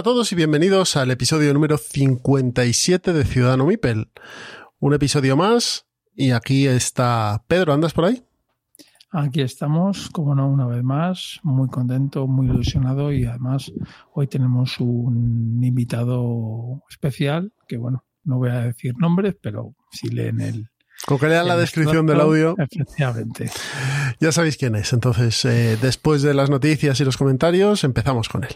A todos y bienvenidos al episodio número 57 de Ciudadano Mipel. Un episodio más y aquí está Pedro, ¿andas por ahí? Aquí estamos, como no, una vez más, muy contento, muy ilusionado y además hoy tenemos un invitado especial que, bueno, no voy a decir nombres, pero si leen el... Con que lean la descripción del audio. Efectivamente. Ya sabéis quién es. Entonces, eh, después de las noticias y los comentarios, empezamos con él.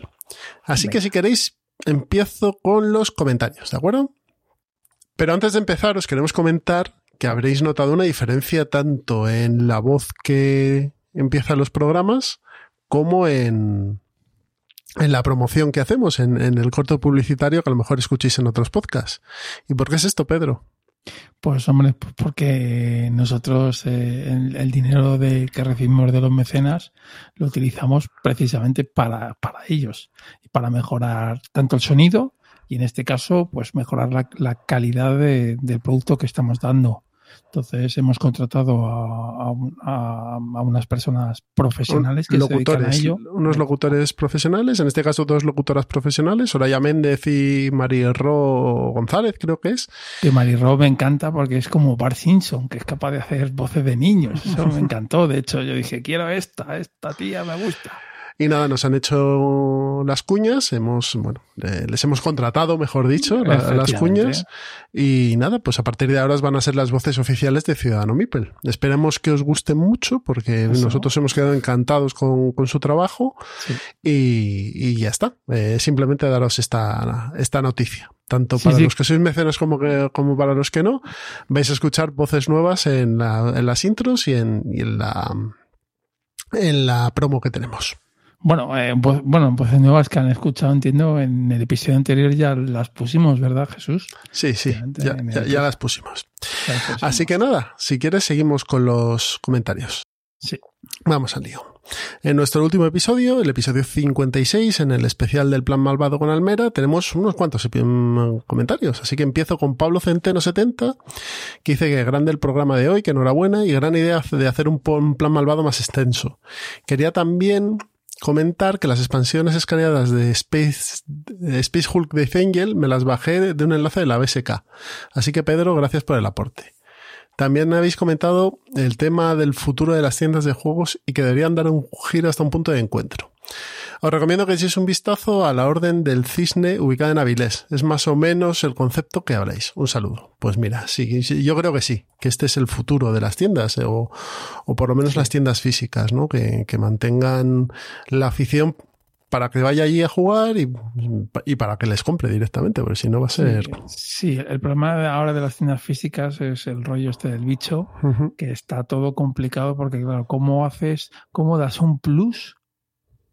Así que si queréis, empiezo con los comentarios, ¿de acuerdo? Pero antes de empezar, os queremos comentar que habréis notado una diferencia tanto en la voz que empieza los programas como en, en la promoción que hacemos, en, en, el corto publicitario que a lo mejor escuchéis en otros podcasts. ¿Y por qué es esto, Pedro? Pues hombre, porque nosotros eh, el, dinero que recibimos de los mecenas lo utilizamos precisamente para, para ellos y para mejorar tanto el sonido y en este caso, pues mejorar la, la calidad de, del producto que estamos dando. Entonces hemos contratado a, a, a unas personas profesionales que locutores, se dedican a ello. Unos locutores profesionales, en este caso dos locutoras profesionales, Soraya Méndez y Marirro González, creo que es. Que Marirro me encanta porque es como Bart Simpson, que es capaz de hacer voces de niños. Eso me encantó. De hecho, yo dije, quiero esta, esta tía me gusta. Y nada, nos han hecho las cuñas, hemos, bueno, eh, les hemos contratado, mejor dicho, la, las cuñas. Y nada, pues a partir de ahora van a ser las voces oficiales de Ciudadano Mipel. Esperemos que os guste mucho, porque Eso. nosotros hemos quedado encantados con, con su trabajo. Sí. Y, y, ya está. Eh, simplemente daros esta, esta noticia. Tanto para sí, sí. los que sois mecenas como, que, como para los que no, vais a escuchar voces nuevas en, la, en las intros y en, y en la en la promo que tenemos. Bueno, eh, pues, bueno, pues nuevas que han escuchado, entiendo, en el episodio anterior ya las pusimos, ¿verdad, Jesús? Sí, sí, ya, ya, ya, las pusimos. las pusimos. Así que nada, si quieres seguimos con los comentarios. Sí. Vamos al lío. En nuestro último episodio, el episodio 56, en el especial del Plan Malvado con Almera, tenemos unos cuantos comentarios. Así que empiezo con Pablo Centeno70, que dice que grande el programa de hoy, que enhorabuena, y gran idea de hacer un plan malvado más extenso. Quería también comentar que las expansiones escaneadas de Space, Space Hulk de Angel me las bajé de un enlace de la BSK. Así que Pedro, gracias por el aporte. También habéis comentado el tema del futuro de las tiendas de juegos y que deberían dar un giro hasta un punto de encuentro. Os recomiendo que echéis un vistazo a la Orden del Cisne ubicada en Avilés. Es más o menos el concepto que habláis. Un saludo. Pues mira, sí, yo creo que sí, que este es el futuro de las tiendas, eh, o, o por lo menos las tiendas físicas, ¿no? Que, que mantengan la afición para que vaya allí a jugar y, y, para que les compre directamente, porque si no va a ser. Sí, sí, el problema ahora de las tiendas físicas es el rollo este del bicho, uh -huh. que está todo complicado porque, claro, ¿cómo haces, cómo das un plus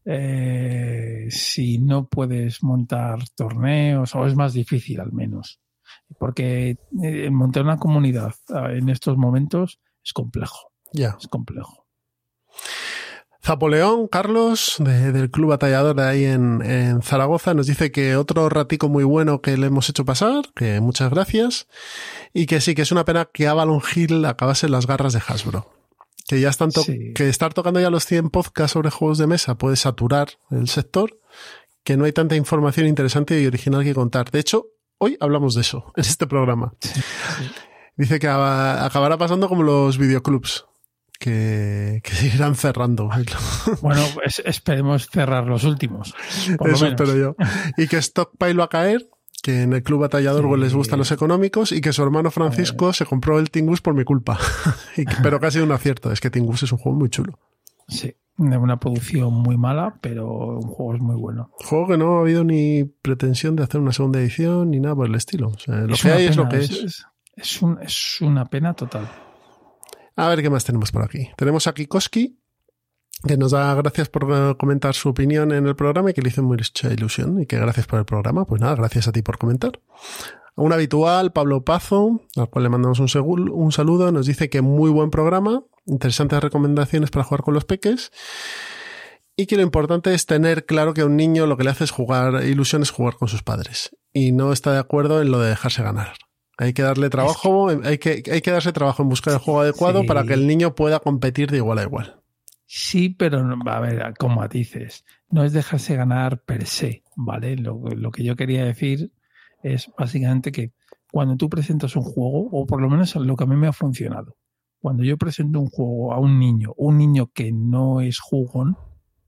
eh, si no puedes montar torneos o es más difícil al menos? Porque eh, montar una comunidad en estos momentos es complejo. Ya. Es complejo. Zapoleón, Carlos, de, del Club Batallador de ahí en, en, Zaragoza, nos dice que otro ratico muy bueno que le hemos hecho pasar, que muchas gracias, y que sí, que es una pena que Avalon Hill acabase en las garras de Hasbro. Que ya están sí. que estar tocando ya los 100 podcasts sobre juegos de mesa puede saturar el sector, que no hay tanta información interesante y original que contar. De hecho, hoy hablamos de eso en este programa. Sí. Dice que acabará pasando como los videoclubs que, que seguirán cerrando. Bueno, pues esperemos cerrar los últimos. Eso espero yo. Y que Stockpile va a caer, que en el club batallador sí. les gustan los económicos y que su hermano Francisco se compró el Tingus por mi culpa. y pero sido un acierto. Es que Tingus es un juego muy chulo. Sí, de una producción muy mala, pero un juego es muy bueno. Juego que no ha habido ni pretensión de hacer una segunda edición ni nada por el estilo. O sea, lo que hay es lo que es. Es, es, un, es una pena total. A ver qué más tenemos por aquí. Tenemos aquí Koski, que nos da gracias por eh, comentar su opinión en el programa y que le hizo mucha ilusión y que gracias por el programa. Pues nada, gracias a ti por comentar. Un habitual, Pablo Pazo, al cual le mandamos un, un saludo, nos dice que muy buen programa, interesantes recomendaciones para jugar con los peques y que lo importante es tener claro que a un niño lo que le hace es jugar, ilusión es jugar con sus padres y no está de acuerdo en lo de dejarse ganar. Hay que darle trabajo, hay que, hay que darse trabajo en buscar el juego adecuado para que el niño pueda competir de igual a igual. Sí, pero a ver, como dices, no es dejarse ganar per se, ¿vale? Lo, lo que yo quería decir es básicamente que cuando tú presentas un juego, o por lo menos lo que a mí me ha funcionado, cuando yo presento un juego a un niño, un niño que no es jugón,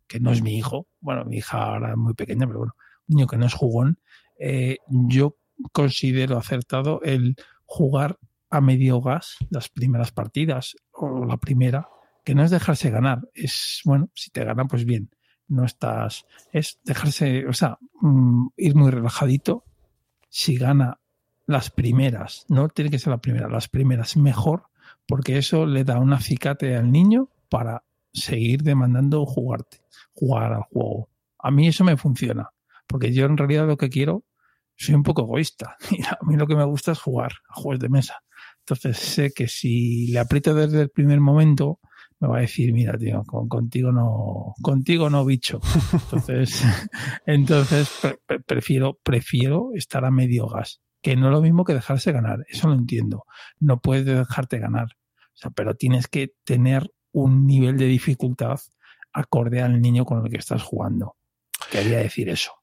que no es mi hijo, bueno, mi hija ahora es muy pequeña, pero bueno, un niño que no es jugón, eh, yo considero acertado el jugar a medio gas las primeras partidas o la primera, que no es dejarse ganar, es, bueno, si te ganan, pues bien, no estás, es dejarse, o sea, mm, ir muy relajadito, si gana las primeras, no tiene que ser la primera, las primeras mejor, porque eso le da un acicate al niño para seguir demandando jugarte, jugar al juego. A mí eso me funciona, porque yo en realidad lo que quiero, soy un poco egoísta, y a mí lo que me gusta es jugar a juegos de mesa. Entonces sé que si le aprieto desde el primer momento, me va a decir, mira, tío, con, contigo no, contigo no bicho. Entonces, entonces prefiero, prefiero estar a medio gas, que no es lo mismo que dejarse ganar. Eso lo entiendo. No puedes dejarte ganar. O sea, pero tienes que tener un nivel de dificultad acorde al niño con el que estás jugando. Quería decir eso.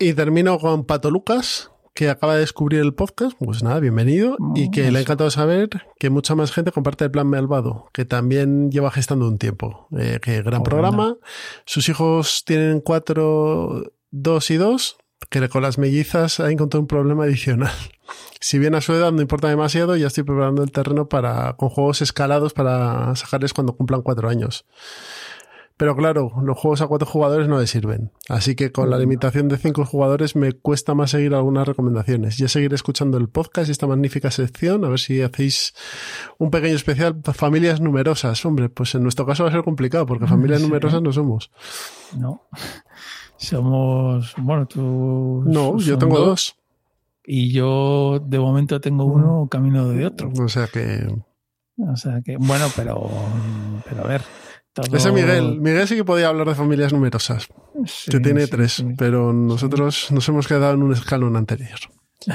Y termino con Pato Lucas, que acaba de descubrir el podcast, pues nada, bienvenido. y que le ha encantado saber que mucha más gente comparte el plan Malvado, que también lleva gestando un tiempo. Eh, que gran programa. Sus hijos tienen cuatro, dos y dos, que con las mellizas ha encontrado un problema adicional. Si bien a su edad no importa demasiado, ya estoy preparando el terreno para, con juegos escalados para sacarles cuando cumplan cuatro años. Pero claro, los juegos a cuatro jugadores no le sirven. Así que con la limitación de cinco jugadores me cuesta más seguir algunas recomendaciones. Ya seguiré escuchando el podcast y esta magnífica sección, a ver si hacéis un pequeño especial para familias numerosas. Hombre, pues en nuestro caso va a ser complicado porque familias numerosas no somos. No. Somos, bueno, tú... No, yo tengo dos. Y yo de momento tengo uno camino de otro. O sea que... O sea que, bueno, pero, pero a ver, ese Miguel. Miguel sí que podía hablar de familias numerosas. que tiene tres, pero nosotros nos hemos quedado en un escalón anterior.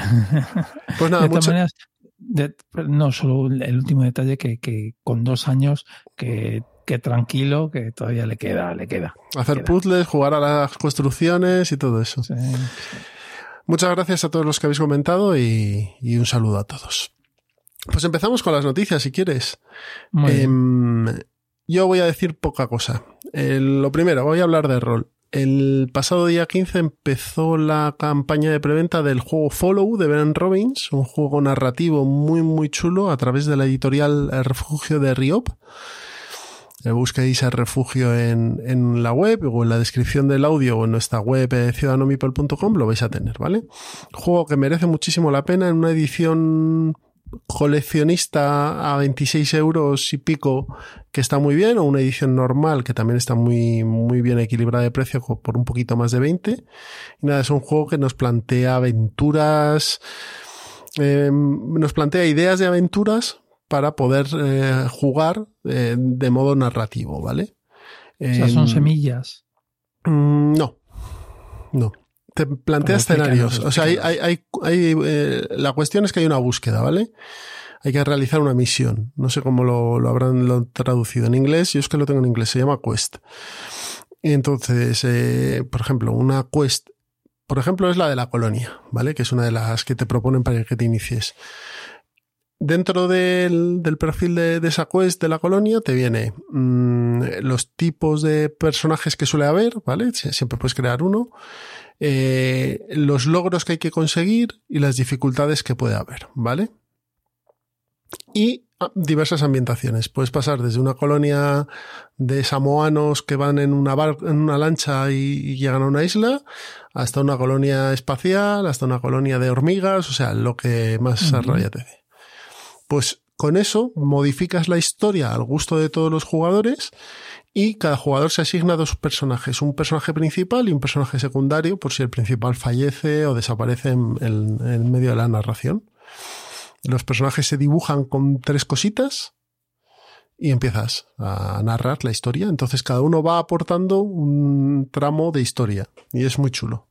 Pues nada, de todas maneras, no, solo el último detalle que, con dos años que, tranquilo, que todavía le queda, le queda. Hacer puzzles, jugar a las construcciones y todo eso. Muchas gracias a todos los que habéis comentado y, un saludo a todos. Pues empezamos con las noticias, si quieres. Em, yo voy a decir poca cosa. lo primero, voy a hablar de rol. El pasado día 15 empezó la campaña de preventa del juego Follow de Ben Robbins, un juego narrativo muy muy chulo a través de la editorial El Refugio de Riop. Eh, busquéis el refugio en, en, la web o en la descripción del audio o en nuestra web eh, lo vais a tener, ¿vale? Juego que merece muchísimo la pena en una edición coleccionista a 26 euros y pico, que está muy bien, o una edición normal que también está muy, muy bien equilibrada de precio por un poquito más de 20. Y nada, es un juego que nos plantea aventuras, em, nos plantea ideas de aventuras para poder eh, jugar eh, de modo narrativo, ¿vale? O sea, son em, semillas. Mm, no, no te plantea escenarios. O sea, hay, hay, hay, eh, la cuestión es que hay una búsqueda, ¿vale? Hay que realizar una misión. No sé cómo lo, lo habrán lo traducido en inglés. Yo es que lo tengo en inglés. Se llama Quest. Y entonces, eh, por ejemplo, una Quest, por ejemplo, es la de la colonia, ¿vale? Que es una de las que te proponen para que te inicies. Dentro del, del perfil de, de, esa quest de la colonia te viene mmm, los tipos de personajes que suele haber, ¿vale? Siempre puedes crear uno eh, los logros que hay que conseguir y las dificultades que puede haber, ¿vale? Y Ah, diversas ambientaciones. Puedes pasar desde una colonia de samoanos que van en una, bar, en una lancha y, llegan a una isla, hasta una colonia espacial, hasta una colonia de hormigas, o sea, lo que más uh te dé. Pues con eso modificas la historia al gusto de todos los jugadores y cada jugador se asigna dos personajes, un personaje principal y un personaje secundario por si el principal fallece o desaparece en, en medio de la narración. Los personajes se dibujan con tres cositas y empiezas a narrar la historia. Entonces cada uno va aportando un tramo de historia y es muy chulo.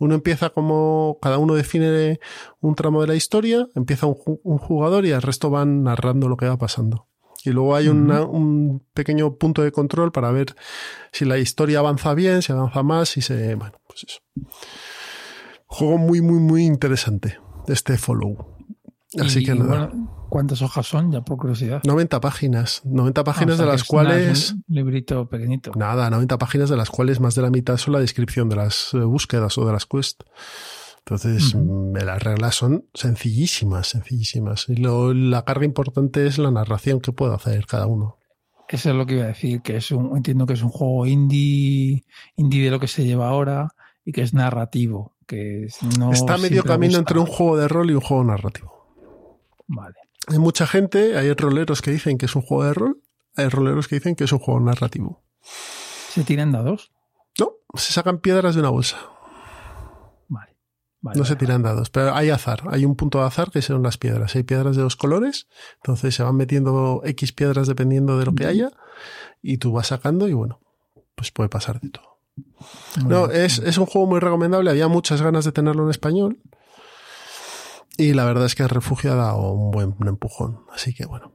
Uno empieza como cada uno define un tramo de la historia, empieza un, jugador y el resto van narrando lo que va pasando. Y luego hay un pequeño punto de control para ver si la historia avanza bien, si avanza más, si se... Bueno, pues eso. Juego muy, muy, muy interesante. Este follow. Así que nada. ¿Cuántas hojas son? Ya por curiosidad. 90 páginas. 90 páginas de las cuales. Un librito pequeñito. Nada, 90 páginas de las cuales más de la mitad son la descripción de las eh, búsquedas o de las quests. Entonces, mm, las reglas son sencillísimas, sencillísimas. Y lo, la carga importante es la narración que puede hacer cada uno. Eso es lo que iba a decir, que es un, entiendo que es un juego indie, indie de lo que se lleva ahora y que es narrativo. Que no Está medio camino entre un juego de rol y un juego narrativo. Vale. Hay mucha gente, hay roleros que dicen que es un juego de rol, hay roleros que dicen que es un juego narrativo. ¿Se tiran dados? No, se sacan piedras de una bolsa. Vale. no se tiran dados, pero hay azar. Hay un punto de azar que son las piedras. Hay piedras de dos colores, entonces se van metiendo X piedras dependiendo de lo que haya y tú vas sacando y bueno, pues puede pasar de todo. no, es, es un juego muy recomendable. Había muchas ganas de tenerlo en español. Y la verdad es que el refugio ha dado un buen empujón. Así que bueno.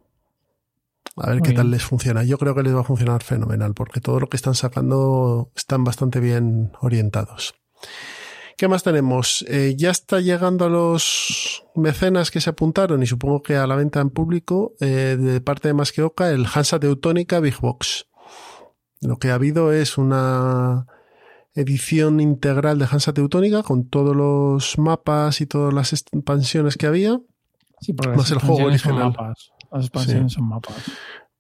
A ver qué tal les funciona. Yo creo que les va a funcionar fenomenal, porque todo lo que están sacando están bastante bien orientados. ¿Qué más tenemos? Eh, ya está llegando a los mecenas que se apuntaron y supongo que a la venta en público eh, de parte de Más que Oca el Hansa Teutónica Big Box. Lo que ha habido es una edición integral de Hansa Teutónica con todos los mapas y todas las expansiones que había. Sí, porque más el juego original. mapas. Las expansiones son mapas.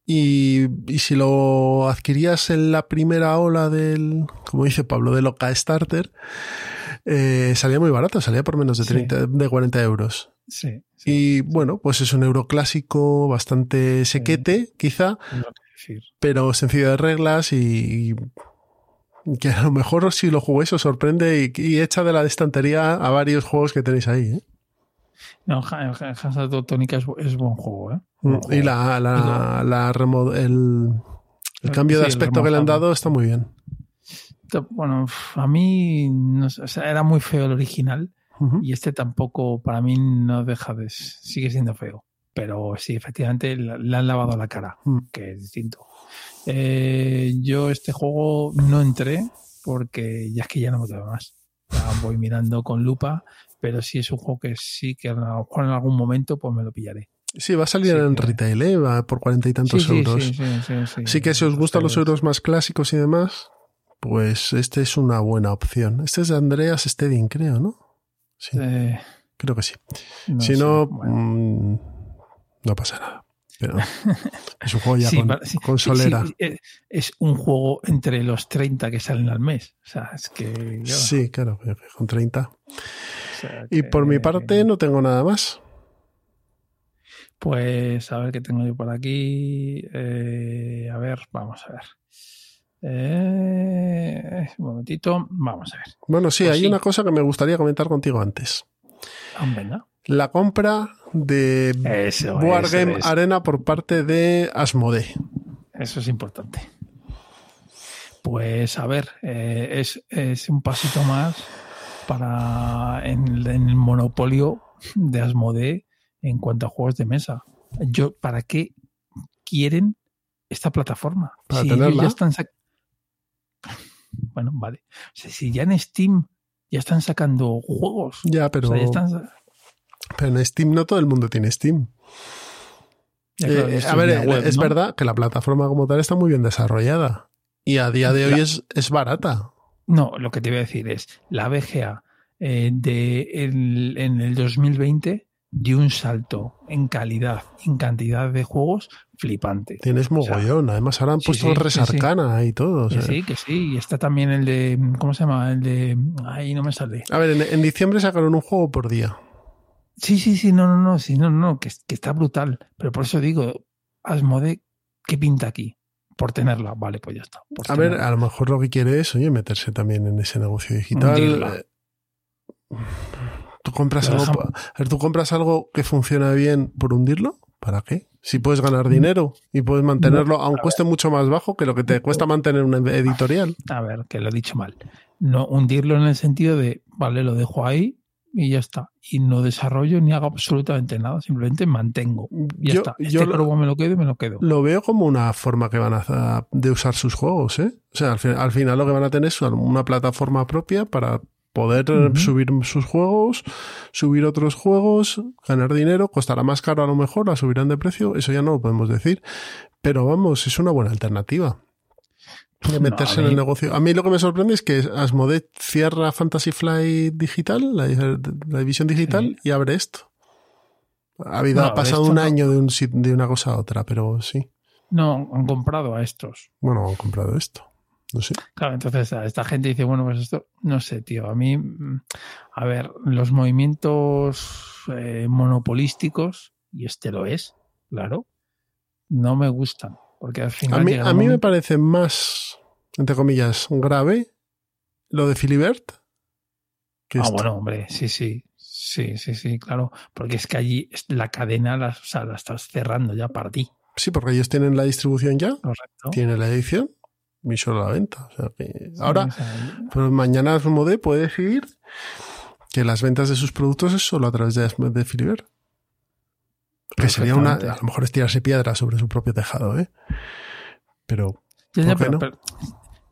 Y, y, si lo adquirías en la primera ola del, como dice Pablo, de Loca Starter, eh, salía muy barato, salía por menos de 30, de 40 euros. Sí, Y bueno, pues es un euro clásico, bastante sequete, quizá, pero sencillo de reglas y que a lo mejor si lo juguéis os sorprende y, echa de la estantería a varios juegos que tenéis ahí. ¿eh? No, Hansa Tónica es, es, buen juego. ¿eh? Mm, y la, la, la el, el, cambio de aspecto que le han dado está muy bien. Bueno, a mí no o sea, era muy feo el original y este tampoco para mí no deja de... sigue siendo feo. Pero sí, efectivamente le han lavado la cara, mm. que es distinto. Eh, yo este juego no entré porque ya es que ya no me quedo más. Ya voy mirando con lupa, pero sí es un juego que sí que a lo mejor en algún momento pues me lo pillaré. Sí, va a salir en retail, ¿eh? va por cuarenta y tantos euros. Sí, sí, que si os gustan los euros más clásicos y demás, pues este es una buena opción. Este es de Andreas Stedin, creo, ¿no? Sí. Eh, creo que sí. si no, mm, no pasa nada. Pero es un juego ya con, solera. Eh, es un juego entre los 30 que salen al mes. O sea, es que. Sí, claro, con 30. Y por mi parte no tengo nada más. Pues a ver qué tengo yo por aquí. Eh, a ver, vamos a ver. Eh, un momentito, vamos a ver. Bueno, sí, pues hay una cosa que me gustaría comentar contigo antes. Ah, venga la compra de Wargame Arena por parte de Asmode. Eso es importante. Pues a ver, eh, es, un pasito más para en, el monopolio de Asmode en cuanto a juegos de mesa. Yo, ¿para qué quieren esta plataforma? Para tenerla. Ya están bueno, vale. si ya en Steam ya están sacando juegos. Ya, pero. Pero en Steam no todo el mundo tiene Steam. Eh, a ver, es verdad que la plataforma como tal está muy bien desarrollada y a día de hoy es, es, barata. No, lo que te voy a decir es, la BGA eh, de en el 2020 dio un salto en calidad, en cantidad de juegos flipante. Tienes mogollón. Además, ahora han sí, puesto sí, el sí, Resarcana y todo. o sea. sí, que sí. Y está también el de. ¿Cómo se llama? El de. Ahí no me sale. A ver, en, en diciembre sacaron un juego por día. Sí, sí, sí, no, no, no, sí, no, no, que, que está brutal. Pero por eso digo, Asmode, ¿qué pinta aquí? Por tenerla, vale, pues ya está. por A ver, a lo mejor lo que quiere es, oye, meterse también en ese negocio digital. Tú compras algo, a ver, tú compras algo que funciona bien por hundirlo, ¿para qué? Si puedes ganar dinero y puedes mantenerlo a un coste mucho más bajo que lo que te cuesta mantener una editorial. A ver, que lo he dicho mal. No hundirlo en el sentido de, vale, lo dejo ahí y ya está. Y no desarrollo ni hago absolutamente nada, simplemente mantengo. Y ya Yo, está. Este yo lo, cromo me lo quedo y me lo quedo. lo veo como una forma que van a de usar sus juegos, ¿eh? O sea, al, fin- al final lo que van a tener es una plataforma propia para poder subir sus juegos, subir otros juegos, ganar dinero, costará más caro a lo mejor, la subirán de precio, eso ya no lo podemos decir, pero vamos, es una buena alternativa de No, meterse en el negocio. A mí lo que me sorprende es que Asmodee cierra Fantasy Flight Digital, la, la división digital, y abre esto. Ha, habido, No, ha pasado un no. año de, un, sit- de una cosa a otra, pero sí. No, han comprado a estos. Bueno, han comprado esto. No sé. Claro, entonces esta gente dice, bueno, pues esto, no sé, tío, a mí, mm, a ver, los movimientos eh, monopolísticos, y este lo es, claro, no me gustan, porque al final... A mí, a mí me parece más, entre comillas, grave lo de Filibert. que Ah, esto. bueno, hombre, sí, sí, sí, sí, sí, claro, porque es que allí la cadena la, o sea, la estás cerrando ya para ti, Sí, porque ellos tienen la distribución ya, ¿correcto? tienen la edición y solo la venta. O sea que ahora, o sea, pues mañana Asmodee puede decidir que las ventas de sus productos es solo a través de, de Filibert. Que sería una, a lo mejor es tirarse piedra sobre su propio tejado, ¿eh? Pero Ya, ya, ¿Por qué pero, no? pero-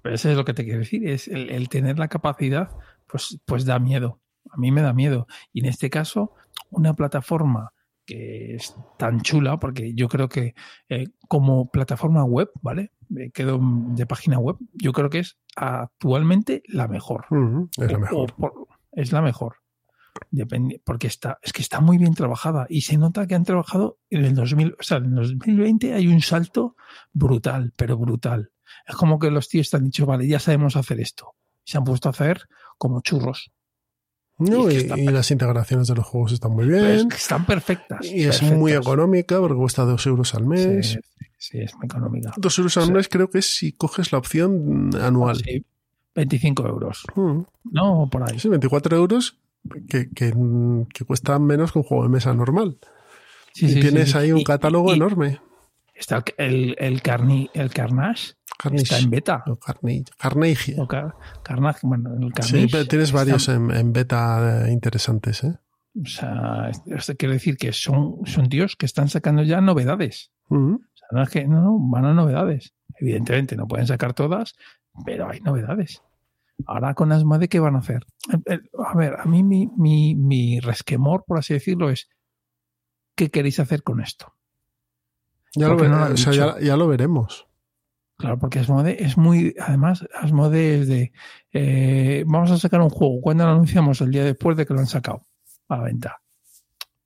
pero eso es lo que te quiero decir, es el, el tener la capacidad, pues, pues da miedo. A mí me da miedo. Y en este caso, una plataforma que es tan chula, porque yo creo que eh, como plataforma web, ¿vale? Me quedo de página web, yo creo que es actualmente la mejor. es la mejor. por- es la mejor. Depende, porque está, es que está muy bien trabajada y se nota que han trabajado en el 2000, o sea, en el 2020 hay un salto brutal, pero brutal. Es como que los tíos te han dicho, vale, ya sabemos hacer esto. Y se han puesto a hacer como churros. No, y y, es que está y las integraciones de los juegos están muy bien. Pero es que están perfectas. Y es muy económica porque cuesta dos euros al mes. Sí, sí, es muy económica. Dos euros al Sí. mes creo que es si coges la opción anual. Sí, 25 euros. Mm, No, por ahí. Sí, 24 euros que, que, que cuesta menos que un juego de mesa normal. Sí, y tienes ahí un catálogo y- enorme. Está el, el, carni, el Carnage, Carnage. está en beta. No, Carnage. Carnage. O Car- Carnage, bueno, el Sí, Carnage. pero tienes varios en, en beta eh, interesantes, ¿eh? O sea, esto quiere decir que son, son tíos que están sacando ya novedades. O sea, no es que no, no, van a novedades. Evidentemente no pueden sacar todas, pero hay novedades. Ahora con Asmode, ¿qué van a hacer? Eh, eh, A ver, a mí mi, mi, mi resquemor, por así decirlo, es ¿qué queréis hacer con esto? Ya, lo, ¿Por qué no lo ve- han o sea, dicho? ya, ya lo veremos. Claro, porque Asmode es muy, además, Asmode es de, eh, vamos a sacar un juego, ¿cuándo lo anunciamos? El día después de que lo han sacado a la venta.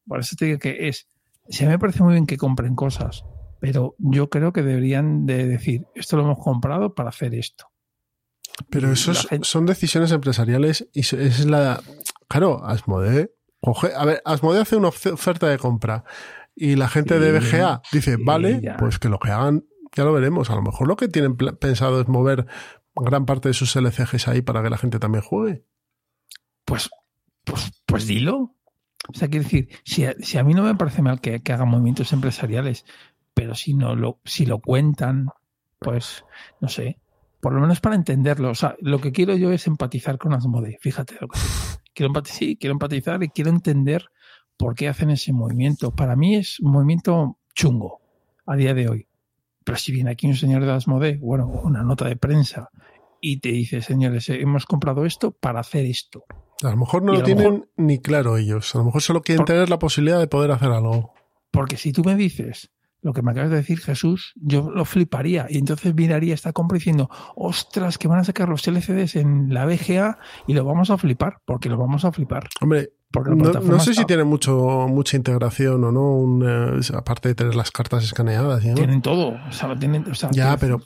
Por eso te digo que es, se me parece muy bien que compren cosas, pero yo creo que deberían de decir, esto lo hemos comprado para hacer esto. Pero eso la es- gente- son decisiones empresariales y es la... Claro, Asmodee... coge- a ver, Asmodee hace una of- oferta de compra y la gente de BGA dice, vale, pues que lo que hagan ya lo veremos. A lo mejor lo que tienen pensado es mover gran parte de sus LCGs ahí para que la gente también juegue. Pues, pues, pues dilo. O sea, quiero decir, si a, si a mí no me parece mal que, que hagan movimientos empresariales, pero si no lo, si lo cuentan, pues, no sé, por lo menos para entenderlo. O sea, lo que quiero yo es empatizar con Asmodee. Fíjate lo que quiero empatizar, sí, quiero empatizar y quiero entender por qué hacen ese movimiento. Para mí es un movimiento chungo a día de hoy. Pero si viene aquí un señor de Asmodee, bueno, una nota de prensa y te dice, señores, hemos comprado esto para hacer esto. A lo mejor no lo lo tienen mejor- ni claro ellos. A lo mejor solo quieren Por- tener la posibilidad de poder hacer algo. Porque si tú me dices, lo que me acabas de decir, Jesús, yo lo fliparía. Y entonces miraría esta compra diciendo, ostras, que van a sacar los LCDs en la BGA y lo vamos a flipar, porque lo vamos a flipar. Hombre, no, sé si tiene mucho mucha integración o no, eh, aparte de tener las cartas escaneadas. Tienen todo. O sea, tienen, ya, pero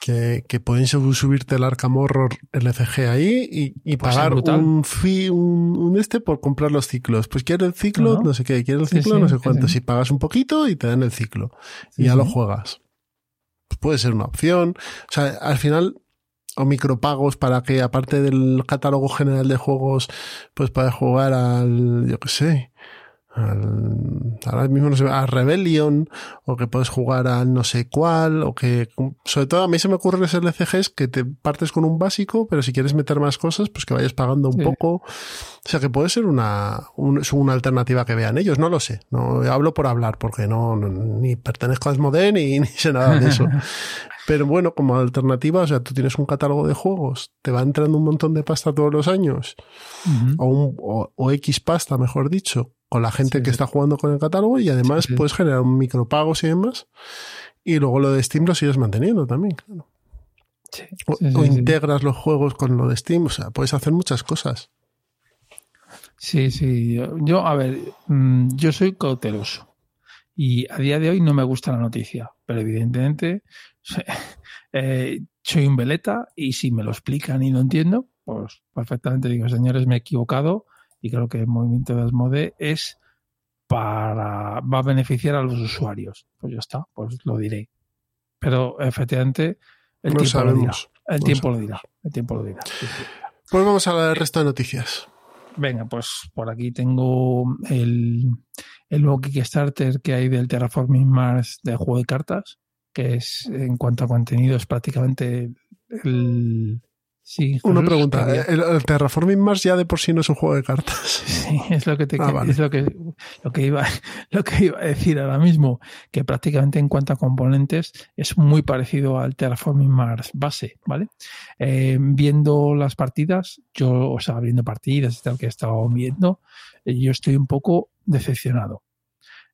que, pueden subirte el Arkham Horror LCG ahí y, pues pagar un fee, un, este por comprar los ciclos. Pues quiero el ciclo, no, sé qué, quiero el ciclo, no sé cuánto. Si pagas un poquito y te dan el ciclo y ya lo juegas. Pues puede ser una opción. O sea, al final, o micropagos para que aparte del catálogo general de juegos, pues puedas jugar al, yo qué sé, ahora mismo no sé, a Rebellion, o que puedes jugar al no sé cuál, o que, sobre todo a mí se me ocurre ese LCGs que te partes con un básico, pero si quieres meter más cosas, pues que vayas pagando un poco. O sea que puede ser una, una alternativa que vean ellos, no lo sé. No hablo por hablar, porque no, ni pertenezco a Asmodee ni, ni sé nada de eso. Pero bueno, como alternativa, o sea, tú tienes un catálogo de juegos, te va entrando un montón de pasta todos los años, o, un, o, X pasta, mejor dicho, con la gente que está jugando con el catálogo y además puedes generar un micropagos y demás. Y luego lo de Steam lo sigues manteniendo también, claro. o, integras los juegos con lo de Steam, o sea, puedes hacer muchas cosas. Sí, sí. Yo, a ver, mm, yo soy cauteloso. Y a día de hoy no me gusta la noticia, pero evidentemente eh, soy un veleta y si me lo explican y no entiendo, pues perfectamente digo, señores, me he equivocado y creo que el movimiento de Asmode es para va a beneficiar a los usuarios. Pues ya está, pues lo diré. Pero efectivamente el tiempo lo dirá. El tiempo lo dirá. El tiempo lo dirá. Pues vamos a ver el resto de noticias. Venga, pues por aquí tengo el, el nuevo Kickstarter que hay del Terraforming Mars de juego de cartas, que es en cuanto a contenido es prácticamente el, Sí, Una pregunta, ¿el, Terraforming Mars ya de por sí no es un juego de cartas? Sí, es lo que te ah, es lo que, lo que iba lo que iba a decir ahora mismo, que prácticamente en cuanto a componentes es muy parecido al Terraforming Mars base, ¿vale? Eh, viendo las partidas, yo, o sea, viendo partidas y tal que he estado viendo, eh, yo estoy un poco decepcionado.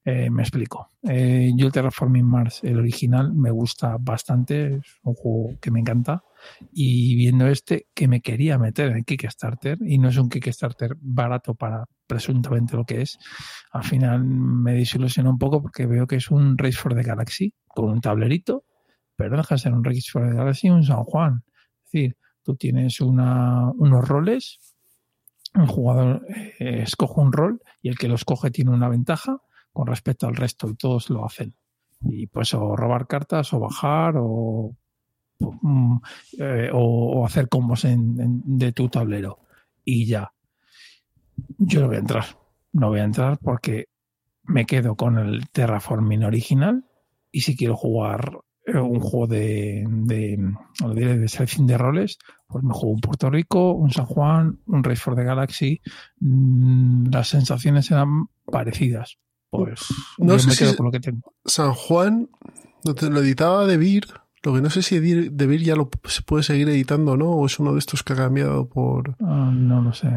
Eh, me explico. Eh, yo el Terraforming Mars, el original, me gusta bastante, es un juego que me encanta. Y viendo este, que me quería meter en Kickstarter, y no es un Kickstarter barato para presuntamente lo que es, al final me desilusionó un poco porque veo que es un Race for the Galaxy con un tablerito, pero deja de ser un Race for the Galaxy un San Juan. Es decir, tú tienes una, unos roles, un jugador eh, escoge un rol y el que lo escoge tiene una ventaja con respecto al resto y todos lo hacen. Y pues o robar cartas o bajar o, eh, o, hacer combos en, de tu tablero. Y ya. Yo no voy a entrar. No voy a entrar porque me quedo con el Terraforming original y si quiero jugar eh, un juego de, de, de selección de roles, pues me juego un Puerto Rico, un San Juan, un Race for the Galaxy. Mm, las sensaciones eran parecidas pues no sé si con lo que tengo. San Juan lo editaba de Vir. Lo que no sé si de Vir ya lo se puede seguir editando o no, o es uno de estos que ha cambiado por. Ah, no lo sé.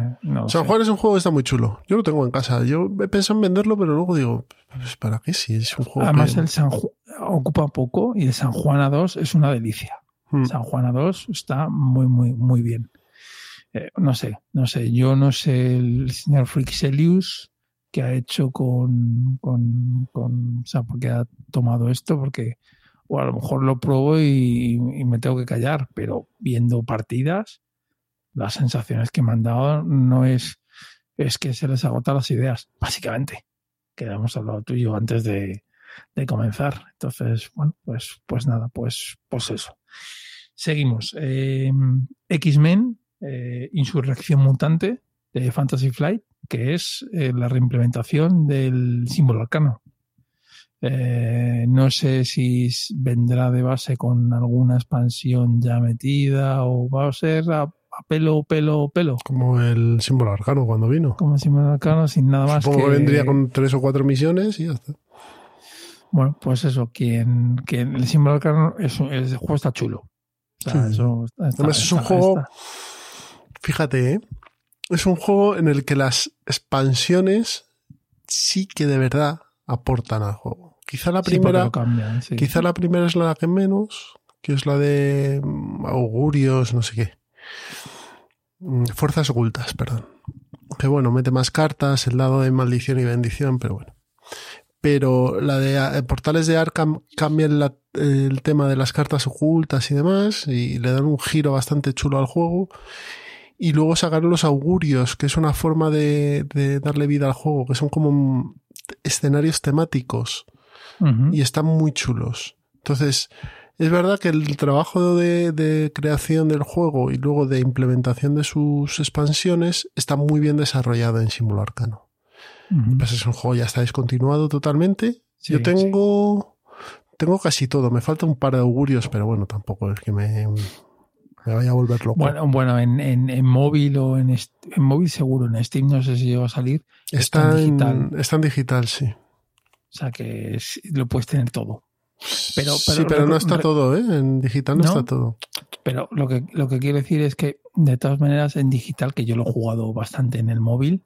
San Juan es un juego que está muy chulo. Yo lo tengo en casa. Yo he pensado en venderlo, pero luego digo, pues ¿para qué? Si es un juego. Además, el San Juan ocupa poco y el San Juan a 2 es una delicia. Hmm. San Juan a 2 está muy, muy, muy bien. Eh, no sé, no sé. Yo no sé el señor Frixelius que ha hecho con, con, con, o sea, porque ha tomado esto, porque o a lo mejor lo pruebo y, me tengo que callar, pero viendo partidas, las sensaciones que me han dado no es, es que se les agotan las ideas, básicamente, que hemos hablado tú y yo antes de, de comenzar. Entonces, bueno, pues, pues nada, pues, pues eso. Seguimos. Eh, X-Men, eh, Insurrección Mutante de Fantasy Flight, que es eh, la reimplementación del símbolo arcano. Eh, no sé si vendrá de base con alguna expansión ya metida o va a ser a, pelo, pelo, pelo. Como el símbolo arcano cuando vino. Como el símbolo arcano sin nada más. Supongo que, vendría con tres o cuatro misiones y ya está. Bueno, pues eso, quien, quien el símbolo arcano, es, el juego está chulo. eso Además es un juego, fíjate, ¿eh? es un juego en el que las expansiones sí que de verdad aportan al juego. Quizá la primera, lo cambian, sí. quizá la primera es la que menos, que es la de mm, augurios, no sé qué. Mm, Fuerzas ocultas, perdón. Que bueno, mete más cartas, el lado de maldición y bendición, pero bueno. Pero la de eh, Portales de Arkham cambia la- el tema de las cartas ocultas y demás, y le dan un giro bastante chulo al juego. Y luego sacaron los augurios, que es una forma de, de darle vida al juego, que son como mm, escenarios temáticos Y están muy chulos. Entonces, es verdad que el trabajo de, de creación del juego y luego de implementación de sus expansiones está muy bien desarrollado en Símbolo Arcano. Ujú. Pues es un juego ya está descontinuado totalmente. Sí, Yo tengo tengo casi todo. Me falta un par de augurios, pero bueno, tampoco es que me, me vaya a volver loco. Bueno, bueno en, en, en móvil o en, en móvil seguro, en Steam no sé si va a salir. está, en digital. está en digital, sí. O sea que lo puedes tener todo. Pero- sí, pero- no está todo, ¿eh? En digital no, ¿No? está todo. Pero lo que, lo que quiero decir es que, de todas maneras, en digital, que yo lo he jugado bastante en el móvil,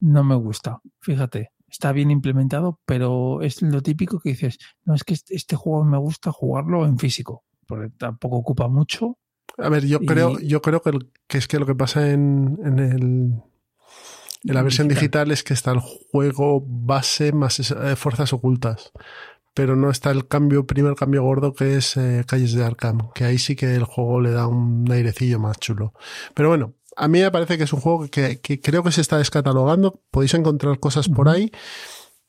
no me gusta. Fíjate, está bien implementado, pero es lo típico que dices, no, es que este, este juego me gusta jugarlo en físico, porque tampoco ocupa mucho. A ver, yo Y- creo, yo creo que, el- que es que lo que pasa en, en el en la versión digital es que está el juego base más eh, fuerzas ocultas. Pero no está el cambio, primer cambio gordo que es eh, Calles de Arkham, que ahí sí que el juego le da un airecillo más chulo. Pero bueno, a mí me parece que es un juego que, que creo que se está descatalogando. Podéis encontrar cosas por ahí.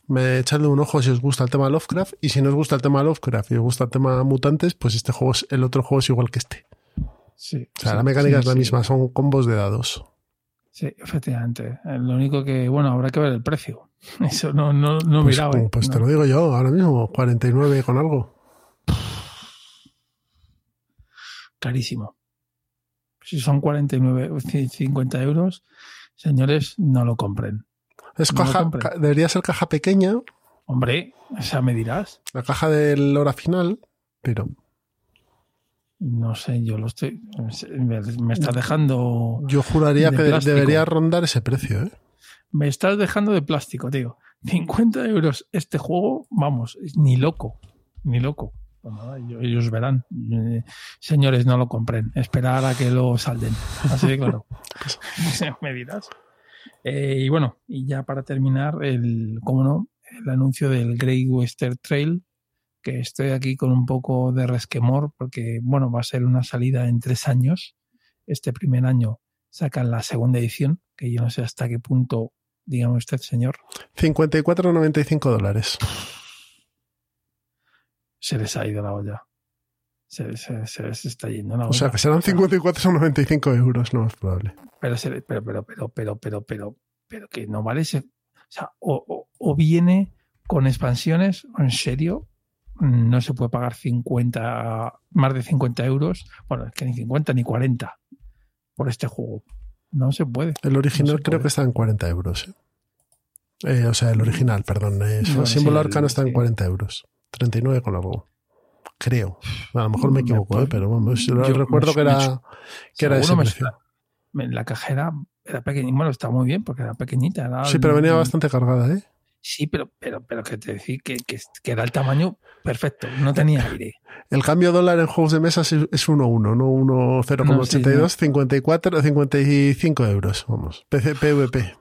Me echadle un ojo si os gusta el tema Lovecraft. Y si no os gusta el tema Lovecraft y os gusta el tema mutantes, pues este juego es, el otro juego es igual que este. Sí, O sea, sí, la mecánica sí, es la misma, son combos de dados. Sí, efectivamente. Eh, Lo único que, bueno, habrá que ver el precio. Eso no, no, no Pues, mirado. como- eh. pues te lo digo yo ahora mismo, 49 con algo. Carísimo. Si son 49 o 50 euros, señores, no lo compren. Es No caja, compren. debería ser caja pequeña, Hombre, o sea, me dirás. la caja del hora final, pero No sé, yo lo estoy. Me, me estás dejando. yo juraría De que plástico. debería rondar ese precio, ¿eh? Me estás dejando de plástico, tío. 50 euros este juego, vamos, ni loco. Ni loco. Pues nada, ellos- verán. Eh, Señores, no lo compren. Esperar a que lo salden. Así de claro. me dirás. Eh, y bueno, y ya para terminar, el, cómo no, el anuncio del Great Western Trail, que estoy aquí con un poco de resquemor, porque bueno, va a ser una salida en tres años. Este primer año sacan la segunda edición, que yo no sé hasta qué punto, dígame usted, señor, 54,95 dólares. se les ha ido la olla. Se, se- se les está yendo la olla. O sea, que serán 54,95 euros, no es probable. pero, pero, pero, pero, pero, pero, pero, pero que no vale ese. O sea, o, o- o viene con expansiones, o en serio, no se puede pagar 50, más de 50 euros. Bueno, es que ni 50 ni 40 por este juego. No se puede. El original No creo puede. que está en 40 euros. ¿eh? Eh, o sea, el original, perdón. eh, el símbolo sí, el- arcano está en sí. 40 euros. 39 con algo. Creo. A lo mejor me Me equivoco, ¿eh? pero vamos, yo yo- recuerdo me- que era, que era ese precio. Me- La cajera era pequeña. Bueno, está muy bien porque era pequeñita. era- Sí, pero venía bastante cargada, ¿eh? Sí, pero, pero, pero que te decir que, que, que era el tamaño perfecto. No tenía aire. El cambio dólar en juegos de mesa es es 1-1, no 1-0,82, No, sí, 54, 55 euros. Vamos, PC, PVP.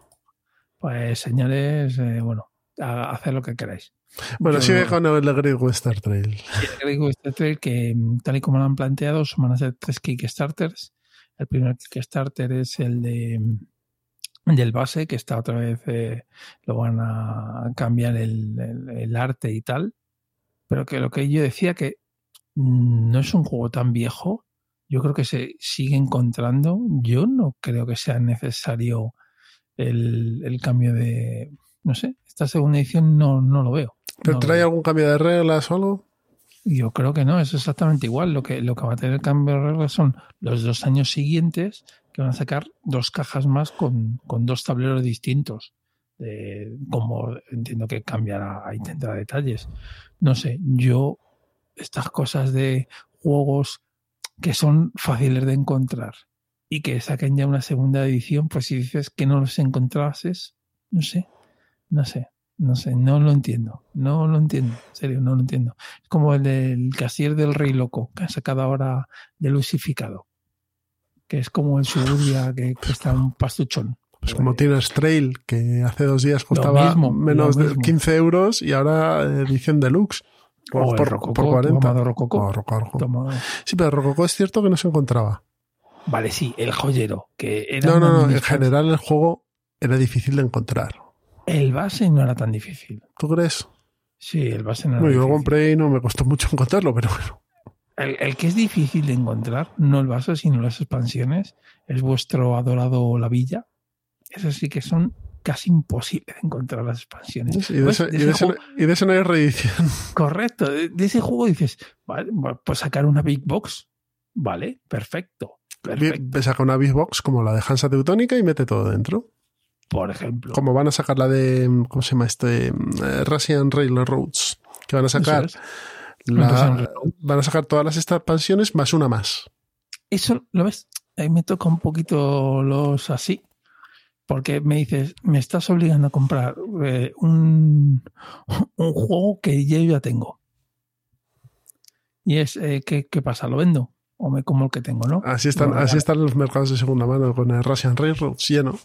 Pues señores, eh, bueno, a- hacer lo que queráis. Bueno, Yo- sigue con el Great Western Trail. Y digo este trail que mm, tal y como lo han planteado van a ser tres Kickstarters. El primer Kickstarter es el de mm, del base, que está otra vez, eh, lo van a cambiar el, el- el arte y tal. Pero que lo que yo decía que no es un juego tan viejo. Yo creo que se sigue encontrando. Yo no creo que sea necesario el, el cambio de. No sé, esta segunda edición no, no lo veo. ¿Pero No trae veo. algún cambio de reglas o algo? Yo creo que no, es exactamente igual. Lo que, lo que va a tener cambio de reglas son los dos años siguientes que van a sacar dos cajas más con, con dos tableros distintos. Como entiendo que cambiará, ahí tendrá detalles. No sé, yo, estas cosas de juegos que son fáciles de encontrar y que saquen ya una segunda edición, pues si dices que no los encontrases, no sé, no sé. No sé, no lo entiendo. No lo entiendo. En serio, no lo entiendo. Es como el del casier del Rey Loco, que han sacado ahora de lucificado. Que es como el Suburbia que cuesta un pastuchón. Pues como tienes Trail, que hace dos días costaba mismo, menos de mismo. 15 euros y ahora edición deluxe. Por, O el por, Rococó, por 40. tomado Rococó. Oh, Rococó. Toma- Sí, pero Rococó es cierto que no se encontraba. Vale, sí, el joyero. Que era No, no, no. En general el juego era difícil de encontrar. El base no era tan difícil. ¿Tú crees? Sí, el base no era Bueno, yo lo compré y no me costó mucho encontrarlo, pero bueno. El, el que es difícil de encontrar, no el base, sino las expansiones, es vuestro adorado La Villa. Esas sí que son casi imposibles de encontrar las expansiones. Y de, ese no hay reedición. correcto, de, ese juego dices, vale, pues sacar una Big Box, vale, perfecto, perfecto, Saca una Big Box como la de Hansa Teutónica y mete todo dentro. por ejemplo. Como van a sacar la de, ¿cómo se llama este? Eh, Russian Railroads. Que van a sacar, Eso. La- van a sacar todas las expansiones más una más. Eso, ¿lo ves? Ahí me toca un poquito los así. Porque me dices, me estás obligando a comprar eh, un, un juego que yo ya tengo. Y es, eh, ¿qué, qué pasa? ¿Lo vendo? ¿O me como el que tengo, no? Así están, así están los mercados de segunda mano con el Russian Railroads lleno.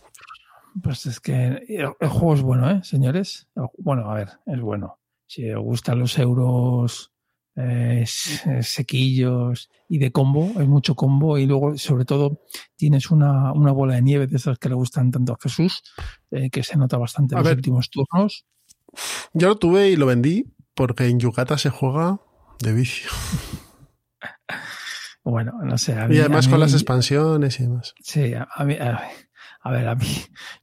Pues es que el, el juego es bueno, ¿eh, señores? El- bueno, a ver, es bueno. Si os gustan los euros eh, s- sequillos y de combo, hay mucho combo y luego, sobre todo, tienes una, una bola de nieve de esas que le gustan tanto a Jesús, eh, que se nota bastante A en los últimos turnos. Yo lo tuve y lo vendí porque en Yucata se juega de vicio. Bueno, no sé. mí- Y además con las expansiones y demás. Sí, a, a mí, a, ver, a mí,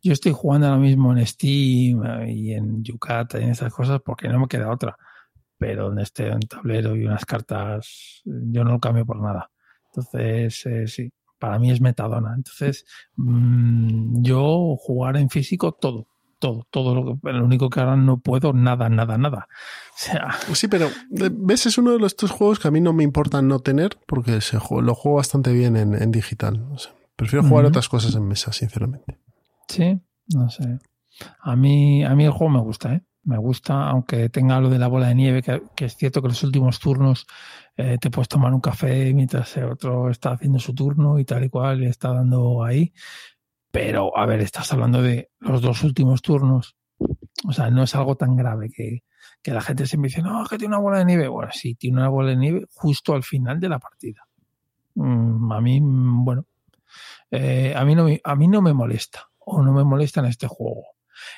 yo estoy jugando ahora mismo en Steam eh, y en Yucata y en esas cosas porque no me queda otra. Pero donde esté un tablero y unas cartas, yo no lo cambio por nada. Entonces, eh, sí, para mí es metadona. Entonces, mm, yo jugar en físico todo, todo, todo lo que, lo único que ahora no puedo, nada, nada, nada. O sea, Sí, pero eh, ves, es uno de los tres juegos que a mí no me importa no tener porque se jue- lo juego bastante bien en, en digital. O sea, prefiero jugar otras cosas en mesa, sinceramente. Sí, no sé. A mí, a mí el juego me gusta, ¿eh? Me gusta, aunque tenga lo de la bola de nieve, que, es cierto que los últimos turnos eh, te puedes tomar un café mientras el otro está haciendo su turno y tal y cual, y está dando ahí. Pero, a ver, estás hablando de los dos últimos turnos. O sea, no es algo tan grave que, que la gente se me dice, no, que tiene una bola de nieve. Bueno, sí, tiene una bola de nieve justo al final de la partida. Mm, a mí, mm, bueno, eh, a, mí no a mí no me molesta o no me molesta en este juego.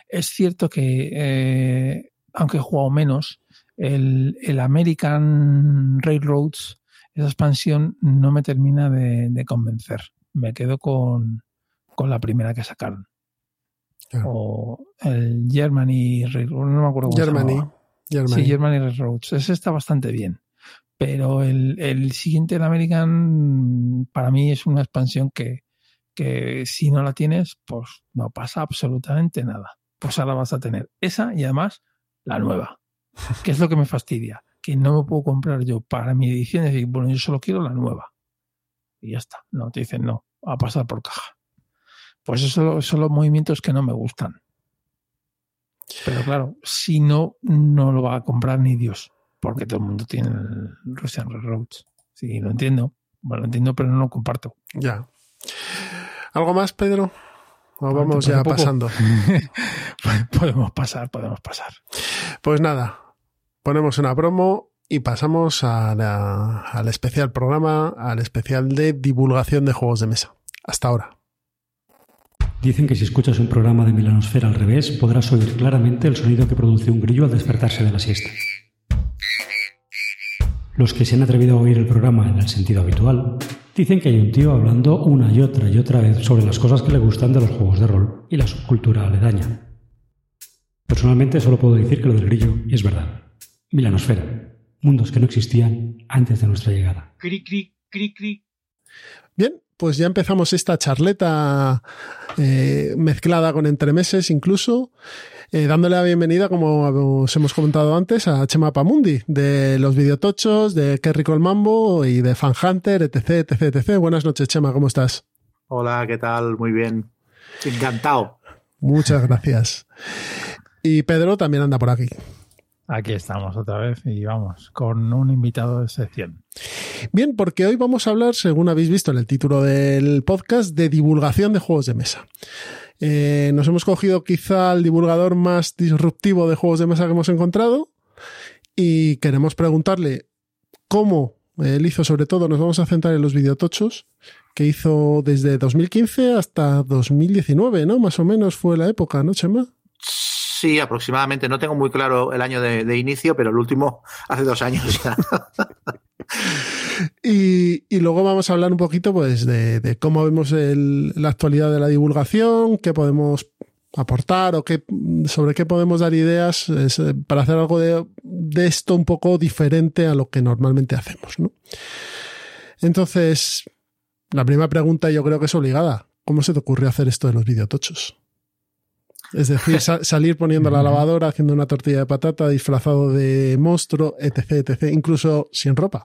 Es cierto que, eh, aunque he jugado menos, el, el American Railroads, esa expansión, no me termina de, de convencer. Me quedo con, con la primera que sacaron. Claro. O el Germany Railroad, no me acuerdo cómo se Germany. llamaba. Germany. Sí, Germany Railroads. Ese está bastante bien. Pero el, el siguiente, el American, para mí es una expansión que, que si no la tienes, pues no pasa absolutamente nada. Pues ahora vas a tener esa y además la nueva. Que es lo que me fastidia. Que no me puedo comprar yo para mi edición y decir, bueno, yo solo quiero la nueva. Y ya está. No, te dicen no, a pasar por caja. Pues eso son los movimientos que no me gustan. Pero claro, si no, no lo va a comprar ni Dios, porque todo el mundo tiene el Russian Railroads. Sí, lo entiendo. Bueno, lo entiendo, pero no lo comparto. Ya. ¿Algo más, Pedro? O ¿te vamos ya pasando. podemos pasar, podemos pasar. Pues nada, ponemos una promo y pasamos a la- al especial programa, al especial de divulgación de juegos de mesa. Hasta ahora. Dicen que si escuchas un programa de Milanosfera al revés, podrás oír claramente el sonido que produce un grillo al despertarse de la siesta. Los que se han atrevido a oír el programa en el sentido habitual, dicen que hay un tío hablando una y otra y otra vez sobre las cosas que le gustan de los juegos de rol y la subcultura aledaña. Personalmente solo puedo decir que lo del grillo es verdad. Milanosfera, mundos que no existían antes de nuestra llegada. Cri, cri, cri, cri. Bien, pues ya empezamos esta charleta eh, mezclada con entremeses incluso, eh, dándole la bienvenida, como os hemos comentado antes, a Chema Pamundi, de los videotochos, de Qué rico el mambo y de Fan Hunter, etc, etc, etc. Buenas noches, Chema, ¿cómo estás? Hola, ¿qué tal? Muy bien. Encantado. Muchas gracias. Y Pedro también anda por aquí. Aquí estamos otra vez y vamos, con un invitado de excepción. Bien, porque hoy vamos a hablar, según habéis visto en el título del podcast, de divulgación de juegos de mesa. Eh, nos hemos cogido quizá el divulgador más disruptivo de juegos de mesa que hemos encontrado y queremos preguntarle cómo él hizo sobre todo, nos vamos a centrar en los videotochos, que hizo desde 2015 hasta 2019, ¿no? Más o menos fue la época, ¿no, Chema? Sí, aproximadamente. No tengo muy claro el año de, inicio, pero el último hace dos años ya. y, luego vamos a hablar un poquito pues, de, cómo vemos la actualidad de la divulgación, qué podemos aportar o qué, sobre qué podemos dar ideas eh, para hacer algo de, esto un poco diferente a lo que normalmente hacemos. ¿no? Entonces, la primera pregunta yo creo que es obligada. ¿Cómo se te ocurrió hacer esto de los videotochos? Es decir, salir poniendo la lavadora, haciendo una tortilla de patata, disfrazado de monstruo, etc, etc, incluso sin ropa.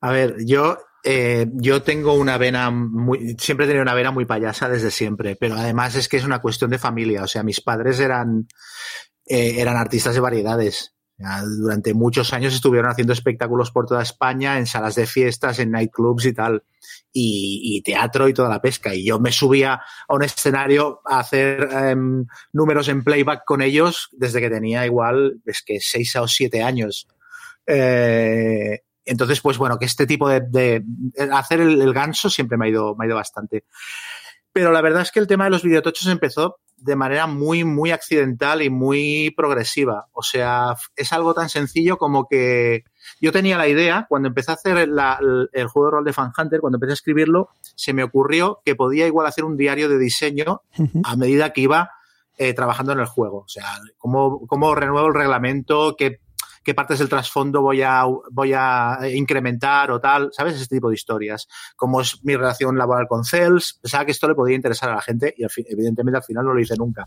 A ver, yo, eh, yo tengo una vena muy, siempre he tenido una vena muy payasa desde siempre, pero además es que es una cuestión de familia. O sea, mis padres eran, eh, eran artistas de variedades. Durante muchos años estuvieron haciendo espectáculos por toda España, en salas de fiestas, en nightclubs y tal y, teatro y toda la pesca. Y yo me subía a un escenario a hacer em, números en playback con ellos desde que tenía igual, es que seis o siete años. Eh, entonces, pues bueno, que este tipo de, hacer el, ganso siempre me ha ido, me ha ido bastante. Pero la verdad es que el tema de los videotochos empezó de manera muy, muy accidental y muy progresiva. O sea, es algo tan sencillo como que yo tenía la idea, cuando empecé a hacer el, juego de rol de Fan Hunter, cuando empecé a escribirlo, se me ocurrió que podía igual hacer un diario de diseño a medida que iba eh, trabajando en el juego. O sea, cómo, cómo renuevo el reglamento, qué qué partes del trasfondo voy a, voy a incrementar o tal, ¿sabes? Ese tipo de historias. Cómo es mi relación laboral con Cels. Pensaba que esto le podía interesar a la gente y evidentemente al final no lo hice nunca.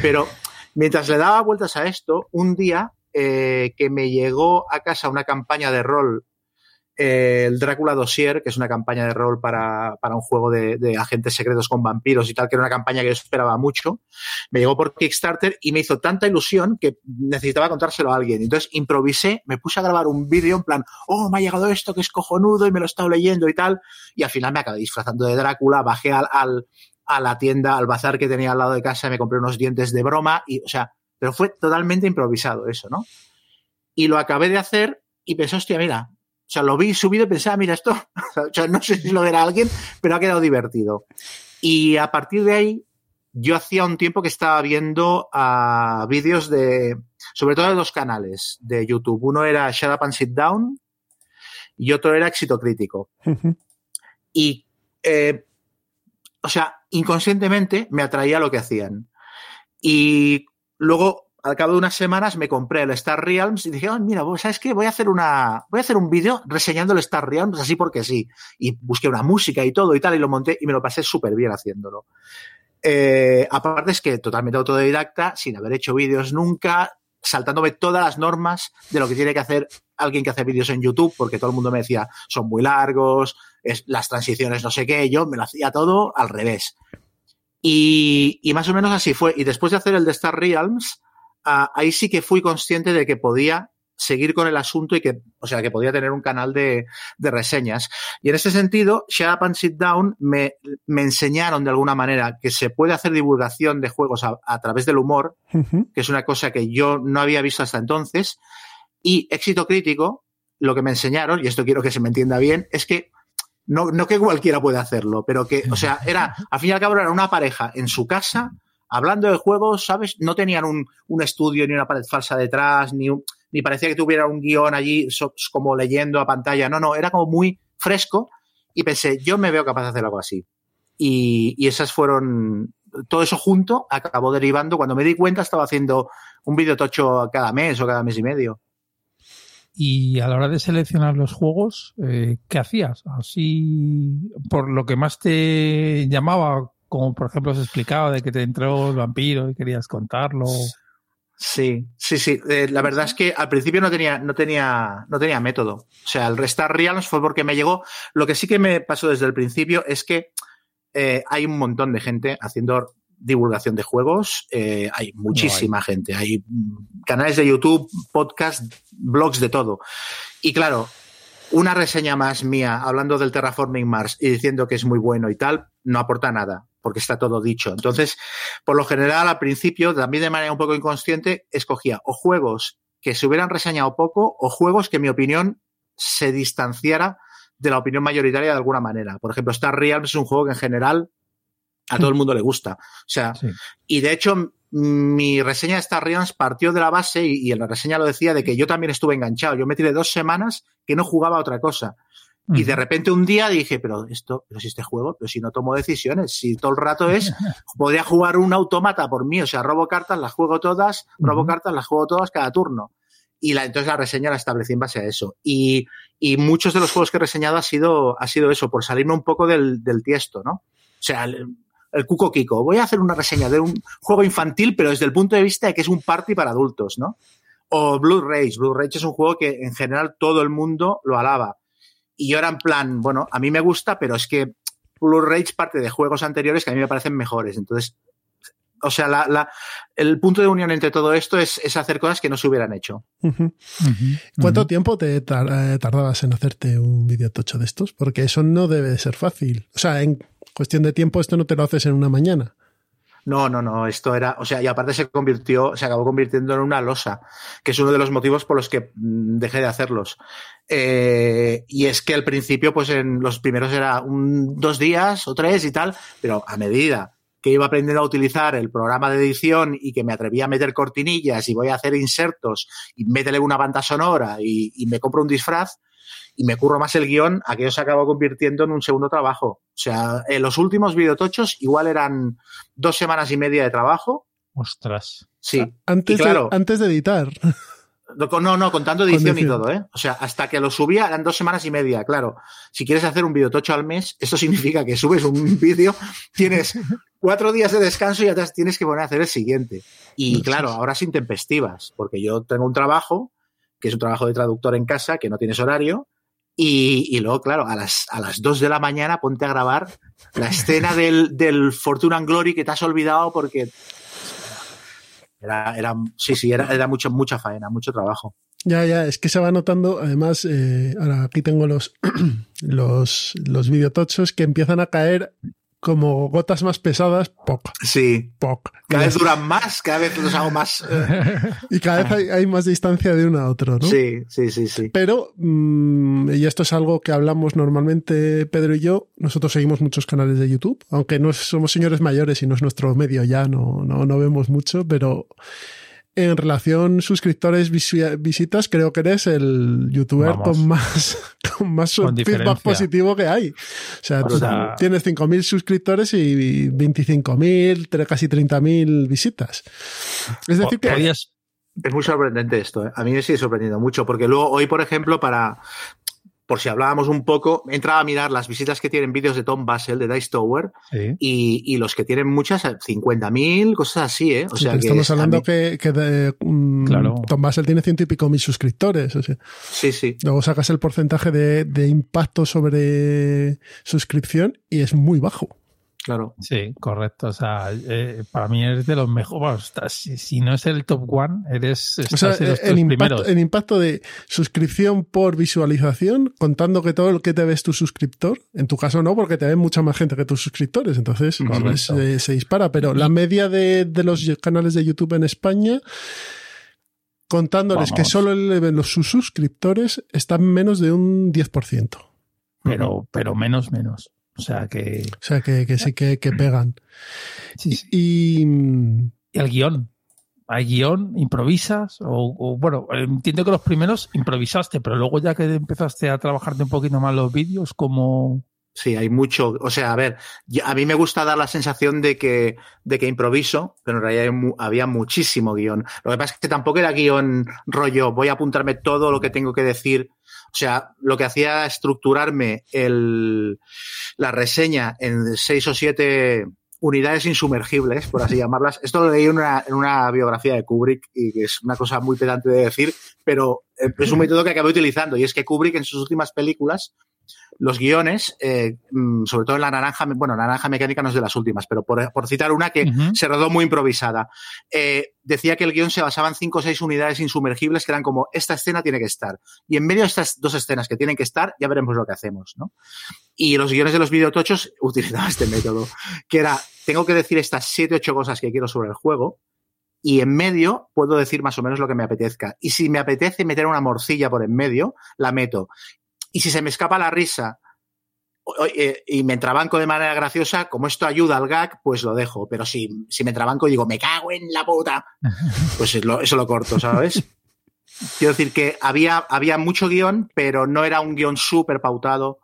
Pero mientras le daba vueltas a esto, un día eh, que me llegó a casa una campaña de rol el Drácula Dossier, que es una campaña de rol para, un juego de, agentes secretos con vampiros y tal, que era una campaña que yo esperaba mucho. Me llegó por Kickstarter y me hizo tanta ilusión que necesitaba contárselo a alguien. Entonces improvisé, me puse a grabar un vídeo en plan, oh, me ha llegado esto que es cojonudo y me lo he estado leyendo y tal. Y al final me acabé disfrazando de Drácula, bajé al, a la tienda, al bazar que tenía al lado de casa, me compré unos dientes de broma y, o sea, pero fue totalmente improvisado eso, ¿no? Y lo acabé de hacer y pensé, hostia, mira, sea, lo vi subido y pensé, ah, mira esto, o sea, no sé si lo verá alguien, pero ha quedado divertido. Y a partir de ahí, yo hacía un tiempo que estaba viendo uh, vídeos de, sobre todo de dos canales de YouTube. Uno era Shut Up and Sit Down y otro era Éxito Crítico. Y, eh, o sea, inconscientemente me atraía lo que hacían. Y luego al cabo de unas semanas me compré el Star Realms y dije, oh, mira, ¿sabes qué? Voy a hacer una, voy a hacer un vídeo reseñando el Star Realms así porque sí. Y busqué una música y todo y tal y lo monté y me lo pasé súper bien haciéndolo. Eh, aparte es que totalmente autodidacta, sin haber hecho vídeos nunca, saltándome todas las normas de lo que tiene que hacer alguien que hace vídeos en YouTube, porque todo el mundo me decía, son muy largos, es, las transiciones no sé qué, yo me lo hacía todo al revés. Y, y más o menos así fue. Y después de hacer el de Star Realms, ahí sí que fui consciente de que podía seguir con el asunto y que, o sea, que podía tener un canal de, reseñas. Y en ese sentido, Shut Up and Sit Down me, me, enseñaron de alguna manera que se puede hacer divulgación de juegos a, través del humor, que es una cosa que yo no había visto hasta entonces. Y éxito crítico, lo que me enseñaron, y esto quiero que se me entienda bien, es que no, no que cualquiera puede hacerlo, pero que, o sea, era, al fin y al cabo era una pareja en su casa hablando de juegos, ¿sabes? No tenían un, estudio ni una pared falsa detrás, ni, ni parecía que tuviera un guion allí como leyendo a pantalla. No, no, era como muy fresco y pensé, yo me veo capaz de hacer algo así. Y, y esas fueron, todo eso junto acabó derivando. Cuando me di cuenta estaba haciendo un vídeo tocho cada mes o cada mes y medio. Y a la hora de seleccionar los juegos, eh, ¿qué hacías? Así, por lo que más te llamaba como por ejemplo has explicado de que te entró el vampiro y querías contarlo. Sí, sí, sí. Eh, la verdad es que al principio no tenía, no tenía, no tenía método. O sea, el restar Realms fue porque me llegó. Lo que sí que me pasó desde el principio es que eh, hay un montón de gente haciendo divulgación de juegos, eh, hay muchísima gente. Hay canales de YouTube, podcasts, blogs de todo. Y claro, una reseña más mía hablando del Terraforming Mars y diciendo que es muy bueno y tal, no aporta nada, porque está todo dicho. Entonces, por lo general, al principio, también de manera un poco inconsciente, escogía o juegos que se hubieran reseñado poco o juegos que, en mi opinión, se distanciara de la opinión mayoritaria de alguna manera. Por ejemplo, Star Realms es un juego que en general a todo el mundo le gusta. O sea, y de hecho, mi reseña de Star Realms partió de la base, y, en la reseña lo decía, de que yo también estuve enganchado. Yo me tiré dos semanas que no jugaba a otra cosa. Y de repente un día dije, pero esto, pero si este juego, pero si no tomo decisiones, si todo el rato es, podría jugar un automata por mí, o sea, robo cartas, las juego todas, robo cartas, las juego todas cada turno. Y la, entonces la reseña la establecí en base a eso. Y, y muchos de los juegos que he reseñado ha sido, ha sido eso, por salirme un poco del, del tiesto, ¿no? O sea, el Cuco Kiko. Voy a hacer una reseña de un juego infantil, pero desde el punto de vista de que es un party para adultos, ¿no? O Blue Rage. Blue Rage es un juego que en general todo el mundo lo alaba. Y yo era en plan, bueno, a mí me gusta, pero es que Blue Rage parte de juegos anteriores que a mí me parecen mejores. Entonces, o sea, la, el punto de unión entre todo esto es, hacer cosas que no se hubieran hecho. ¿Cuánto tiempo te eh, tardabas en hacerte un videotocho de estos? Porque eso no debe de ser fácil. O sea, en cuestión de tiempo esto no te lo haces en una mañana. No, no, no, esto era, o sea, y aparte se convirtió, se acabó convirtiendo en una losa, que es uno de los motivos por los que mm, dejé de hacerlos. Eh, y es que al principio, pues en los primeros era un, dos días o tres y tal, pero a medida que iba aprendiendo a utilizar el programa de edición y que me atrevía a meter cortinillas y voy a hacer insertos y métele una banda sonora y, y me compro un disfraz, y me curro más el guion, aquello se acabó convirtiendo en un segundo trabajo. O sea, en los últimos videotochos igual eran dos semanas y media de trabajo. Ostras. Sí. Antes, claro, de, antes de editar. No, no, contando edición y todo, ¿eh? O sea, hasta que lo subía eran dos semanas y media, claro. Si quieres hacer un videotocho al mes, eso significa que subes un vídeo, tienes cuatro días de descanso y ya tienes que poner a hacer el siguiente. Y claro, ahora sin tempestivas, porque yo tengo un trabajo, que es un trabajo de traductor en casa, que no tienes horario, y, luego, claro, a las, a las 2 de la mañana ponte a grabar la escena del, del Fortune and Glory que te has olvidado porque era, era sí, sí, era, era mucho, mucha faena, mucho trabajo. Ya, ya, es que se va notando, además, eh, ahora aquí tengo los, los, los videotochos que empiezan a caer como gotas más pesadas, poc. Sí. Poc. Cada vez duran más, cada vez los hago más. Eh. y cada vez hay, más distancia de uno a otro, ¿no? Sí, sí, sí, sí. Pero, mm, y esto es algo que hablamos normalmente Pedro y yo, nosotros seguimos muchos canales de YouTube, aunque no somos señores mayores y no es nuestro medio ya, no, no, no vemos mucho, pero en relación suscriptores visitas, creo que eres el youtuber con más, con más feedback positivo que hay. O sea, tú tienes 5.000 suscriptores y 25.000, casi 30.000 visitas. Es decir que... Es muy sorprendente esto. ¿eh? A mí me sigue sorprendiendo mucho, porque luego hoy, por ejemplo, para, por si hablábamos un poco, entraba a mirar las visitas que tienen vídeos de Tom Basel, de Dice Tower, y, los que tienen muchas, 50.000, cosas así, ¿eh? O sea, estamos hablando que, Tom Basel tiene ciento y pico mil suscriptores. sí, sí. Luego sacas el porcentaje de, de impacto sobre suscripción y es muy bajo. Claro. Sí, correcto. O sea, eh, para mí eres de los mejores. si, no es el top one, eres o sea, el, impacto, el impacto de suscripción por visualización, contando que todo lo que te ves tu suscriptor, en tu caso no, porque te ven mucha más gente que tus suscriptores, entonces se, dispara. Pero la media de, los canales de YouTube en España contándoles que solo los, sus suscriptores están menos de un 10%. Pero, pero menos, menos. O sea que. O sea que, que sí que, que pegan. Sí, Y, el guion. ¿Hay guion? ¿Improvisas? O, bueno, entiendo que los primeros improvisaste, pero luego ya que empezaste a trabajarte un poquito más los vídeos, como. Sí, hay mucho. O sea, a ver, a mí me gusta dar la sensación de que, de que improviso, pero en realidad había muchísimo guion. Lo que pasa es que tampoco era guion rollo, voy a apuntarme todo lo que tengo que decir o sea, lo que hacía estructurarme el, la reseña en seis o siete unidades insumergibles, por así llamarlas. Esto lo leí en una, en una biografía de Kubrick y que es una cosa muy pedante de decir, pero es un método que acabé utilizando y es que Kubrick en sus últimas películas los guiones, eh, mm, sobre todo en la naranja, bueno, naranja mecánica no es de las últimas, pero por, citar una que se rodó muy improvisada, eh, decía que el guion se basaba en cinco o seis unidades insumergibles que eran como, esta escena tiene que estar. Y en medio de estas dos escenas que tienen que estar, ya veremos lo que hacemos, ¿no? Y los guiones de los videotochos utilizaban este método, que era, tengo que decir estas siete, ocho cosas que quiero sobre el juego, y en medio puedo decir más o menos lo que me apetezca. Y si me apetece meter una morcilla por en medio, la meto. Y si se me escapa la risa eh, y me entrabanco de manera graciosa, como esto ayuda al gag, pues lo dejo. Pero si, si me entrabanco y digo, me cago en la puta, pues eso lo corto, ¿sabes? Quiero decir que había, había mucho guion, pero no era un guion súper pautado.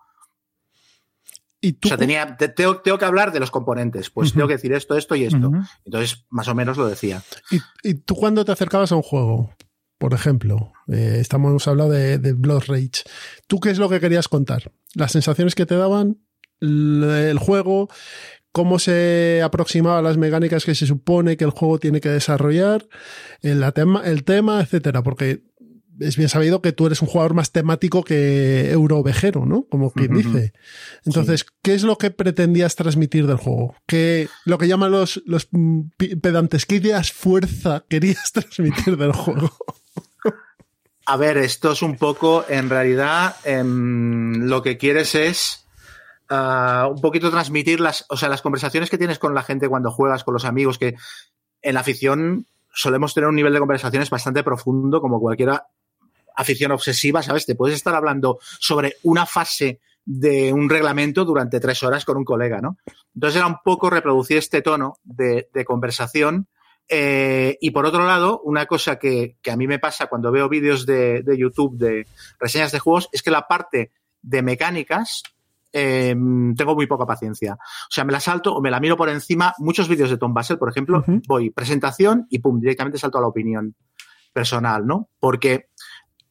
¿Y tú? O sea, tenía, tengo, tengo, que hablar de los componentes. Pues tengo que decir esto, esto y esto. Entonces, más o menos lo decía. ¿Y, ¿Y, tú cuando te acercabas a un juego? por ejemplo, eh, estamos hablando de, de, Blood Rage. ¿Tú qué es lo que querías contar? ¿Las sensaciones que te daban? ¿El juego? ¿Cómo se aproximaba a las mecánicas que se supone que el juego tiene que desarrollar? El, tema, el tema, etcétera. Porque es bien sabido que tú eres un jugador más temático que eurovejero, ¿no? Como quien dice. Entonces, ¿qué es lo que pretendías transmitir del juego? ¿Qué, lo que llaman los, los pedantes, ¿qué ideas fuerza querías transmitir del juego? A ver, esto es un poco, en realidad, em, lo que quieres es ah, un poquito transmitir las, o sea, las conversaciones que tienes con la gente cuando juegas, con los amigos, que en la afición solemos tener un nivel de conversaciones bastante profundo, como cualquier afición obsesiva, ¿sabes? Te puedes estar hablando sobre una fase de un reglamento durante tres horas con un colega, ¿no? Entonces era un poco reproducir este tono de, de conversación eh, y por otro lado, una cosa que, que, a mí me pasa cuando veo vídeos de, de, YouTube de reseñas de juegos es que la parte de mecánicas eh, tengo muy poca paciencia. O sea, me la salto o me la miro por encima. Muchos vídeos de Tom Basel, por ejemplo, uh -huh. voy presentación y pum, directamente salto a la opinión personal, ¿no? Porque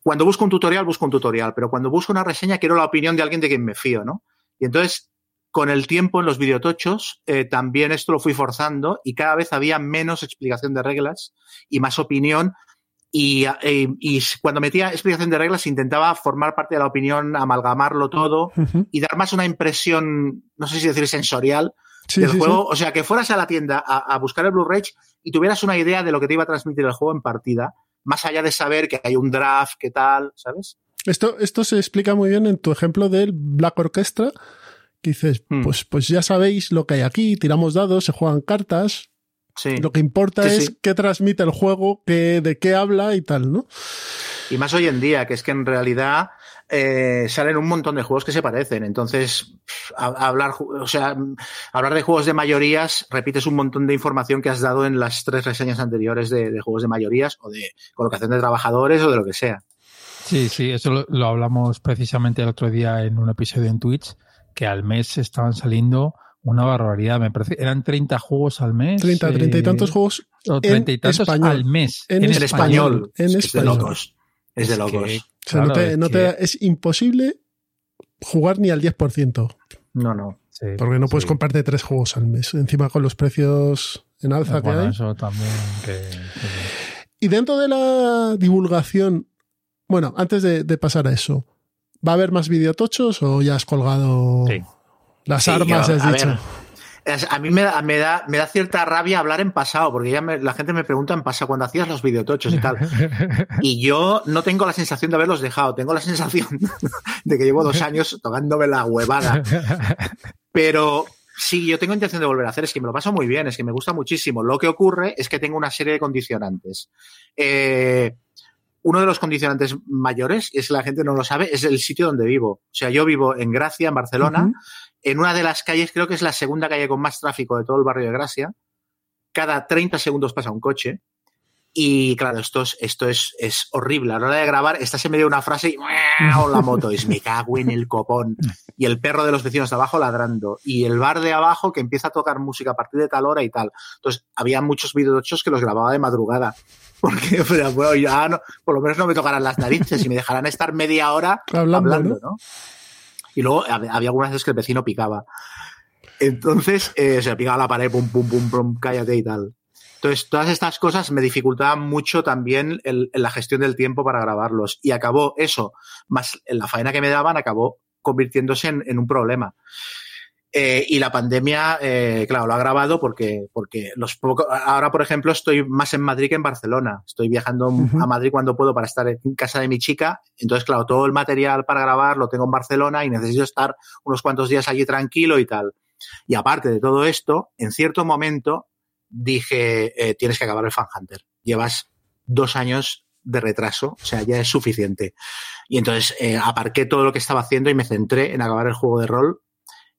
cuando busco un tutorial, busco un tutorial, pero cuando busco una reseña, quiero la opinión de alguien de quien me fío, ¿no? Y entonces con el tiempo en los videotochos eh, también esto lo fui forzando y cada vez había menos explicación de reglas y más opinión. Y, eh, y, cuando metía explicación de reglas intentaba formar parte de la opinión, amalgamarlo todo uh -huh. y dar más una impresión, no sé si decir sensorial, sí, del sí, juego. Sí. O sea, que fueras a la tienda a, a buscar el Blue Rage y tuvieras una idea de lo que te iba a transmitir el juego en partida, más allá de saber que hay un draft, qué tal, ¿sabes? Esto, esto se explica muy bien en tu ejemplo del Black Orchestra, que dices, hmm. pues, pues ya sabéis lo que hay aquí, tiramos dados, se juegan cartas. Sí. Lo que importa sí, es sí. qué transmite el juego, qué, de qué habla y tal, ¿no? Y más hoy en día, que es que en realidad eh, salen un montón de juegos que se parecen. Entonces, a, a hablar, o sea, hablar de juegos de mayorías, repites un montón de información que has dado en las tres reseñas anteriores de, de juegos de mayorías o de colocación de trabajadores o de lo que sea. Sí, sí, eso lo, lo hablamos precisamente el otro día en un episodio en Twitch que al mes estaban saliendo una barbaridad. Me parece, eran 30 juegos al mes. 30, 30 y tantos juegos. O 30 y tantos español. al mes. En, en español. español. En es español. de locos. Es de locos. Que, o sea, claro, no te, no te, es imposible jugar ni al 10%. No, no. Sí, porque no puedes sí. comprarte tres juegos al mes. Encima con los precios en alza bueno, que hay. Eso también. Que, y dentro de la divulgación, bueno, antes de, de pasar a eso, ¿Va a haber más videotochos o ya has colgado sí. Las sí, armas? Yo, has dicho? Ver, a mí me da, me, da, me da cierta rabia hablar en pasado, porque ya me, la gente me pregunta en pasado cuando hacías los videotochos y tal. y yo no tengo la sensación de haberlos dejado, tengo la sensación de que llevo dos años tocándome la huevada. Pero sí, yo tengo intención de volver a hacer, es que me lo paso muy bien, es que me gusta muchísimo. Lo que ocurre es que tengo una serie de condicionantes. Eh, uno de los condicionantes mayores, y es que la gente no lo sabe, es el sitio donde vivo. O sea, yo vivo en Gracia, en Barcelona, uh -huh. En una de las calles, creo que es la segunda calle con más tráfico de todo el barrio de Gracia. Cada 30 segundos pasa un coche. Y claro, esto es, esto es, es horrible. A la hora de grabar, estás en medio de una frase y la moto es me cago en el copón. Y el perro de los vecinos de abajo ladrando. Y el bar de abajo que empieza a tocar música a partir de tal hora y tal. Entonces, había muchos videochos que los grababa de madrugada. Porque, bueno, ya no, por lo menos no me tocarán las narices y me dejarán estar media hora hablando, hablando ¿no? Y luego había algunas veces que el vecino picaba. Entonces, eh, se picaba la pared, pum, pum, pum, pum, cállate y tal. Entonces, todas estas cosas me dificultaban mucho también el, la gestión del tiempo para grabarlos. Y acabó eso, más la faena que me daban, acabó convirtiéndose en, en un problema. Eh, y la pandemia, eh, claro, lo ha grabado porque, porque los poco, ahora, por ejemplo, estoy más en Madrid que en Barcelona. Estoy viajando uh -huh. a Madrid cuando puedo para estar en casa de mi chica. Entonces, claro, todo el material para grabar lo tengo en Barcelona y necesito estar unos cuantos días allí tranquilo y tal. Y aparte de todo esto, en cierto momento dije, eh, tienes que acabar el Fan Hunter. Llevas dos años de retraso, o sea, ya es suficiente. Y entonces aparqué todo lo que estaba haciendo y me centré en acabar el juego de rol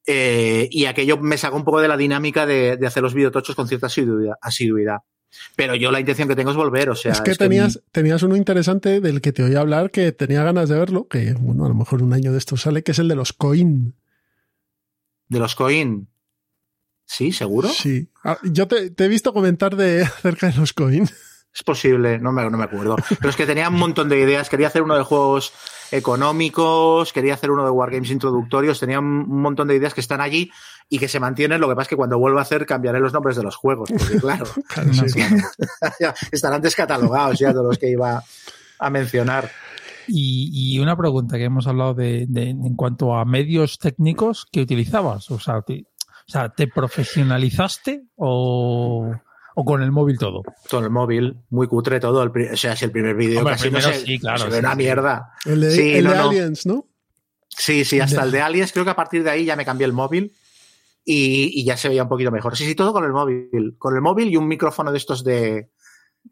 eh, y aquello me sacó un poco de la dinámica de, de hacer los videotochos con cierta asiduidad, Pero yo la intención que tengo es volver, o sea. Es que, es tenías, que... tenías uno interesante del que te oí hablar que tenía ganas de verlo, que bueno, a lo mejor un año de esto sale, que es el de los coin. ¿De los coin? ¿Sí, seguro? Sí. Ah, yo te, te, he visto comentar de acerca de los coin. Es posible, no me, no me acuerdo. Pero es que tenía un montón de ideas. Quería hacer uno de juegos económicos, quería hacer uno de wargames introductorios, tenía un montón de ideas que están allí y que se mantienen. Lo que pasa es que cuando vuelva a hacer cambiaré los nombres de los juegos, porque claro, claro sí. estarán descatalogados ya de los que iba a mencionar. Y, y una pregunta que hemos hablado de, de, en cuanto a medios técnicos que utilizabas, o sea, te, o sea, ¿te profesionalizaste o, o con el móvil todo? Con el móvil, muy cutre todo. El, o sea, es el primer vídeo casi no se, sí, claro, se ve una mierda. El de, sí, el no, de no. Aliens, ¿no? Sí, sí, hasta el de Aliens. Creo que a partir de ahí ya me cambié el móvil y, y, ya se veía un poquito mejor. Sí, sí, todo con el móvil. Con el móvil y un micrófono de estos de,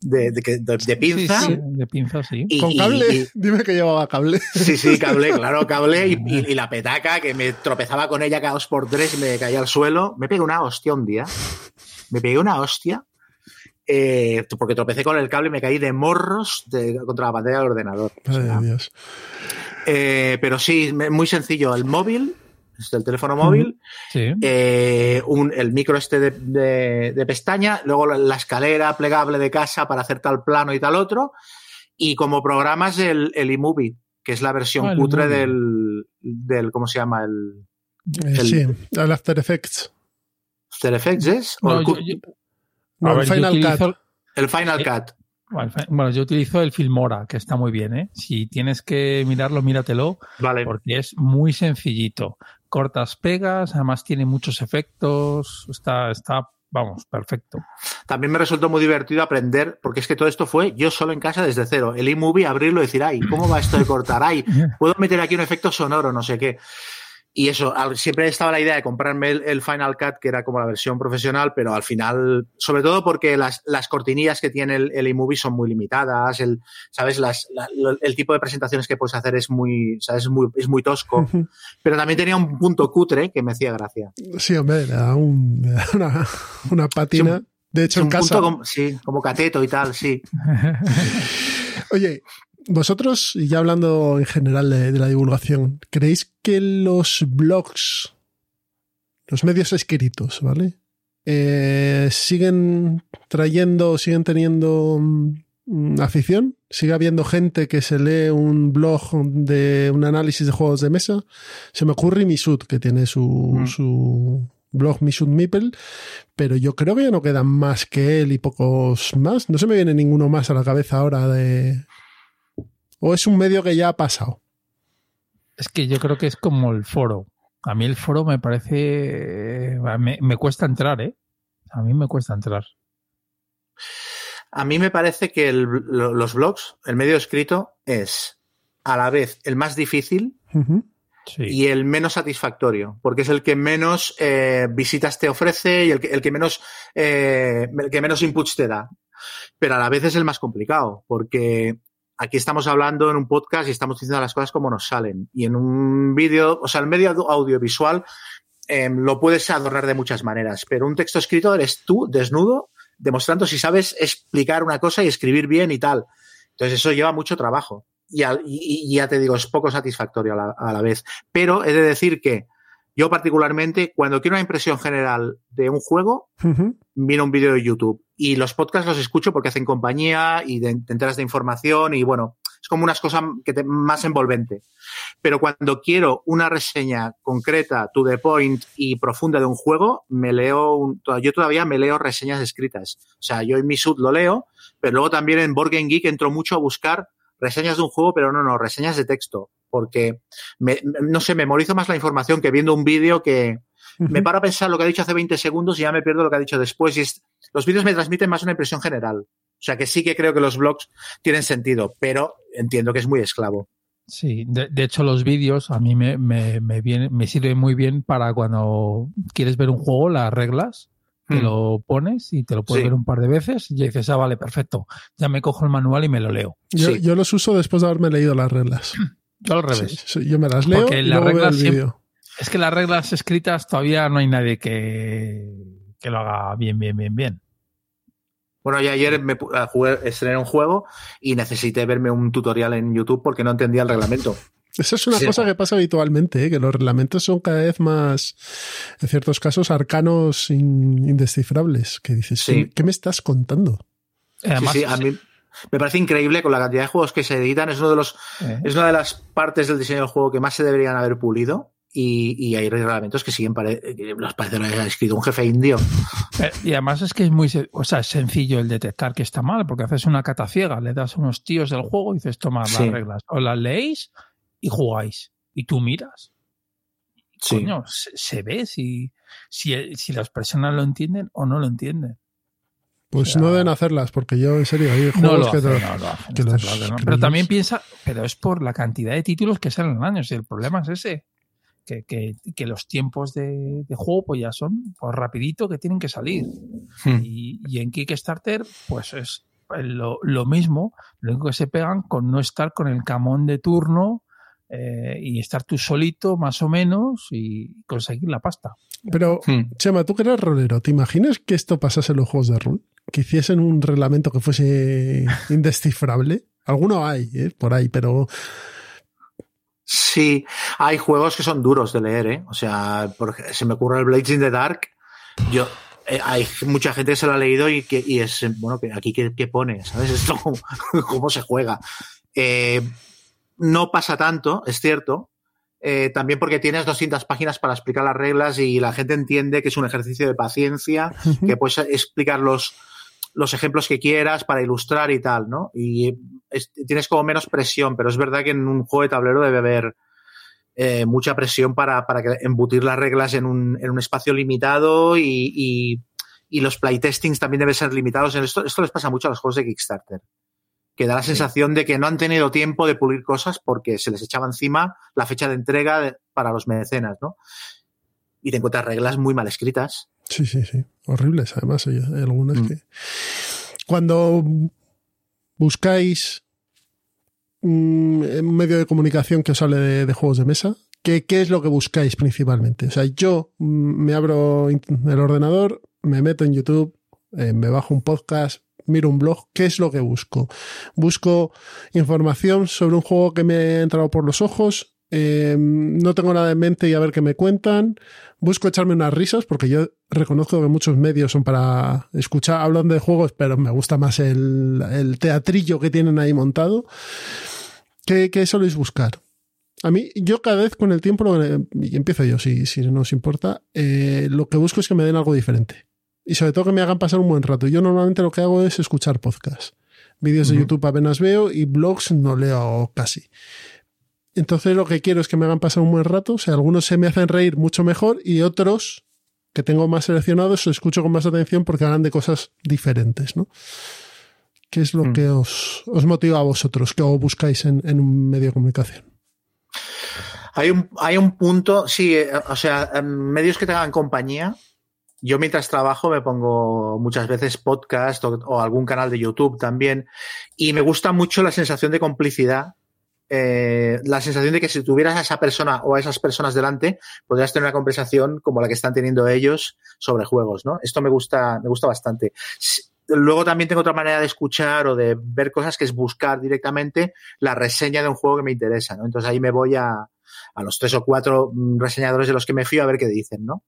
de, de, de, de pinza. Sí, sí, de pinza, sí. Y, ¿Con cable? y- Dime que llevaba cable. Sí, sí, cable, claro, cable. Y, y- y la petaca que me tropezaba con ella cada dos por tres y me caía al suelo. Me pegué una hostia un día. Me pegué una hostia. Eh, porque tropecé con el cable y me caí de morros de- contra la pantalla del ordenador. O Ay, sea, Dios. eh, pero sí, muy sencillo. El móvil, el teléfono móvil, Sí. eh, un, el micro este de, de- de pestaña, luego la, escalera plegable de casa para hacer tal plano y tal otro, y como programas el, el iMovie, que es la versión Ah, cutre del, del, ¿cómo se llama? El El- sí, el After Effects. After Effects, ¿es? O No, el, yo- cu- yo- No, el Final utilizo- Cut. el Final Eh, Cut. Bueno, Bueno, yo utilizo el Filmora, que está muy bien, ¿eh? Si tienes que mirarlo, míratelo, Vale. porque es muy sencillito. Cortas, pegas, además tiene muchos efectos, está, está, vamos, perfecto. También me resultó muy divertido aprender, porque es que todo esto fue yo solo en casa desde cero. El iMovie, abrirlo y decir, ay, ¿cómo va esto de cortar? Ay, puedo meter aquí un efecto sonoro, no sé qué. Y eso, siempre estaba la idea de comprarme el, el Final Cut, que era como la versión profesional, pero al final, sobre todo porque las, las cortinillas que tiene el, el iMovie son muy limitadas, el, ¿sabes? Las, la- el tipo de presentaciones que puedes hacer es muy, ¿sabes? Es muy, es muy tosco. Pero también tenía un punto cutre que me hacía gracia. Sí, hombre, le da, un, una, una patina. Sí, de hecho, en un casa. punto como, sí, como cateto y tal, sí. Oye, vosotros, y ya hablando en general de, de la divulgación, ¿creéis que los blogs, los medios escritos, ¿vale? Eh, siguen trayendo, siguen teniendo mm, afición? ¿Sigue habiendo gente que se lee un blog de un análisis de juegos de mesa? Se me ocurre Misut, que tiene su, Mm. su blog Misut Mipel, pero yo creo que ya no quedan más que él y pocos más. No se me viene ninguno más a la cabeza ahora de... ¿O es un medio que ya ha pasado? Es que yo creo que es como el foro. A mí el foro me parece. Me, me cuesta entrar, ¿eh? A mí me cuesta entrar. A mí me parece que el- los blogs, el medio escrito, es a la vez el más difícil. Sí. y el menos satisfactorio, porque es el que menos eh, visitas te ofrece y el que, el que menos eh, el que menos inputs te da. Pero a la vez es el más complicado, porque aquí estamos hablando en un podcast y estamos diciendo las cosas como nos salen. Y en un vídeo, o sea, el medio audio- audiovisual eh, lo puedes adornar de muchas maneras, pero un texto escrito eres tú, desnudo, demostrando si sabes explicar una cosa y escribir bien y tal. Entonces eso lleva mucho trabajo. Y ya te digo, es poco satisfactorio a la, a la vez. Pero he de decir que yo particularmente, cuando quiero una impresión general de un juego, Ujú. miro un vídeo de YouTube. Y los podcasts los escucho porque hacen compañía y de- te enteras de información y bueno, es como unas cosas que te, más envolvente. Pero cuando quiero una reseña concreta, to the point y profunda de un juego, me leo, un, yo todavía me leo reseñas escritas. O sea, yo en mi sud lo leo, pero luego también en Board Game Geek entro mucho a buscar reseñas de un juego, pero no, no, reseñas de texto, porque me, no sé, memorizo más la información que viendo un vídeo que me paro a pensar lo que ha dicho hace 20 segundos y ya me pierdo lo que ha dicho después. Y los vídeos me transmiten más una impresión general. O sea que sí que creo que los blogs tienen sentido, pero entiendo que es muy esclavo. Sí, de, hecho los vídeos a mí me, me, me, me sirven muy bien para cuando quieres ver un juego, las reglas, te hmm. lo pones y te lo puedes ver un par de veces y dices, ah, vale, perfecto, ya me cojo el manual y me lo leo. Yo, yo los uso después de haberme leído las reglas. Yo al revés. yo me las leo y las reglas Es que las reglas escritas todavía no hay nadie que, que lo haga bien, bien, bien, bien. Bueno, yo ayer me jugué, estrené un juego y necesité verme un tutorial en YouTube porque no entendía el reglamento. Esa es una cosa que pasa habitualmente, ¿eh? que los reglamentos son cada vez más, en ciertos casos, arcanos indescifrables. Que dices, ¿qué, me estás contando? sí, a mí me parece increíble con la cantidad de juegos que se editan. Es, uno de los, eh. es una de las partes del diseño del juego que más se deberían haber pulido y, hay reglamentos que siguen pare los parece que ha escrito un jefe indio. Eh, y además es que es muy o sea, es sencillo el detectar que está mal, porque haces una cata ciega, le das unos tíos del juego y dices, toma las reglas, o las leéis y jugáis. Y tú miras. Sí. Coño, se, ve si, si, las personas lo entienden o no lo entienden. Pues no deben hacerlas, porque yo, en serio, hay juegos que, Pero también piensa, pero es por la cantidad de títulos que salen en años, y el problema es ese que, los tiempos de, juego pues ya son pues, rapidito que tienen que salir. Hmm. Y, en Kickstarter pues es lo, mismo, lo único que se pegan con no estar con el camón de turno eh, y estar tú solito más o menos y conseguir la pasta. Pero, hmm. Chema, tú que eres rolero, ¿te imaginas que esto pasase en los juegos de rol? Que hiciesen un reglamento que fuese indescifrable. Alguno hay, ¿eh? por ahí, pero Sí, hay juegos que son duros de leer, ¿eh? O sea, se me ocurre el Blades in the Dark. Yo, eh, hay mucha gente que se lo ha leído y que y es, bueno, que aquí qué, pone, ¿sabes? Esto, cómo se juega. Eh, no pasa tanto, es cierto. Eh, también porque tienes 200 páginas para explicar las reglas y la gente entiende que es un ejercicio de paciencia, que puedes explicar los, los ejemplos que quieras para ilustrar y tal, ¿no? Y tienes como menos presión, pero es verdad que en un juego de tablero debe haber eh, mucha presión para, para embutir las reglas en un, en un espacio limitado y, y, y, los playtestings también deben ser limitados. Esto, esto les pasa mucho a los juegos de Kickstarter, que da la sensación de que no han tenido tiempo de pulir cosas porque se les echaba encima la fecha de entrega para los mecenas, ¿no? Y te encuentras reglas muy mal escritas Sí, sí, sí. Horribles, además, hay, algunas mm. que. Cuando buscáis un medio de comunicación que os hable de, juegos de mesa, ¿qué, ¿qué, es lo que buscáis principalmente? O sea, yo mm, me abro el ordenador, me meto en YouTube, eh, me bajo un podcast, miro un blog, ¿qué es lo que busco? Busco información sobre un juego que me ha entrado por los ojos, Em, no tengo nada en mente y a ver qué me cuentan. Busco echarme unas risas porque yo reconozco que muchos medios son para escuchar, hablan de juegos, pero me gusta más el, teatrillo que tienen ahí montado. ¿Qué, ¿Qué, soléis buscar? A mí, yo cada vez con el tiempo, y empiezo yo si, si no os importa, eh, lo que busco es que me den algo diferente. Y sobre todo que me hagan pasar un buen rato. Yo normalmente lo que hago es escuchar podcasts. Vídeos de YouTube apenas veo y blogs no leo casi. Entonces lo que quiero es que me hagan pasar un buen rato. O sea, algunos se me hacen reír mucho mejor y otros que tengo más seleccionados los escucho con más atención porque hablan de cosas diferentes, ¿no? ¿Qué es lo mm. que os, motiva a vosotros, que os buscáis en, un medio de comunicación? Hay un, hay un punto, sí, eh, o sea, medios que tengan compañía. Yo mientras trabajo me pongo muchas veces podcast o algún canal de YouTube también y me gusta mucho la sensación de complicidad eh, la sensación de que si tuvieras a esa persona o a esas personas delante, podrías tener una conversación como la que están teniendo ellos sobre juegos, ¿no? Esto me gusta, me gusta bastante. Luego también tengo otra manera de escuchar o de ver cosas que es buscar directamente la reseña de un juego que me interesa, ¿no? Entonces ahí me voy a, a los tres o cuatro mm, reseñadores de los que me fío a ver qué dicen, ¿no?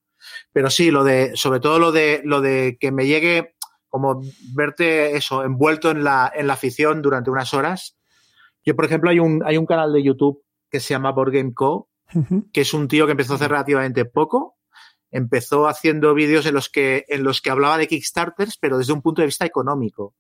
Pero sí, lo de, sobre todo lo de, lo de que me llegue como verte eso, envuelto en la, en la afición durante unas horas, Yo, por ejemplo, hay un, hay un canal de YouTube que se llama Board Game Co., que es un tío que empezó hace relativamente poco. Empezó haciendo vídeos en los que, en los que hablaba de Kickstarters, pero desde un punto de vista económico.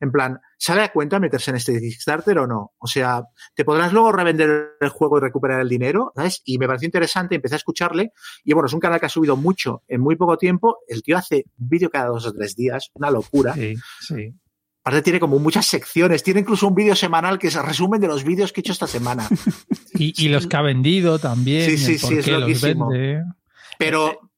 En plan, ¿sale a cuenta meterse en este Kickstarter o no? O sea, ¿te podrás luego revender el juego y recuperar el dinero? ¿Sabes? Y me pareció interesante, empecé a escucharle. Y bueno, es un canal que ha subido mucho en muy poco tiempo. El tío hace un vídeo cada dos o tres días, una locura. Sí, sí. Aparte tiene como muchas secciones, tiene incluso un vídeo semanal que es el resumen de los vídeos que he hecho esta semana. y, y, los que ha vendido también. Sí, sí, sí, es loquísimo. Pero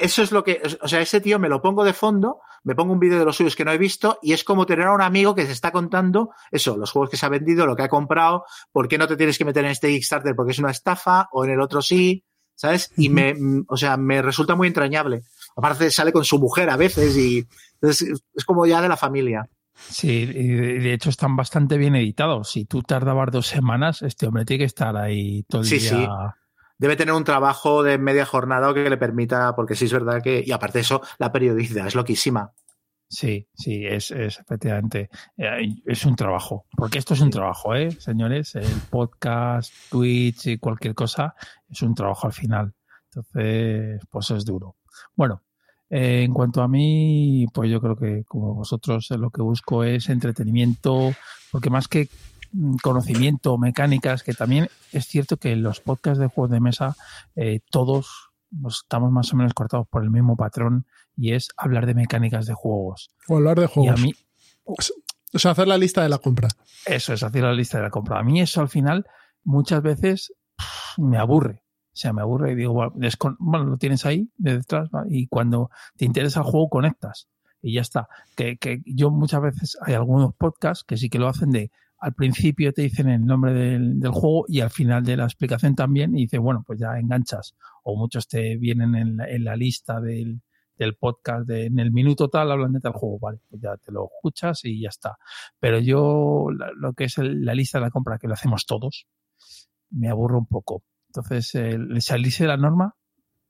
eso es lo que, o sea, ese tío me lo pongo de fondo, me pongo un vídeo de los suyos que no he visto y es como tener a un amigo que se está contando eso, los juegos que se ha vendido, lo que ha comprado, por qué no te tienes que meter en este Kickstarter porque es una estafa o en el otro sí, ¿sabes? Y me, o sea, me resulta muy entrañable. Aparte sale con su mujer a veces y entonces, es como ya de la familia. Sí, de hecho están bastante bien editados. Si tú tardabas dos semanas, este hombre tiene que estar ahí todo el sí, día. Sí, debe tener un trabajo de media jornada que le permita, porque sí es verdad que, y aparte de eso, la periodicidad es loquísima. Sí, sí, es, es efectivamente, es un trabajo, porque esto es un trabajo, ¿eh, señores? El podcast, Twitch y cualquier cosa es un trabajo al final. Entonces, pues es duro. Bueno, eh, en cuanto a mí, pues yo creo que como vosotros lo que busco es entretenimiento, porque más que conocimiento, mecánicas, que también es cierto que en los podcasts de juegos de mesa eh, todos nos estamos más o menos cortados por el mismo patrón y es hablar de mecánicas de juegos. O hablar de juegos. Y a mí, o sea, hacer la lista de la compra. Eso es, hacer la lista de la compra. A mí eso al final muchas veces pff, me aburre. O sea, me aburre y digo, bueno, bueno lo tienes ahí de detrás ¿vale? y cuando te interesa el juego conectas y ya está. Que, que yo muchas veces hay algunos podcasts que sí que lo hacen de al principio te dicen el nombre del, del, juego y al final de la explicación también y dice, bueno, pues ya enganchas. O muchos te vienen en la, en la lista del, del podcast, de, en el minuto tal hablan de tal juego, vale, pues ya te lo escuchas y ya está. Pero yo, lo que es el, la lista de la compra, que lo hacemos todos, me aburro un poco. Entonces, el salirse de la norma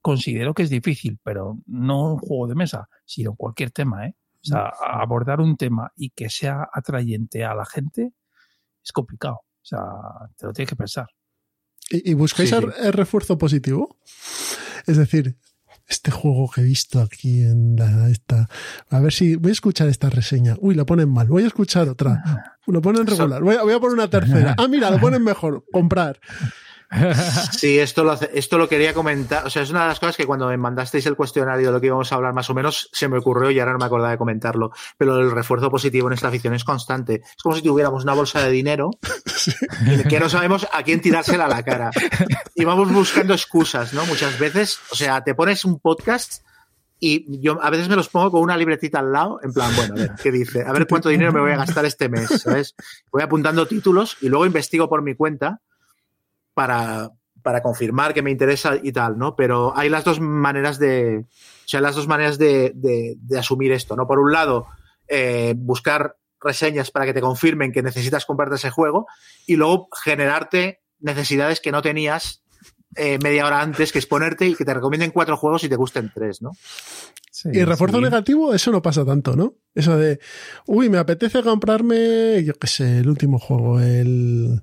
considero que es difícil, pero no un juego de mesa, sino cualquier tema, ¿eh? O sea, abordar un tema y que sea atrayente a la gente es complicado. O sea, te lo tienes que pensar. ¿Y, y buscáis sí, sí. El, el, refuerzo positivo? Es decir, este juego que he visto aquí en la esta. A ver si voy a escuchar esta reseña. Uy, la ponen mal. Voy a escuchar otra. Lo ponen regular. Voy a, voy a poner una tercera. Ah, mira, lo ponen mejor. Comprar. Sí, esto lo, esto lo quería comentar. O sea, es una de las cosas que cuando me mandasteis el cuestionario de lo que íbamos a hablar más o menos, se me ocurrió y ahora no me acordaba de comentarlo. Pero el refuerzo positivo en esta afición es constante. Es como si tuviéramos una bolsa de dinero que no sabemos a quién tirársela a la cara. Y vamos buscando excusas, ¿no? Muchas veces, o sea, te pones un podcast y yo a veces me los pongo con una libretita al lado, en plan, bueno, a ver, ¿qué dice? A ver cuánto dinero me voy a gastar este mes, ¿sabes? Voy apuntando títulos y luego investigo por mi cuenta para, para confirmar que me interesa y tal, ¿no? Pero hay las dos maneras de, o sea, las dos maneras de, de, de asumir esto, ¿no? Por un lado, eh, buscar reseñas para que te confirmen que necesitas comprarte ese juego y luego generarte necesidades que no tenías eh, media hora antes, que es ponerte y que te recomienden cuatro juegos y te gusten tres, ¿no? Sí, y refuerzo sí. negativo, eso no pasa tanto, ¿no? Eso de, uy, me apetece comprarme, yo qué sé, el último juego, el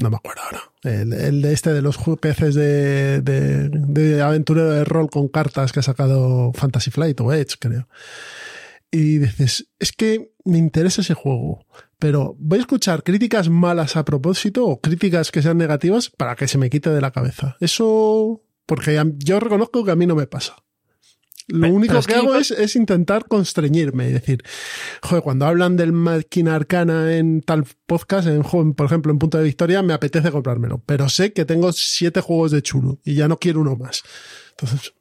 no me acuerdo ahora. El, el, de este de los peces de, de, de aventurero de rol con cartas que ha sacado Fantasy Flight o Edge, creo. Y dices, es que me interesa ese juego, pero voy a escuchar críticas malas a propósito o críticas que sean negativas para que se me quite de la cabeza. Eso, porque yo reconozco que a mí no me pasa. Lo pero, único pero que, que, hago es, es, intentar constreñirme y decir, joder, cuando hablan del máquina arcana en tal podcast, en, por ejemplo, en Punto de Victoria, me apetece comprármelo, pero sé que tengo siete juegos de chulo y ya no quiero uno más. Entonces.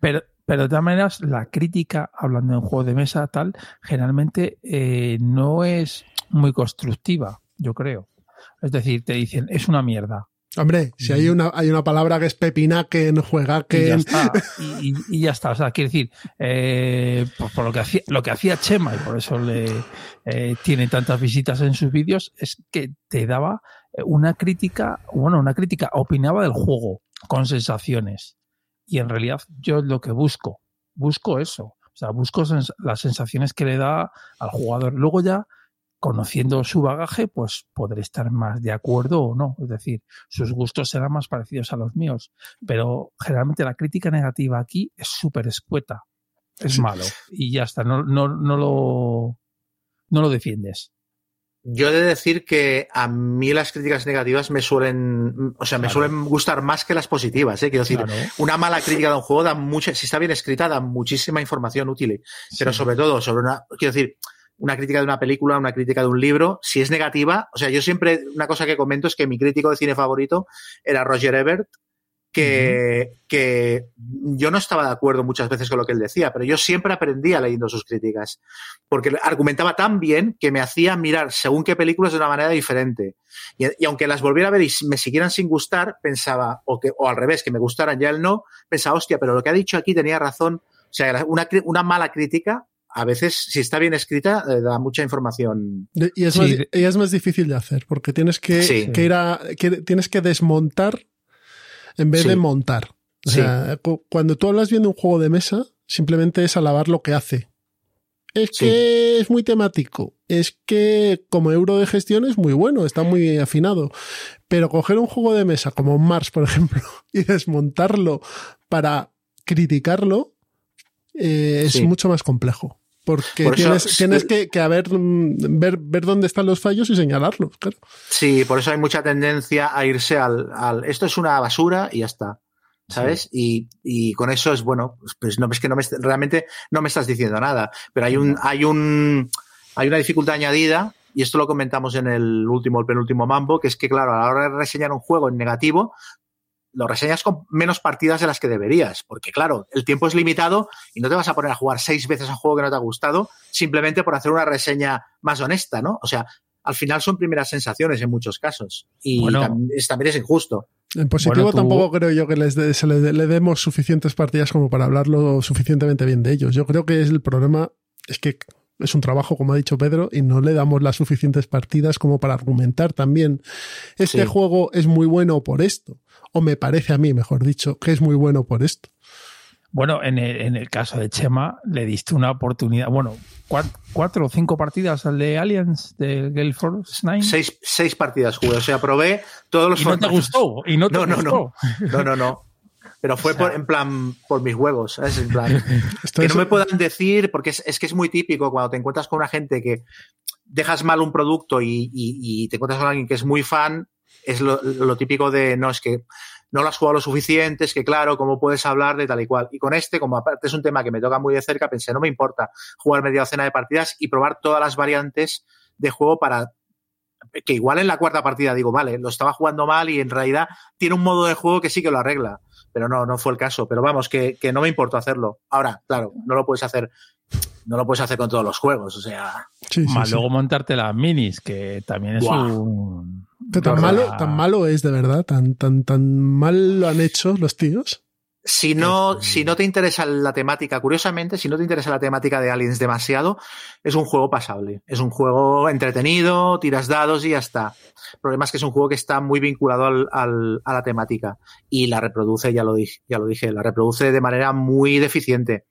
Pero, pero de todas maneras, la crítica, hablando de un juego de mesa, tal, generalmente eh, no es muy constructiva, yo creo. Es decir, te dicen, es una mierda. Hombre, si hay una, hay una palabra que es pepinaken, juegaken. Y ya está. Y, y, y ya está. O sea, quiere decir, eh, por, por, lo que hacía, lo que hacía Chema, y por eso le eh, tiene tantas visitas en sus vídeos, es que te daba una crítica, bueno, una crítica, opinaba del juego con sensaciones. Y en realidad yo lo que busco, busco eso. O sea, busco sens las sensaciones que le da al jugador. Luego ya conociendo su bagaje, pues podré estar más de acuerdo o no. Es decir, sus gustos serán más parecidos a los míos. Pero generalmente la crítica negativa aquí es súper escueta. Es malo. Y ya está. No, no, no, lo, no lo defiendes. Yo he de decir que a mí las críticas negativas me suelen, o sea, me suelen gustar más que las positivas, ¿eh? Quiero decir, una mala crítica de un juego da mucha, si está bien escrita, da muchísima información útil. Pero sobre todo, sobre una, quiero decir, una crítica de una película, una crítica de un libro, si es negativa, o sea, yo siempre, una cosa que comento es que mi crítico de cine favorito era Roger Ebert, que, que, yo no estaba de acuerdo muchas veces con lo que él decía, pero yo siempre aprendía leyendo sus críticas, porque argumentaba tan bien que me hacía mirar según qué películas de una manera diferente. Y, aunque las volviera a ver y me siguieran sin gustar, pensaba, o, que, o al revés, que me gustaran ya él no, pensaba, hostia, pero lo que ha dicho aquí tenía razón. O sea, una, una mala crítica a veces, si está bien escrita, eh, da mucha información. Y es, más, es, más, difícil de hacer, porque tienes que, ir a, tienes que desmontar en vez de montar. O sea, cuando tú hablas viendo un juego de mesa, simplemente es alabar lo que hace. Es que es muy temático. Es que como euro de gestión es muy bueno, está muy afinado. Pero coger un juego de mesa como Mars, por ejemplo, y desmontarlo para criticarlo, eh, es mucho más complejo. Porque tienes, tienes que, que haber, mm, ver, ver dónde están los fallos y señalarlos, claro. Sí, por eso hay mucha tendencia a irse al, al esto es una basura y ya está. ¿Sabes? Y, y, con eso es bueno, pues, pues no es que no me, realmente no me estás diciendo nada, pero hay un, hay un, hay una dificultad añadida y esto lo comentamos en el último, el penúltimo mambo, que es que, claro, a la hora de reseñar un juego en negativo, lo reseñas con menos partidas de las que deberías, porque claro, el tiempo es limitado y no te vas a poner a jugar seis veces a un juego que no te ha gustado simplemente por hacer una reseña más honesta, ¿no? O sea, al final son primeras sensaciones en muchos casos y también, es, injusto. En positivo tampoco creo yo que les se le, le, demos suficientes partidas como para hablarlo suficientemente bien de ellos. Yo creo que es el problema es que es un trabajo, como ha dicho Pedro, y no le damos las suficientes partidas como para argumentar también. Este juego es muy bueno por esto, o me parece a mí, mejor dicho, que es muy bueno por esto. Bueno, en el, en el caso de Chema, le diste una oportunidad. Bueno, cuatro, o cinco partidas al de Aliens de Gale Force 9. Seis, seis partidas jugué, o sea, probé todos los. Y no te gustó. Y no, te no, gustó. no, no, no, no. Pero fue por, en plan por mis huevos, ¿sabes? En plan, que no me puedan decir, porque es, es, que es muy típico cuando te encuentras con una gente que dejas mal un producto y, y, te encuentras con alguien que es muy fan, es lo, lo, típico de, no, es que no lo has jugado lo suficiente, es que claro, ¿cómo puedes hablar de tal y cual? Y con este, como aparte es un tema que me toca muy de cerca, pensé, no me importa jugar media docena de partidas y probar todas las variantes de juego para que igual en la cuarta partida digo, vale, lo estaba jugando mal y en realidad tiene un modo de juego que sí que lo arregla pero no, no fue el caso. Pero vamos, que, que no me importó hacerlo. Ahora, claro, no lo puedes hacer no lo puedes hacer con todos los juegos, o sea. más luego montarte las minis, que también es un. Tan malo, tan malo es de verdad, tan, tan, tan mal lo han hecho los tíos. Si no, si no te interesa la temática, curiosamente, si no te interesa la temática de Aliens demasiado, es un juego pasable. Es un juego entretenido, tiras dados y ya está. El problema es que es un juego que está muy vinculado al, al, a la temática y la reproduce, ya lo dije, ya lo dije, la reproduce de manera muy deficiente.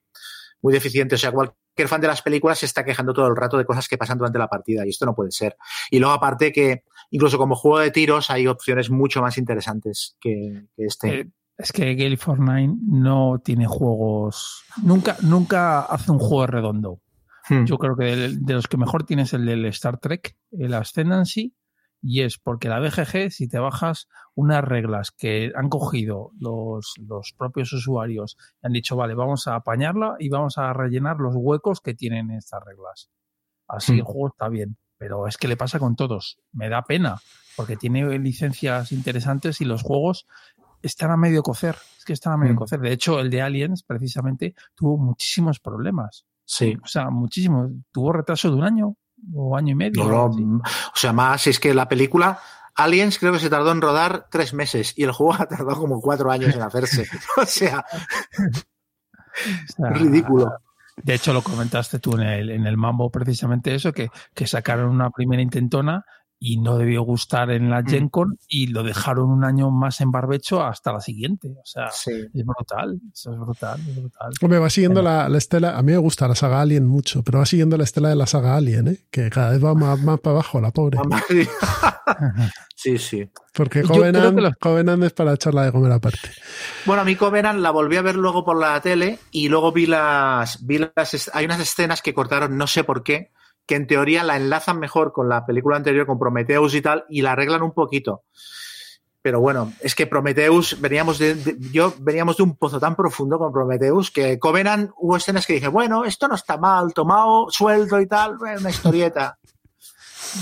Muy deficiente. O sea, cualquier fan de las películas se está quejando todo el rato de cosas que pasan durante la partida y esto no puede ser. Y luego, aparte que incluso como juego de tiros hay opciones mucho más interesantes que, que este. Eh, es que Gale Fortnite no tiene juegos. Nunca, nunca hace un juego redondo. Hmm. Yo creo que de, los que mejor tienes el del Star Trek, el Ascendancy, y es porque la BGG, si te bajas unas reglas que han cogido los, los propios usuarios han dicho, vale, vamos a apañarla y vamos a rellenar los huecos que tienen estas reglas. Así hmm. el juego está bien, pero es que le pasa con todos. Me da pena, porque tiene licencias interesantes y los juegos están a medio cocer. Es que están a medio mm. cocer. De hecho, el de Aliens, precisamente, tuvo muchísimos problemas. Sí. O sea, muchísimos. Tuvo retraso de un año o año y medio. o sea, más es que la película Aliens creo que se tardó en rodar tres meses y el juego ha tardado como cuatro años en hacerse. o sea, ridículo. De hecho, lo comentaste tú en el, en el Mambo, precisamente eso, que, que sacaron una primera intentona y no debió gustar en la. Gen Con y lo dejaron un año más en barbecho hasta la siguiente. O sea, Sí. es brutal, eso es brutal, es brutal. Hombre, va siguiendo la, la estela. A mí me gusta la saga Alien mucho, pero va siguiendo la estela de la saga Alien, ¿eh? que cada vez va más, más para abajo, la pobre. Sí, sí. Porque Covenant, Covenant es para echarla de comer aparte. Bueno, a mí Covenant la volví a ver luego por la tele y luego vi las, vi las, hay unas escenas que cortaron, no sé por qué, que en teoría la enlazan mejor con la película anterior, con Prometheus y tal, y la arreglan un poquito. Pero bueno, es que Prometheus, veníamos de, de- yo veníamos de un pozo tan profundo con Prometheus que Covenant hubo escenas que dije, bueno, esto no está mal, tomado, suelto y tal, una historieta.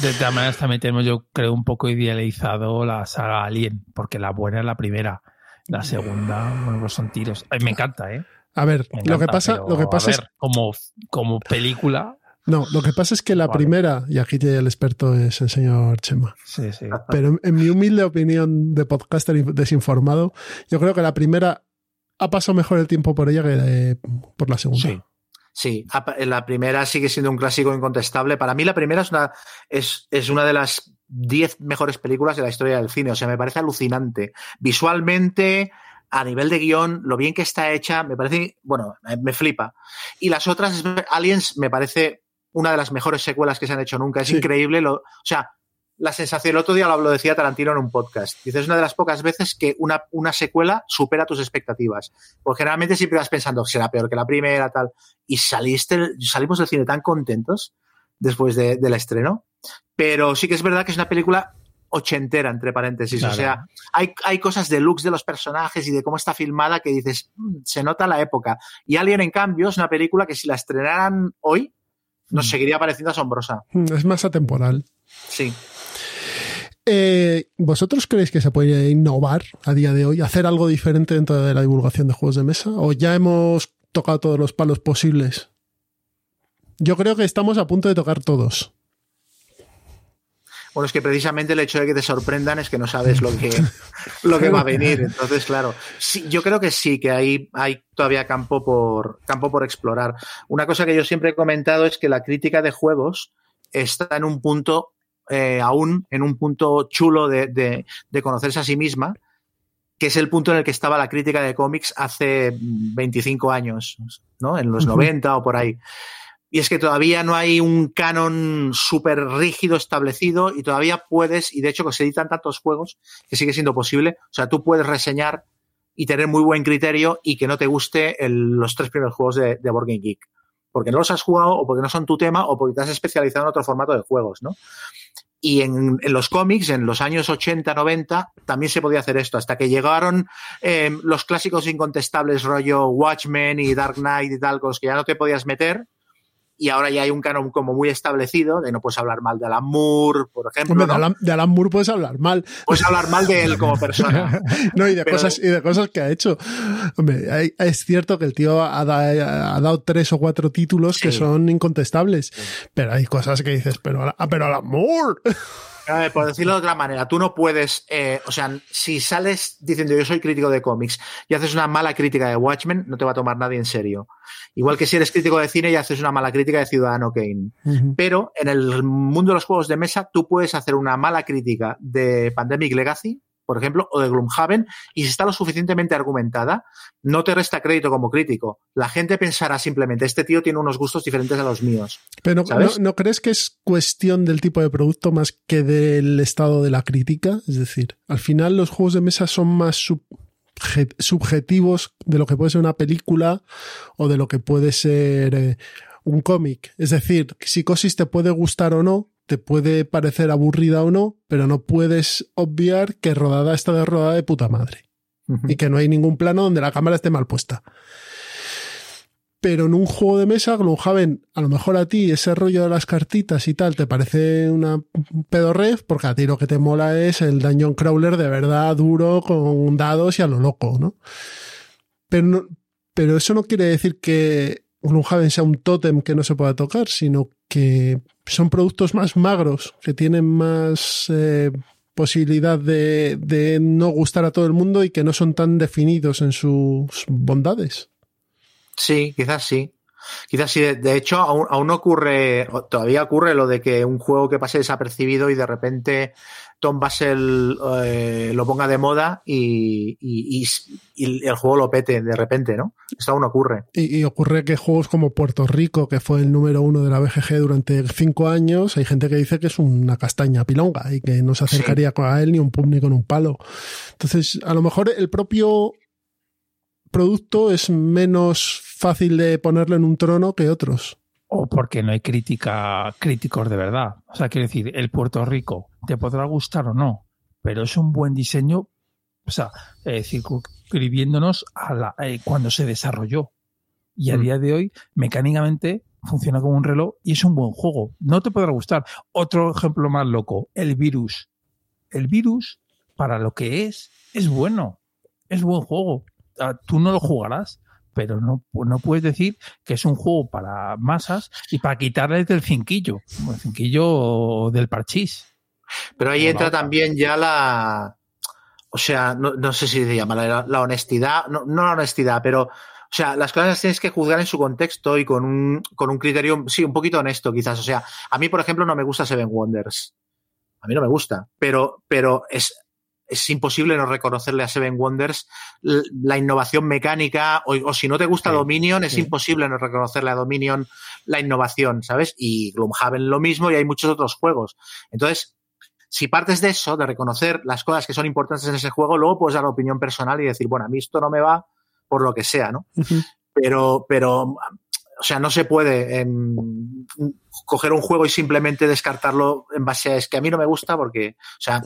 De todas maneras, también tenemos, yo creo, un poco idealizado la saga Alien, porque la buena es la primera. La segunda, bueno, pues son tiros. Ay, me encanta, ¿eh? A ver, lo que pasa, pero, lo que a pasa es como, como película, no, lo que pasa es que la Vale. primera, y aquí el experto es el señor Chema, sí, sí. pero en, mi humilde opinión de podcaster desinformado, yo creo que la primera ha pasado mejor el tiempo por ella que eh, por la segunda. Sí. Sí, la primera sigue siendo un clásico incontestable. Para mí la primera es una, es, es una de las 10 mejores películas de la historia del cine. O sea, me parece alucinante. Visualmente, a nivel de guion, lo bien que está hecha, me parece, bueno, me- me flipa. Y las otras, Aliens, me parece una de las mejores secuelas que se han hecho nunca. Es Sí. increíble. Lo, o sea, la sensación, el otro día lo, lo decía Tarantino en un podcast. Dice, es una de las pocas veces que una, una secuela supera tus expectativas. Porque generalmente siempre vas pensando, será peor que la primera, tal. Y saliste, salimos del cine tan contentos después de- del estreno. Pero sí que es verdad que es una película ochentera, entre paréntesis. Claro. O sea, hay, hay cosas de looks de los personajes y de cómo está filmada que dices, "Mm, se nota la época. Y Alien, en cambio, es una película que si la estrenaran hoy, nos Mm. seguiría pareciendo asombrosa. Es más atemporal. Sí. Eh, ¿Vosotros creéis que se puede innovar a día de hoy, hacer algo diferente dentro de la divulgación de juegos de mesa? ¿O ya hemos tocado todos los palos posibles? Yo creo que estamos a punto de tocar todos. Bueno, es que precisamente el hecho de que te sorprendan es que no sabes lo que, lo que va a venir. Entonces, claro, sí, yo creo que sí, que hay, hay todavía campo por, campo por explorar. Una cosa que yo siempre he comentado es que la crítica de juegos está en un punto, eh, aún en un punto chulo de, de, de conocerse a sí misma, que es el punto en el que estaba la crítica de cómics hace 25 años, ¿no? En los Ujú. 90 o por ahí. Y es que todavía no hay un canon súper rígido establecido y todavía puedes, y de hecho que se editan tantos juegos que sigue siendo posible, o sea, tú puedes reseñar y tener muy buen criterio y que no te guste los tres primeros juegos de, de Board Game Geek. Porque no los has jugado o porque no son tu tema o porque te has especializado en otro formato de juegos, ¿no? Y en, en los cómics, en los años 80, 90, también se podía hacer esto, hasta que llegaron eh, los clásicos incontestables rollo Watchmen y Dark Knight y tal, con los que ya no te podías meter. Y ahora ya hay un canon como muy establecido, de no puedes hablar mal de Alan Moore, por ejemplo. Hombre, ¿no? de, Alan, de Alan Moore puedes hablar mal. Puedes hablar mal de él como persona. No, y de, Pero- cosas, y de cosas que ha hecho. Hombre, hay- es cierto que el tío ha, da- ha dado tres o cuatro títulos que son incontestables. Pero hay cosas que dices, pero, pero Alan Moore. Ver, por decirlo de otra manera, tú no puedes, eh, o sea, si sales diciendo yo soy crítico de cómics y haces una mala crítica de Watchmen, no te va a tomar nadie en serio. Igual que si eres crítico de cine y haces una mala crítica de Ciudadano Kane. Pero en el mundo de los juegos de mesa, tú puedes hacer una mala crítica de Pandemic Legacy, por ejemplo, o de Gloomhaven, y si está lo suficientemente argumentada, no te resta crédito como crítico. La gente pensará simplemente, este tío tiene unos gustos diferentes a los míos. Pero ¿no, ¿Sabes? ¿no crees que es cuestión del tipo de producto más que del estado de la crítica? Es decir, al final los juegos de mesa son más subje- subjetivos de lo que puede ser una película o de lo que puede ser eh, un cómic. Es decir, Psicosis te puede gustar o no, te puede parecer aburrida o no, pero no puedes obviar que rodada está de rodada de puta madre y que no hay ningún plano donde la cámara esté mal puesta. Pero en un juego de mesa, Gloomhaven, a lo mejor a ti ese rollo de las cartitas y tal te parece una pedorrez, porque a ti lo que te mola es el Dungeon Crawler de verdad duro, con dados y a lo loco, ¿no? Pero, no- pero eso no quiere decir que Gloomhaven sea un tótem que no se pueda tocar, sino que son productos más magros, que tienen más eh, posibilidad de, no gustar a todo el mundo y que no son tan definidos en sus bondades. Sí, quizás sí. Quizás sí, de, hecho, aún ocurre, todavía ocurre lo de que un juego que pase desapercibido y de repente Tom Basel eh, lo ponga de moda y, y, y, el juego lo pete de repente, ¿no? Esto aún ocurre. Y, ocurre que juegos como Puerto Rico, que fue el número uno de la BGG durante cinco años, hay gente que dice que es una castaña pilonga y que no se acercaría a él ni un pum ni con un palo. Entonces, a lo mejor el propio producto es menos fácil de ponerlo en un trono que otros. O porque no hay crítica, críticos de verdad. O sea, quiero decir, el Puerto Rico te podrá gustar o no, pero es un buen diseño, o sea, eh, circunscribiéndonos a la, eh, cuando se desarrolló. Y a mm. día de hoy, mecánicamente, funciona como un reloj y es un buen juego. No te podrá gustar. Otro ejemplo más loco, el virus. El virus, para lo que es, es bueno. Es buen juego. Ah, tú no lo jugarás, pero no, no puedes decir que es un juego para masas y para quitarles del cinquillo, el cinquillo del parchís. Pero ahí entra también ya la, o sea, no, sé si se llama la, honestidad, no, la honestidad, pero, o sea, las cosas las tienes que juzgar en su contexto y con un, con un criterio, sí, un poquito honesto quizás. O sea, a mí, por ejemplo, no me gusta Seven Wonders. A mí no me gusta, pero, pero es, es imposible no reconocerle a Seven Wonders la innovación mecánica, o, si no te gusta Dominion, es imposible no reconocerle a Dominion la innovación, ¿sabes? Y Gloomhaven lo mismo y hay muchos otros juegos. Entonces, si partes de eso, de reconocer las cosas que son importantes en ese juego, luego puedes dar opinión personal y decir, bueno, a mí esto no me va por lo que sea, ¿no? Pero, pero, o sea, no se puede em, coger un juego y simplemente descartarlo en base a es que a mí no me gusta porque, o sea,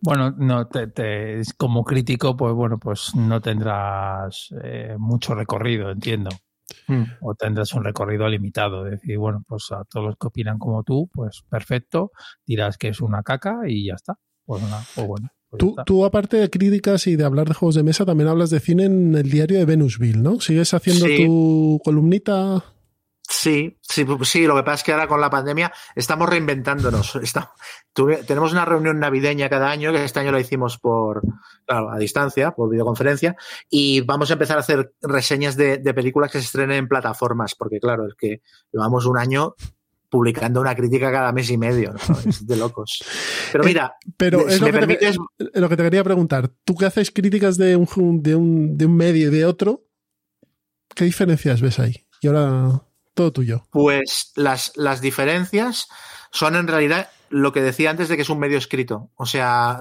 bueno, no te, como crítico, pues bueno, pues no tendrás eh, mucho recorrido, entiendo. Hmm. O tendrás un recorrido limitado. Es decir, bueno, pues a todos los que opinan como tú, pues perfecto, dirás que es una caca y ya está. Pues nada, pues bueno. Pues tú, tú, aparte de críticas y de hablar de juegos de mesa, también hablas de cine en el diario de Venusville, ¿no? ¿Sigues haciendo tu columnita? Sí, sí, sí, lo que pasa es que ahora con la pandemia estamos reinventándonos. tenemos una reunión navideña cada año, que este año lo hicimos por, claro, a distancia, por videoconferencia, y vamos a empezar a hacer reseñas de, películas que se estrenen en plataformas, porque claro, es que llevamos un año publicando una crítica cada mes y medio, Es de locos. Pero mira, pero es lo, que te, lo, que te, quería preguntar, tú que haces críticas de un, de un, de un medio y de otro, ¿qué diferencias ves ahí? Y ahora todo tuyo. Pues las, las diferencias son en realidad lo que decía antes de que es un medio escrito. O sea,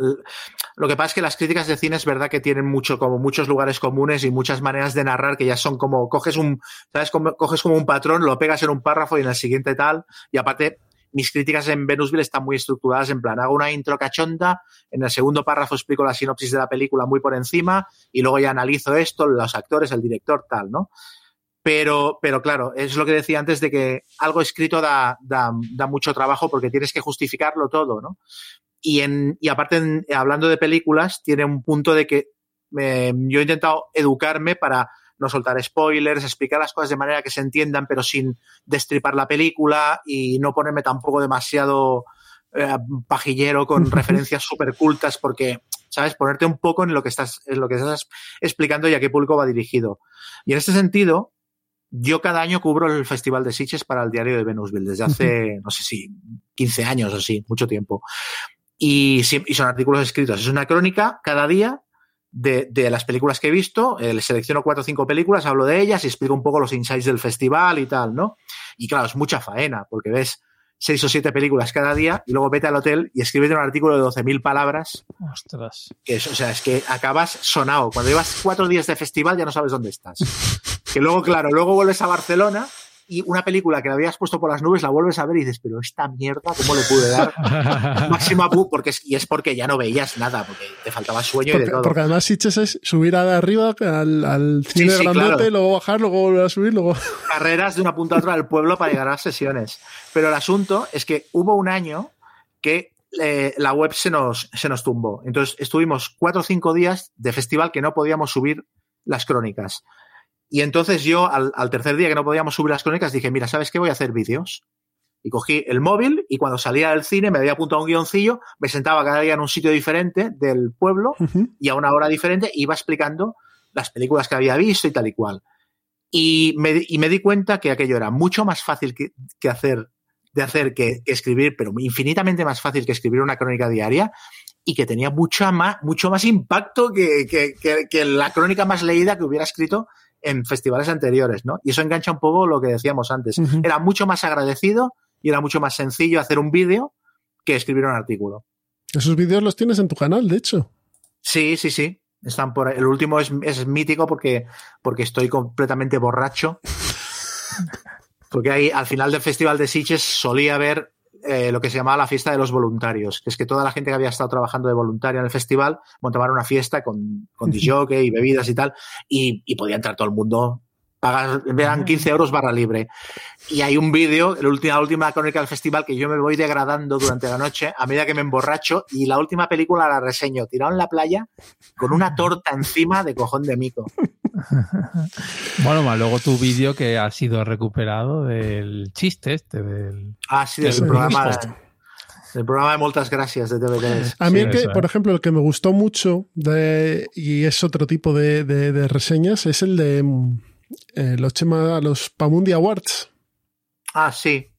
lo que pasa es que las críticas de cine es verdad que tienen mucho, como muchos lugares comunes y muchas maneras de narrar que ya son como, coges un, ¿sabes? Coges como un patrón, lo pegas en un párrafo y en el siguiente tal. Y aparte, mis críticas en Venusville están muy estructuradas en plan, hago una intro cachonda, en el segundo párrafo explico la sinopsis de la película muy por encima y luego ya analizo esto, los actores, el director, tal, ¿no? Pero, pero claro, es lo que decía antes de que algo escrito da, da, da mucho trabajo porque tienes que justificarlo todo, ¿no? Y, en, y aparte, hablando de películas, tiene un punto de que eh, yo he intentado educarme para no soltar spoilers, explicar las cosas de manera que se entiendan, pero sin destripar la película y no ponerme tampoco demasiado eh, pajillero con referencias súper cultas, porque, ¿sabes? Ponerte un poco en lo que estás, en lo que estás explicando y a qué público va dirigido. Y en este sentido, yo cada año cubro el Festival de Sitges para el diario de Venusville, desde hace, no sé si, 15 años o así, mucho tiempo. Y, y, son artículos escritos. Es una crónica cada día de, de las películas que he visto. Eh, selecciono cuatro o cinco películas, hablo de ellas y explico un poco los insights del festival y tal, ¿no? Y claro, es mucha faena, porque ves seis o siete películas cada día y luego vete al hotel y escríbete un artículo de 12.000 palabras. Ostras. Que es, o sea, es que acabas sonado. Cuando llevas cuatro días de festival ya no sabes dónde estás. Que luego, claro, luego vuelves a Barcelona y una película que la habías puesto por las nubes la vuelves a ver y dices, pero esta mierda, ¿cómo le pude dar máxima porque es, y es porque ya no veías nada, porque te faltaba sueño y de todo. Porque además Sitches es subir a arriba al, al cine grandote, luego bajar, luego volver a subir, luego... Carreras de una punta a otra del pueblo para llegar a las sesiones. Pero el asunto es que hubo un año que eh, la web se nos, se nos tumbó. Entonces estuvimos cuatro o cinco días de festival que no podíamos subir las crónicas. Y entonces yo, al, tercer día que no podíamos subir las crónicas, dije, mira, ¿sabes qué? Voy a hacer vídeos. Y cogí el móvil y cuando salía del cine me había apuntado un guioncillo, me sentaba cada día en un sitio diferente del pueblo y a una hora diferente iba explicando las películas que había visto y tal y cual. Y me, y me di cuenta que aquello era mucho más fácil que, que hacer, de hacer que, que, escribir, pero infinitamente más fácil que escribir una crónica diaria y que tenía mucho más, mucho más impacto que, que, la crónica más leída que hubiera escrito en festivales anteriores, ¿no? Y eso engancha un poco lo que decíamos antes. Uh -huh. Era mucho más agradecido y era mucho más sencillo hacer un vídeo que escribir un artículo. Esos vídeos los tienes en tu canal, de hecho. Sí, sí, sí. Están por ahí. El último es, es mítico porque, porque estoy completamente borracho. porque ahí, al final del Festival de Sitges solía haber eh, lo que se llamaba la fiesta de los voluntarios, que es que toda la gente que había estado trabajando de voluntaria en el festival montaban una fiesta con, con y bebidas y tal, y, y, podía entrar todo el mundo. Pagar, eran 15 euros barra libre. Y hay un vídeo, la última, la última crónica del festival, que yo me voy degradando durante la noche a medida que me emborracho, y la última película la reseño, tirado en la playa, con una torta encima de cojón de mico. bueno, más luego tu vídeo que ha sido recuperado del chiste este. Del, ah, sí, del, programa. El programa de Moltas Gracias de TVT. A mí, sí, el que, por ejemplo, el que me gustó mucho de, y es otro tipo de, de, de reseñas es el de eh, los, chema, los Pamundi Awards. Ah, sí.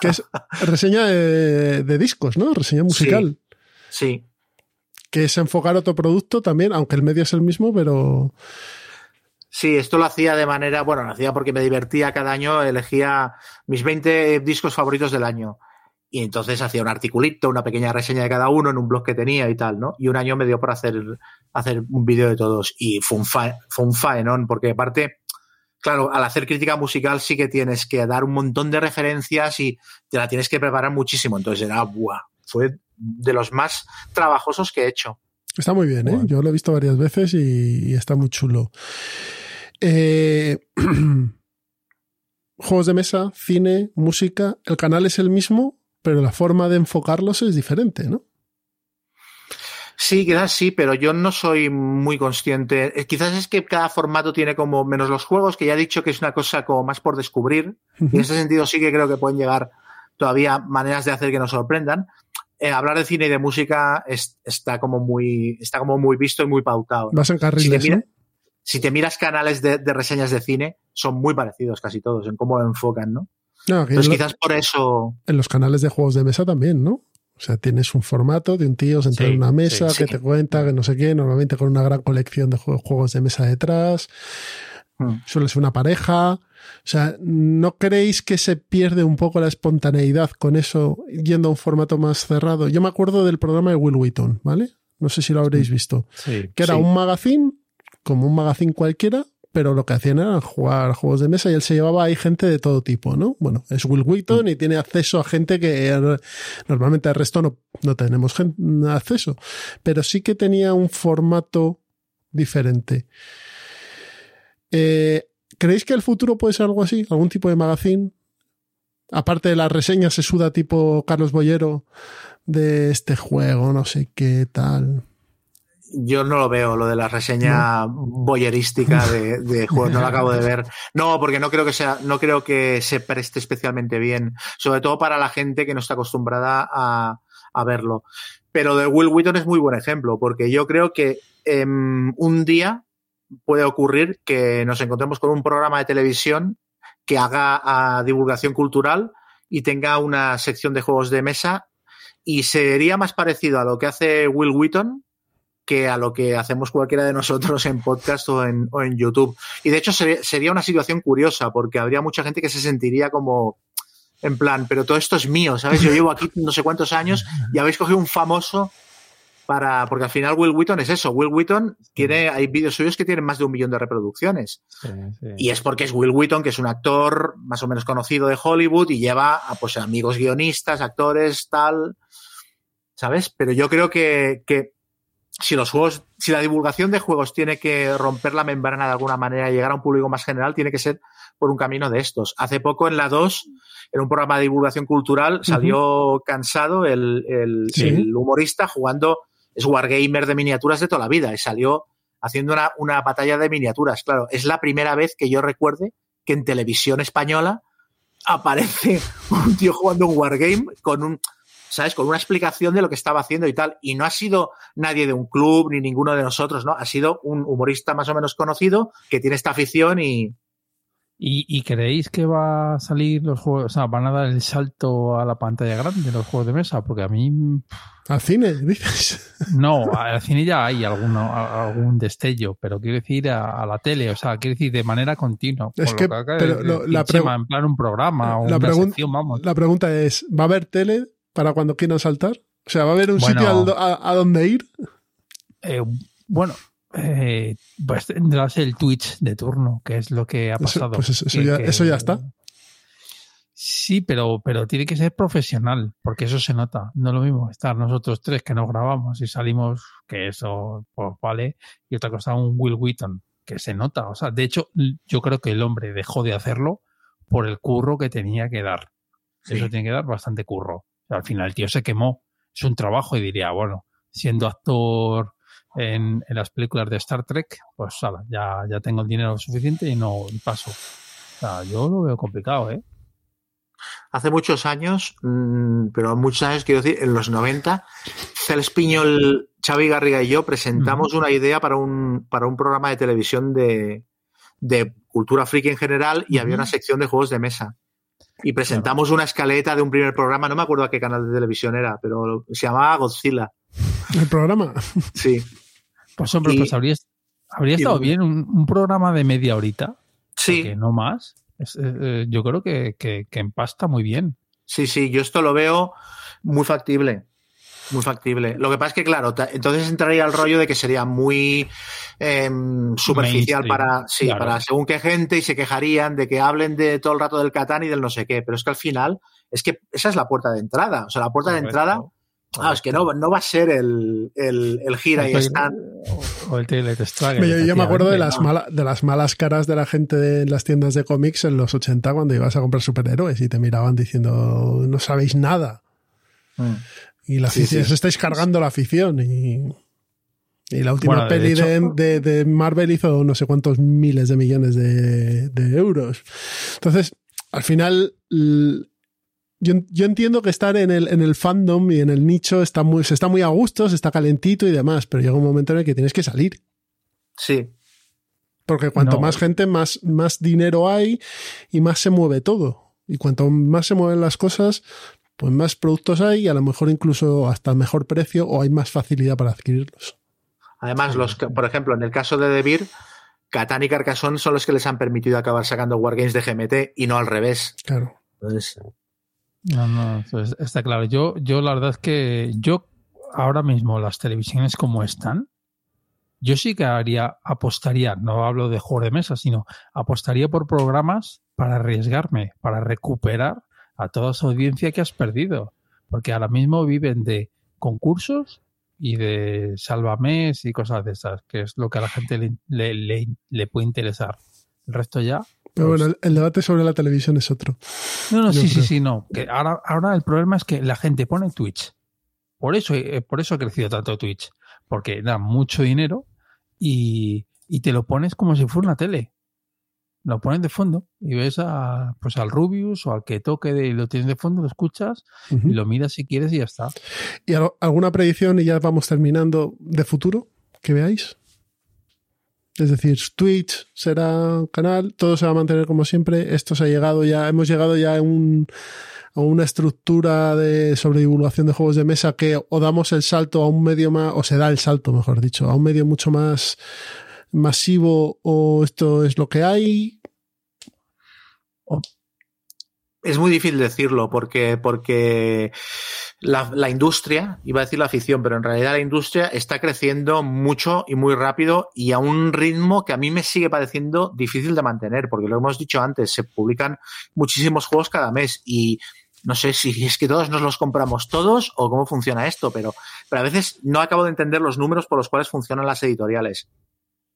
que es reseña de, de, discos, ¿no? Reseña musical. Sí. sí que es enfocar otro producto también, aunque el medio es el mismo, pero... Sí, esto lo hacía de manera, bueno, lo hacía porque me divertía cada año, elegía mis 20 discos favoritos del año. Y entonces hacía un articulito, una pequeña reseña de cada uno en un blog que tenía y tal, ¿no? Y un año me dio por hacer, hacer un vídeo de todos. Y fue un, fa, fue un faenón, porque aparte, claro, al hacer crítica musical sí que tienes que dar un montón de referencias y te la tienes que preparar muchísimo. Entonces era, ¡buah! Fue de los más trabajosos que he hecho. Está muy bien, ¿eh? Yo lo he visto varias veces y, y está muy chulo. Eh, juegos de mesa, cine, música, el canal es el mismo, pero la forma de enfocarlos es diferente, ¿no? Sí, quizás sí, pero yo no soy muy consciente. Quizás es que cada formato tiene como, menos los juegos, que ya he dicho que es una cosa como más por descubrir. Uh -huh. Y en ese sentido sí que creo que pueden llegar todavía maneras de hacer que nos sorprendan eh, hablar de cine y de música es, está como muy está como muy visto y muy pautado. ¿no? Vas en carriles, si, te mira, ¿no? si te miras canales de, de, reseñas de cine, son muy parecidos casi todos en cómo lo enfocan, ¿no? no Entonces lo, quizás por eso... En los canales de juegos de mesa también, ¿no? O sea, tienes un formato de un tío sentado sí, en una mesa sí, que te cuenta, que no sé qué, normalmente con una gran colección de juegos de mesa detrás. Hmm. Suele ser una pareja. O sea, ¿no creéis que se pierde un poco la espontaneidad con eso yendo a un formato más cerrado? Yo me acuerdo del programa de Will Wheaton, ¿vale? No sé si lo habréis visto. Sí, que era sí. un magazine, como un magazine cualquiera, pero lo que hacían era jugar juegos de mesa y él se llevaba ahí gente de todo tipo, ¿no? Bueno, es Will Wheaton y tiene acceso a gente que normalmente al resto no, no tenemos acceso, pero sí que tenía un formato diferente. Eh, ¿Creéis que el futuro puede ser algo así? ¿Algún tipo de magazine? Aparte de las reseñas, se suda tipo Carlos Boyero de este juego, no sé qué tal. Yo no lo veo, lo de la reseña no. boyerística de, de juegos, no lo acabo de ver. No, porque no creo que sea, no creo que se preste especialmente bien, sobre todo para la gente que no está acostumbrada a, a verlo. Pero de Will Wheaton es muy buen ejemplo, porque yo creo que eh, un día puede ocurrir que nos encontremos con un programa de televisión que haga a divulgación cultural y tenga una sección de juegos de mesa y sería más parecido a lo que hace Will Wheaton que a lo que hacemos cualquiera de nosotros en podcast o en YouTube. Y de hecho sería una situación curiosa porque habría mucha gente que se sentiría como en plan, pero todo esto es mío, ¿sabes? Yo llevo aquí no sé cuántos años y habéis cogido un famoso para, porque al final Will Wheaton es eso. Will Wheaton tiene, hay vídeos suyos que tienen más de un millón de reproducciones. Sí, sí. Y es porque es Will Wheaton, que es un actor más o menos conocido de Hollywood y lleva a pues amigos guionistas, actores, tal. ¿Sabes? Pero yo creo que, que si los juegos, si la divulgación de juegos tiene que romper la membrana de alguna manera y llegar a un público más general, tiene que ser por un camino de estos. Hace poco en la 2, en un programa de divulgación cultural, salió uh -huh. cansado el, el, ¿Sí? el, humorista jugando, es wargamer de miniaturas de toda la vida, y salió haciendo una, una batalla de miniaturas. Claro, es la primera vez que yo recuerde que en televisión española aparece un tío jugando un wargame con un ¿sabes? Con una explicación de lo que estaba haciendo y tal. Y no ha sido nadie de un club ni ninguno de nosotros, ¿no? Ha sido un humorista más o menos conocido que tiene esta afición y, ¿Y, creéis que va a salir los juegos, o sea, van a dar el salto a la pantalla grande los juegos de mesa? Porque a mí... ¿Al cine, dices? No, al cine ya hay alguno, algún destello, pero quiero decir a, la tele, o sea, quiero decir de manera continua. Es que, pero la pregunta... en plan un programa o la una sección, vamos. La pregunta es, ¿va a haber tele para cuando quieran saltar? O sea, ¿va a haber un sitio a, donde ir? Eh, bueno, eh, pues tendrás el Twitch de turno, que es lo que ha pasado. Pues eso, ya, eso ya está. Sí, pero, pero tiene que ser profesional, porque eso se nota. No es lo mismo estar nosotros tres que nos grabamos y salimos, que eso pues vale, y otra cosa, un Will Wheaton, que se nota. O sea, de hecho, yo creo que el hombre dejó de hacerlo por el curro que tenía que dar. Eso tiene que dar bastante curro. al final el tío se quemó. Es un trabajo y diría, bueno, siendo actor en, las películas de Star Trek, pues ya, ya tengo el dinero suficiente y no paso. O sea, yo lo veo complicado, ¿eh? Hace muchos años, mm, pero muchos años, quiero decir, en los 90, Celes Piñol, Xavi Garriga y yo presentamos una idea para un, para un programa de televisión de, de cultura friki en general y había una sección de juegos de mesa. Y presentamos una escaleta de un primer programa, no me acuerdo a qué canal de televisión era, pero se llamaba Godzilla. ¿El programa? Sí. Pues hombre, pues habría, habría estado bien un, programa de media horita. Sí. No más. Eh, eh, yo creo que, que, empasta muy bien. Sí, sí, yo esto lo veo muy factible. Muy factible. Lo que pasa es que, claro, entonces entraría el rollo de que sería muy em, superficial para, sí, para según qué gente y se quejarían de que hablen de todo el rato del Catán y del no sé qué. Pero es que al final, es que esa es la puerta de entrada. O sea, la puerta de entrada Ah, es que no, no va a ser el, el, el gira y stand. O el Yo, me acuerdo de las, de las malas caras de la gente de las tiendas de cómics en los 80 cuando ibas a comprar superhéroes y te miraban diciendo, no sabéis nada. Mm. Y la afición, os estáis cargando la afición. Y, y la última peli de, de, Marvel hizo no sé cuántos miles de millones de, de euros. Entonces, al final yo, entiendo que estar en el, en el fandom y en el nicho está muy, se está muy a gusto, se está calentito y demás, pero llega un momento en el que tienes que salir. Sí. Porque cuanto más gente, más, más dinero hay y más se mueve todo. Y cuanto más se mueven las cosas, pues más productos hay y a lo mejor incluso hasta mejor precio o hay más facilidad para adquirirlos. Además, los por ejemplo, en el caso de Debir, Catán y Carcassonne son los que les han permitido acabar sacando Wargames de GMT y no al revés. Claro. Entonces, no, no, está claro. Yo, yo la verdad es que yo ahora mismo las televisiones como están, yo sí que haría, apostaría, no hablo de juego de mesa, sino apostaría por programas para arriesgarme, para recuperar a toda esa audiencia que has perdido. Porque ahora mismo viven de concursos y de sálvames y cosas de esas, que es lo que a la gente le puede interesar. El resto ya, pero bueno, el, debate sobre la televisión es otro. No, no, sí, sí, sí, no. Que ahora, ahora el problema es que la gente pone Twitch. Por eso, eh, por eso ha crecido tanto Twitch. Porque da mucho dinero y, y te lo pones como si fuera una tele. Lo pones de fondo y ves a, pues al Rubius o al que toque de, y lo tienes de fondo, lo escuchas y lo miras si quieres y ya está. ¿Y alguna predicción y ya vamos terminando de futuro que veáis? Es decir, Twitch será canal, todo se va a mantener como siempre. Esto se ha llegado ya, hemos llegado ya a, un, a una estructura de sobre divulgación de juegos de mesa que o damos el salto a un medio más, o se da el salto, mejor dicho, a un medio mucho más masivo o esto es lo que hay. Es muy difícil decirlo porque, porque la, industria, iba a decir la afición, pero en realidad la industria está creciendo mucho y muy rápido y a un ritmo que a mí me sigue pareciendo difícil de mantener, porque lo hemos dicho antes, se publican muchísimos juegos cada mes y no sé si es que todos nos los compramos todos o cómo funciona esto, pero, pero a veces no acabo de entender los números por los cuales funcionan las editoriales.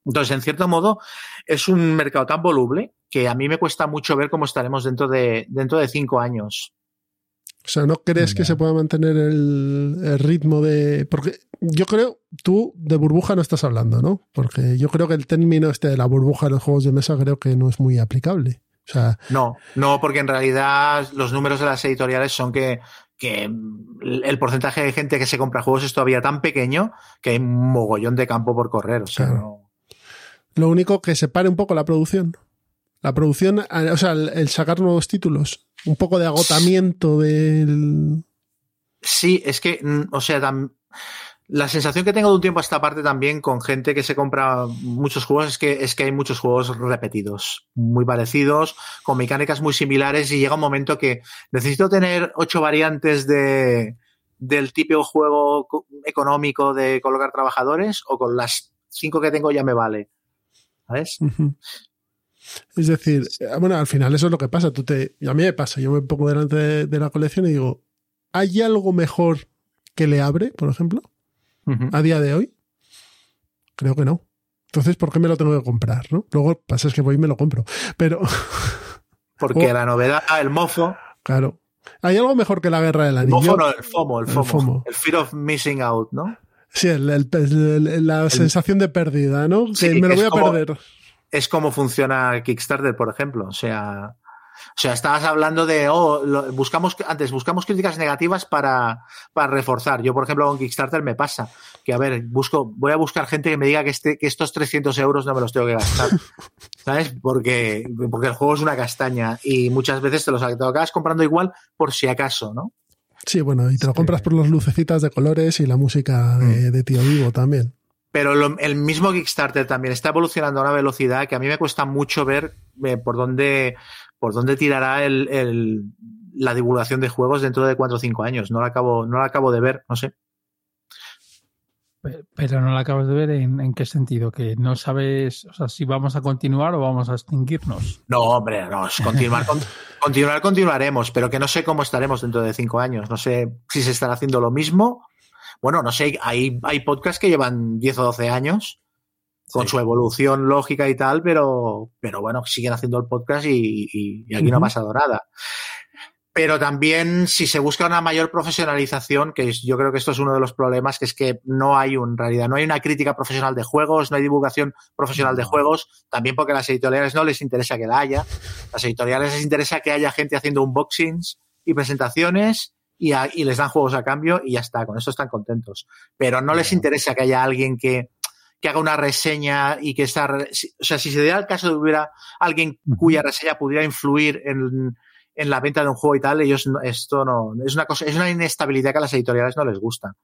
Entonces, en cierto modo, es un mercado tan voluble que a mí me cuesta mucho ver cómo estaremos dentro de, dentro de cinco años. O sea, ¿no crees que se pueda mantener el, ritmo de...? Porque yo creo, tú de burbuja no estás hablando, ¿no? Porque yo creo que el término este de la burbuja en los juegos de mesa creo que no es muy aplicable. O sea, no, no, porque en realidad los números de las editoriales son que, que el porcentaje de gente que se compra juegos es todavía tan pequeño que hay un mogollón de campo por correr. O sea, Claro. no- Lo único que separe un poco la producción. La producción, o sea, el, sacar nuevos títulos. Un poco de agotamiento del. Sí, es que, mm, o sea, la sensación que tengo de un tiempo a esta parte también con gente que se compra muchos juegos es que, es que hay muchos juegos repetidos, muy parecidos, con mecánicas muy similares y llega un momento que necesito tener ocho variantes de, del típico juego co- económico de colocar trabajadores o con las cinco que tengo ya me vale. ¿Sabes? Es decir, eh, bueno, al final eso es lo que pasa. Tú te, a mí me pasa, yo me pongo delante de, de la colección y digo, ¿hay algo mejor que le abre, por ejemplo, a día de hoy? Creo que no. Entonces, ¿por qué me lo tengo que comprar? ¿no? Luego pasa es que voy y me lo compro. Pero, Porque Oh. la novedad, el mofo, claro, ¿hay algo mejor que la guerra del el anillo? mofo no, el FOMO, el El FOMO. el Fear of Missing Out, ¿no? Sí, el- la sensación de pérdida, ¿no? Que Sí, me lo voy a como- perder. es como funciona Kickstarter, por ejemplo. O sea, o sea, estabas hablando de, oh, lo- buscamos, antes buscamos críticas negativas para, para reforzar. Yo, por ejemplo, con Kickstarter me pasa que, a ver, busco, voy a buscar gente que me diga que, este, que estos 300 euros no me los tengo que gastar. ¿Sabes? Porque, porque el juego es una castaña y muchas veces te los acabas comprando igual por si acaso, ¿no? Sí, bueno, y te lo Sí. compras por las lucecitas de colores y la música Mm. de, de Tío Vivo también. Pero lo- el mismo Kickstarter también está evolucionando a una velocidad que a mí me cuesta mucho ver eh, por dónde por dónde tirará el, el- la divulgación de juegos dentro de cuatro o cinco años. No la acabo, no la acabo de ver, no sé. Pe- Pero no la acabas de ver en, en qué sentido, que no sabes, o sea, si vamos a continuar o vamos a extinguirnos. No, hombre, no, continuar, con- continuar, continuaremos, pero que no sé cómo estaremos dentro de cinco años. No sé si se estará haciendo lo mismo. Bueno, no sé, hay, hay podcasts que llevan 10 o 12 años con Sí. su evolución lógica y tal, pero, pero bueno, siguen haciendo el podcast y, y- y aquí no ha pasado nada. Pero también si se busca una mayor profesionalización, que es- yo creo que esto es uno de los problemas, que es que no hay un, en realidad, no hay una crítica profesional de juegos, no hay divulgación profesional de juegos, también porque a las editoriales no les interesa que la haya. Las editoriales les interesa que haya gente haciendo unboxings y presentaciones y, a- y les dan juegos a cambio y ya está, con eso están contentos. Pero no les interesa que haya alguien que, que haga una reseña y que si- o sea, si se diera el caso de que hubiera alguien cuya reseña pudiera influir en, en la venta de un juego y tal, ellos esto no, es una cosa, es una inestabilidad que a las editoriales no les gusta.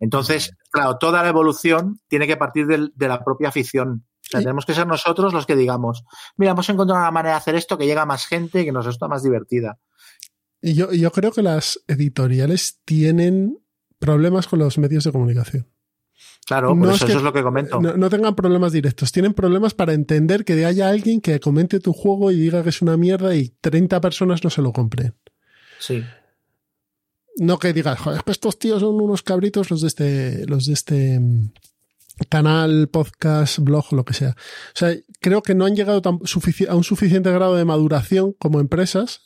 Entonces, claro, toda la evolución tiene que partir de la propia afición. O sea, tenemos que ser nosotros los que digamos, mira, hemos encontrado una manera de hacer esto que llega a más gente y que nos resulta más divertida. Y yo, y yo creo que las editoriales tienen problemas con los medios de comunicación. Claro, por No eso, es que- eso es lo que comento. No, no tengan problemas directos, tienen problemas para entender que haya alguien que comente tu juego y diga que es una mierda y 30 personas no se lo compren. Sí. No que digas, joder, es que estos tíos son unos cabritos los de este, los de este mm, canal, podcast, blog, lo que sea. O sea, creo que no han llegado tan a un suficiente grado de maduración como empresas,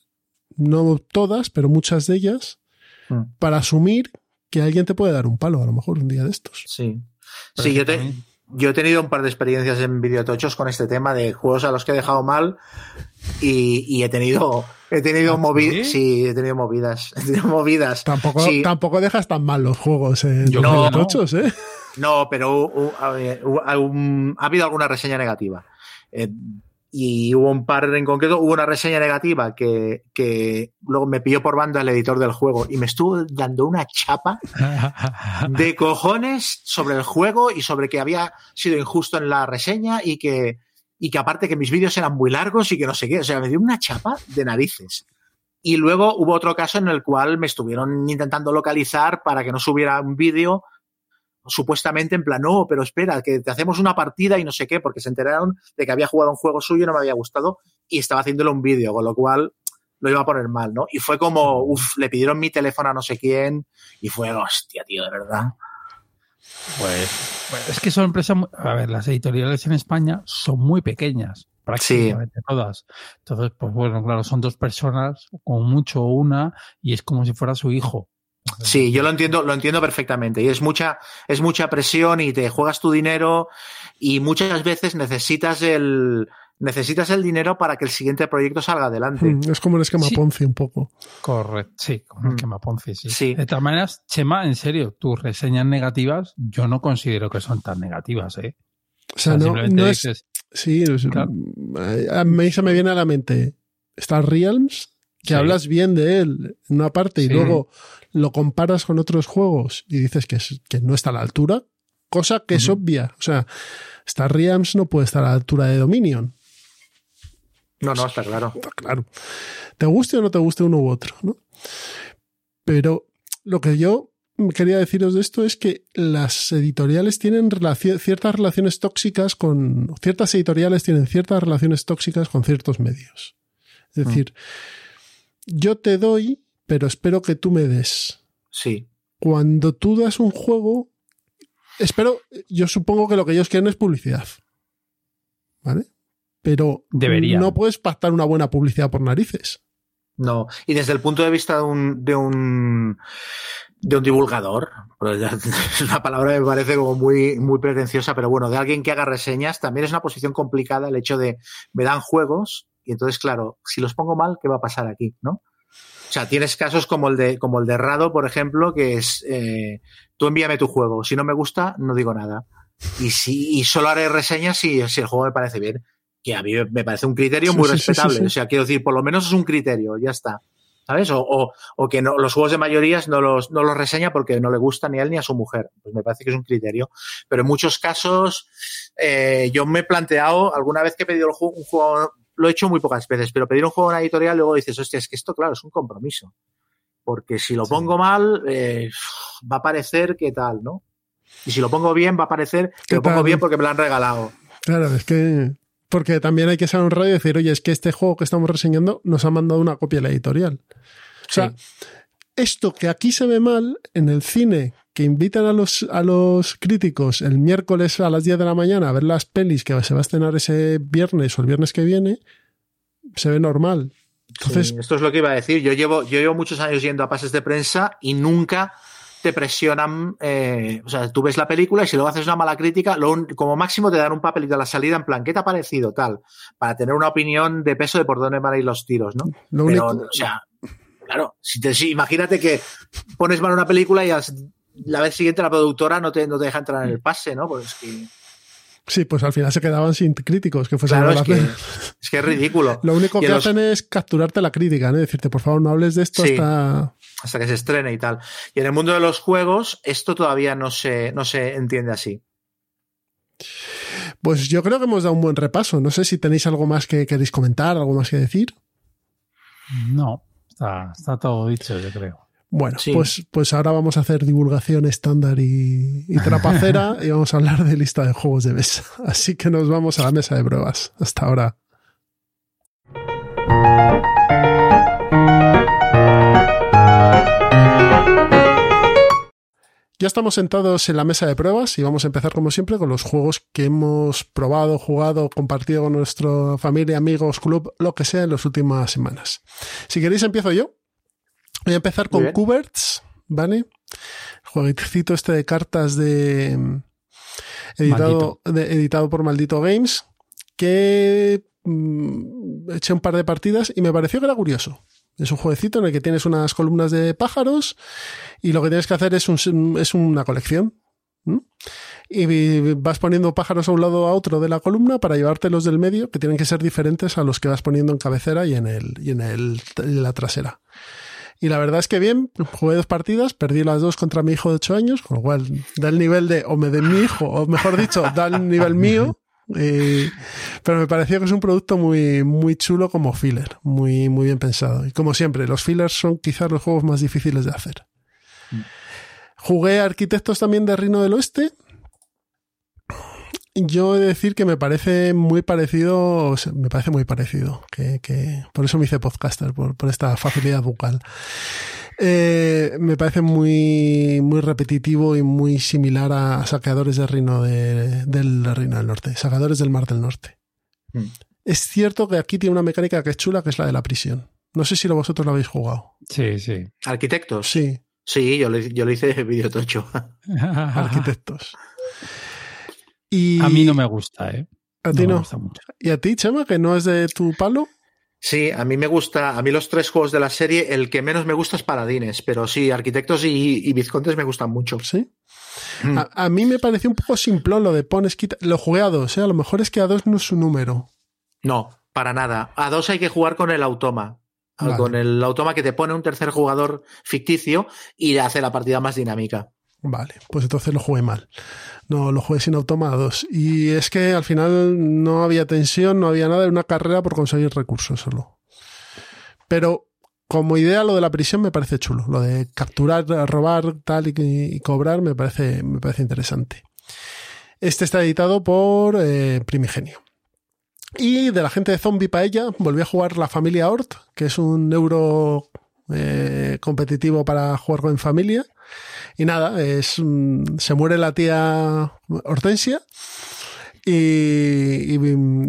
no todas, pero muchas de ellas, Mm. para asumir que alguien te puede dar un palo, a lo mejor un día de estos. Sí. Pero Sí, yo, te- también- yo he tenido un par de experiencias en videotochos con este tema de juegos a los que he dejado mal y, y he tenido he tenido ¿Ah, movidas. sí? Sí, he tenido movidas. He tenido movidas. Tampoco, Sí. tampoco dejas tan mal los juegos en Yo los que no. tochos, ¿eh? No, pero a ver, hu- ha un- ha habido alguna reseña negativa. Eh, y hubo un par en concreto, hubo una reseña negativa que, que luego me pilló por banda el editor del juego y me estuvo dando una chapa de cojones sobre el juego y sobre que había sido injusto en la reseña y que, y que aparte que mis vídeos eran muy largos y que no sé qué. O sea, me dio una chapa de narices. Y luego hubo otro caso en el cual me estuvieron intentando localizar para que no subiera un vídeo supuestamente en plan, no, pero espera, que te hacemos una partida y no sé qué, porque se enteraron de que había jugado un juego suyo y no me había gustado y estaba haciéndole un vídeo, con lo cual lo iba a poner mal, ¿no? Y fue como, uff, le pidieron mi teléfono a no sé quién y fue, hostia, tío, de verdad. Pues, pues es que son empresas, muy- a ver, las editoriales en España son muy pequeñas, prácticamente todas. Entonces, pues bueno, claro, son dos personas, como mucho una, y es como si fuera su hijo. Sí, yo lo entiendo, lo entiendo perfectamente. Y es mucha, es mucha presión y te juegas tu dinero y muchas veces necesitas el, necesitas el dinero para que el siguiente proyecto salga adelante. Mm, Es como el esquema Sí. Ponzi un poco. Correcto, sí, como el Mm. quema Ponzi, sí. Sí. De todas maneras, Chema, en serio, tus reseñas negativas, yo no considero que son tan negativas, ¿eh? O sea, O sea, no, simplemente no es. dices, Sí, es- Claro. a mí se me viene a la mente Star Realms, que Sí. hablas bien de él en una parte y luego lo comparas con otros juegos y dices que, es- que no está a la altura, cosa que es obvia. O sea, Star Realms no puede estar a la altura de Dominion. No, no, está claro. Está claro. Te guste o no te guste uno u otro, ¿no? Pero lo que yo quería deciros de esto es que las editoriales tienen ciertas relaciones tóxicas con. Ciertas editoriales tienen ciertas relaciones tóxicas con ciertos medios. Es decir, yo te doy, pero espero que tú me des. Sí. Cuando tú das un juego, espero, yo supongo que lo que ellos quieren es publicidad. ¿Vale? Pero Deberían. no puedes pactar una buena publicidad por narices. No. Y desde el punto de vista de un, de un, de un divulgador, pues es una palabra que me parece como muy, muy pretenciosa, pero bueno, de alguien que haga reseñas, también es una posición complicada el hecho de me dan juegos y entonces, claro, si los pongo mal, ¿qué va a pasar aquí? ¿No? O sea, tienes casos como el de, como el de Rado, por ejemplo, que es eh, tú envíame tu juego. Si no me gusta, no digo nada. Y si, y solo haré reseñas si, si el juego me parece bien. Que a mí me parece un criterio muy sí, sí, sí, respetable. sí. O sea, quiero decir, por lo menos es un criterio, ya está. ¿Sabes? O, o, o que no, los juegos de mayorías no los, no los reseña porque no le gusta ni a él ni a su mujer. Pues me parece que es un criterio. Pero en muchos casos, eh, yo me he planteado, alguna vez que he pedido el un juego, lo he hecho muy pocas veces, pero pedir un juego a una editorial, luego dices, hostia, es que esto, claro, es un compromiso. Porque si lo Sí. pongo mal, eh, va a parecer que tal, ¿no? Y si lo pongo bien, va a parecer ¿Qué que lo pongo bien porque me lo han regalado. Claro, es que. Porque también hay que ser honrado y decir, oye, es que este juego que estamos reseñando nos ha mandado una copia de la editorial. O sea, esto que aquí se ve mal, en el cine, que invitan a los, a los críticos el miércoles a las 10 de la mañana a ver las pelis que se va a estrenar ese viernes o el viernes que viene, se ve normal. Entonces, Sí, esto es lo que iba a decir. Yo llevo, yo llevo muchos años yendo a pases de prensa y nunca te presionan. eh, o sea, tú ves la película y si luego haces una mala crítica, lo como máximo te dan un papelito a la salida en plan, ¿qué te ha parecido? Tal, para tener una opinión de peso de por dónde van a ir los tiros, ¿no? lo Pero, único. o sea, claro, si te, si- imagínate que pones mal una película y la vez siguiente la productora no te, no te deja entrar en el pase, ¿no? Pues es que, Sí, pues al final se quedaban sin críticos que fuesen claro, a es la que, es que es ridículo. Lo único Y que los- hacen es capturarte la crítica, ¿no? Decirte, por favor, no hables de esto Sí. hasta. hasta que se estrene y tal. Y en el mundo de los juegos, esto todavía no se, no se entiende así. Pues yo creo que hemos dado un buen repaso. No sé si tenéis algo más que queréis comentar, algo más que decir. No, está, está todo dicho, yo creo. Bueno, Sí. pues, pues ahora vamos a hacer divulgación estándar y, y trapacera y vamos a hablar de lista de juegos de mesa. Así que nos vamos a la mesa de pruebas. Hasta ahora. Ya estamos sentados en la mesa de pruebas y vamos a empezar como siempre con los juegos que hemos probado, jugado, compartido con nuestra familia, amigos, club, lo que sea en las últimas semanas. Si queréis empiezo yo. Voy a empezar con. Cuberts, ¿vale? Jueguecito este de cartas de editado, de- editado por Maldito Games, que mm, eché un par de partidas y me pareció que era curioso. Es un jueguecito en el que tienes unas columnas de pájaros y lo que tienes que hacer es, un- es una colección. Y vas poniendo pájaros a un lado a otro de la columna para llevarte los del medio, que tienen que ser diferentes a los que vas poniendo en cabecera y en, el, y en, el, en la trasera. Y la verdad es que bien, jugué dos partidas, perdí las dos contra mi hijo de 8 años, con lo cual da el nivel de, o me de mi hijo, o mejor dicho, da el nivel mío. eh, pero me pareció que es un producto muy, muy chulo como filler, muy, muy bien pensado. Y como siempre, los fillers son quizás los juegos más difíciles de hacer. Jugué a Arquitectos también de Reino del Oeste. Yo he de decir que me parece muy parecido, o sea, me parece muy parecido, que, que por eso me hice podcaster, por, por esta facilidad vocal. Eh, me parece muy, muy repetitivo y muy similar a saqueadores del reino de- del reino del norte, saqueadores del mar del norte. Mm. Es cierto que aquí tiene una mecánica que es chula, que es la de la prisión. No sé si lo vosotros lo habéis jugado. Sí, sí. ¿Arquitectos? Sí, Sí, yo, le, yo le hice vídeo tocho. arquitectos. Y A mí no me gusta, ¿eh? A ti no. ¿Y a ti, Chema, que no es de tu palo? Sí, a mí me gusta, a mí los tres juegos de la serie, el que menos me gusta es Paladines, pero sí, Arquitectos y, Vizcontes me gustan mucho. Sí. Mm. A, mí me pareció un poco simplón lo de pones, quita. Lo jugué a dos, ¿eh? a lo mejor es que a dos no es su número. No, para nada. A dos hay que jugar con el automa. Con el automa que te pone un tercer jugador ficticio y hace la partida más dinámica. Vale, pues entonces lo jugué mal. No, lo jugué sin automados. Y es que al final no había tensión, no había nada, de una carrera por conseguir recursos solo. Pero como idea lo de la prisión me parece chulo. Lo de capturar, robar, tal y, cobrar me parece, me parece interesante. Este está editado por eh, Primigenio. Y de la gente de Zombie Paella volví a jugar La Familia Ort, que es un euro eh, competitivo para jugar con familia. Y nada, es, se muere la tía Hortensia y,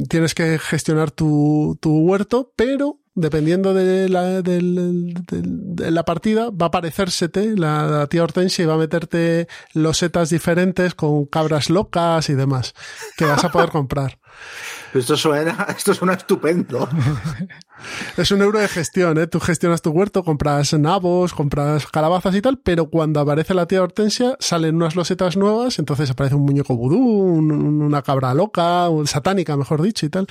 tienes que gestionar tu, huerto, pero dependiendo de la, de la partida, va a aparecérsete la, la, tía Hortensia y va a meterte losetas diferentes con cabras locas y demás que vas a poder comprar. Esto suena, esto suena estupendo. es un euro de gestión, ¿eh? Tú gestionas tu huerto, compras nabos, compras calabazas y tal, pero cuando aparece la tía Hortensia salen unas losetas nuevas, entonces aparece un muñeco vudú, una cabra loca, satánica, mejor dicho, y tal.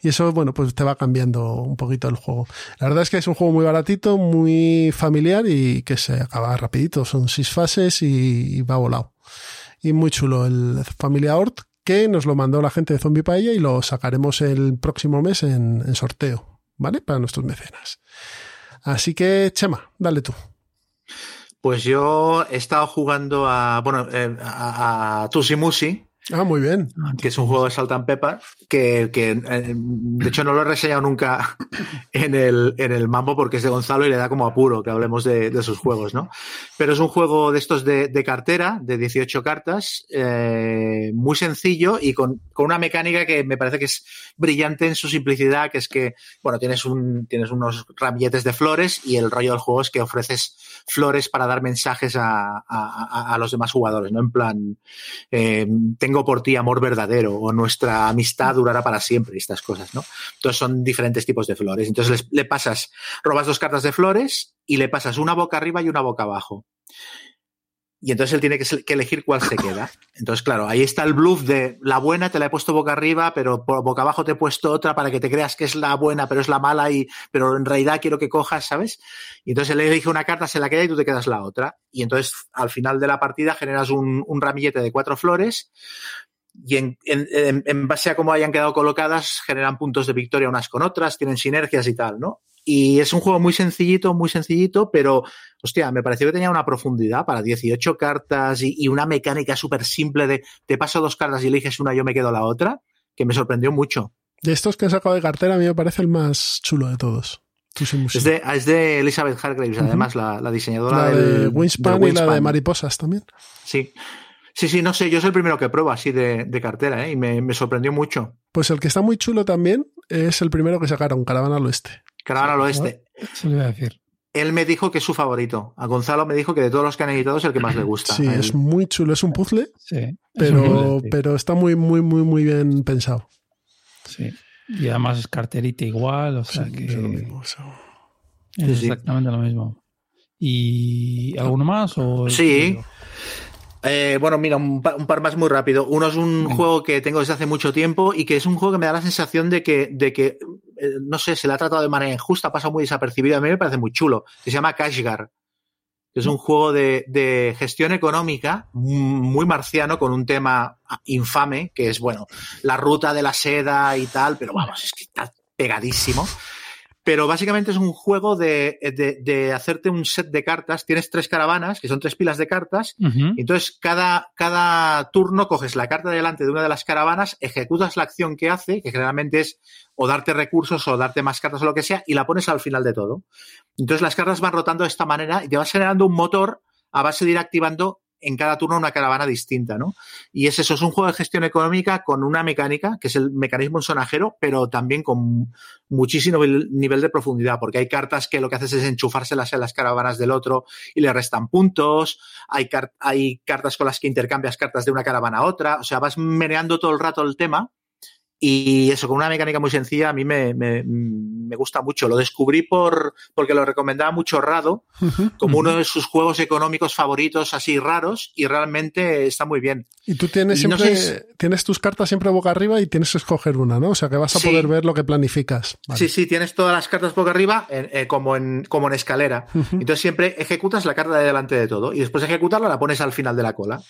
Y eso, bueno, pues te va cambiando un poquito el juego. La verdad es que es un juego muy baratito, muy familiar y que se acaba rapidito. Son seis fases y va volado. Y muy chulo el Familia Hort, que nos lo mandó la gente de Zombie Paella y lo sacaremos el próximo mes en, sorteo, ¿vale? Para nuestros mecenas. Así que, Chema, dale tú. Pues yo he estado jugando a, bueno, eh, a, a Musi, Ah, muy bien. Que es un juego de Salt and Pepper, que, que eh, de hecho no lo he reseñado nunca en el, en el Mambo porque es de Gonzalo y le da como apuro que hablemos de, de sus juegos, ¿no? Pero es un juego de estos de, de cartera, de 18 cartas, eh, muy sencillo y con, con, una mecánica que me parece que es brillante en su simplicidad, que es que, bueno, tienes, un, tienes unos ramilletes de flores y el rollo del juego es que ofreces flores para dar mensajes a, a, a los demás jugadores, ¿no? En plan, eh, tengo por ti amor verdadero o nuestra amistad durará para siempre, estas cosas, ¿no? Entonces son diferentes tipos de flores. Entonces le pasas, robas dos cartas de flores y le pasas una boca arriba y una boca abajo y entonces él tiene que, elegir cuál se queda. Entonces, claro, ahí está el bluff de la buena te la he puesto boca arriba, pero por boca abajo te he puesto otra para que te creas que es la buena, pero es la mala, y, pero en realidad quiero que cojas, ¿sabes? Y entonces él elige una carta, se la queda y tú te quedas la otra. Y entonces al final de la partida generas un, ramillete de cuatro flores y en, en, en, base a cómo hayan quedado colocadas, generan puntos de victoria unas con otras, tienen sinergias y tal, ¿no? Y es un juego muy sencillito, muy sencillito, pero, hostia, me pareció que tenía una profundidad para 18 cartas y, una mecánica súper simple de te paso dos cartas y eliges una, yo me quedo la otra, que me sorprendió mucho. De estos que he sacado de cartera, a mí me parece el más chulo de todos. Es de, es de Elizabeth Hargraves, además, la, diseñadora la de Winspan, y la de Mariposas también. Sí. Sí, sí, no sé, yo soy el primero que prueba así de, cartera, ¿eh? y me, me, sorprendió mucho. Pues el que está muy chulo también es el primero que sacaron, Caravana al Oeste. Caravana al Oeste. Se le iba a decir. Él me dijo que es su favorito. A Gonzalo me dijo que de todos los que han editado es el que más le gusta. Sí, es muy chulo. Es un puzzle, sí, pero, pero está muy, muy, muy, muy bien pensado. Sí. Y además es carterita igual, o sea que. Es lo mismo. Es exactamente lo mismo. ¿Y alguno más? O sí. Eh, bueno, mira, un, par más muy rápido. Uno es un juego que tengo desde hace mucho tiempo y que es un juego que me da la sensación de que, de que no sé, se le ha tratado de manera injusta, ha pasado muy desapercibido. A mí me parece muy chulo. se llama Cashgar. Que es un juego de, de, gestión económica muy marciano con un tema infame, que es, bueno, la ruta de la seda y tal, pero vamos, es que está pegadísimo pero básicamente es un juego de, de, de, hacerte un set de cartas. Tienes tres caravanas, que son tres pilas de cartas. entonces, cada, cada turno coges la carta delante de una de las caravanas, ejecutas la acción que hace, que generalmente es o darte recursos o darte más cartas o lo que sea, y la pones al final de todo. Entonces, las cartas van rotando de esta manera y te vas generando un motor a base de ir activando en cada turno una caravana distinta, ¿no? Y es eso, es un juego de gestión económica con una mecánica, que es el mecanismo sonajero, pero también con muchísimo nivel de profundidad, porque hay cartas que lo que haces es enchufárselas en las caravanas del otro y le restan puntos, hay, hay cartas con las que intercambias cartas de una caravana a otra, o sea, vas meneando todo el rato el tema Y eso, con una mecánica muy sencilla, a mí me, me, me gusta mucho. Lo descubrí por, porque lo recomendaba mucho Rado, como uno de sus juegos económicos favoritos, así raros, y realmente está muy bien. Y tú tienes Y no siempre, sé tienes tus cartas siempre boca arriba y tienes que escoger una, ¿no? O sea que vas a Sí. poder ver lo que planificas. Vale. Sí, sí, tienes todas las cartas boca arriba en- eh, como, en, como en escalera. Entonces siempre ejecutas la carta de delante de todo y después de ejecutarla la pones al final de la cola.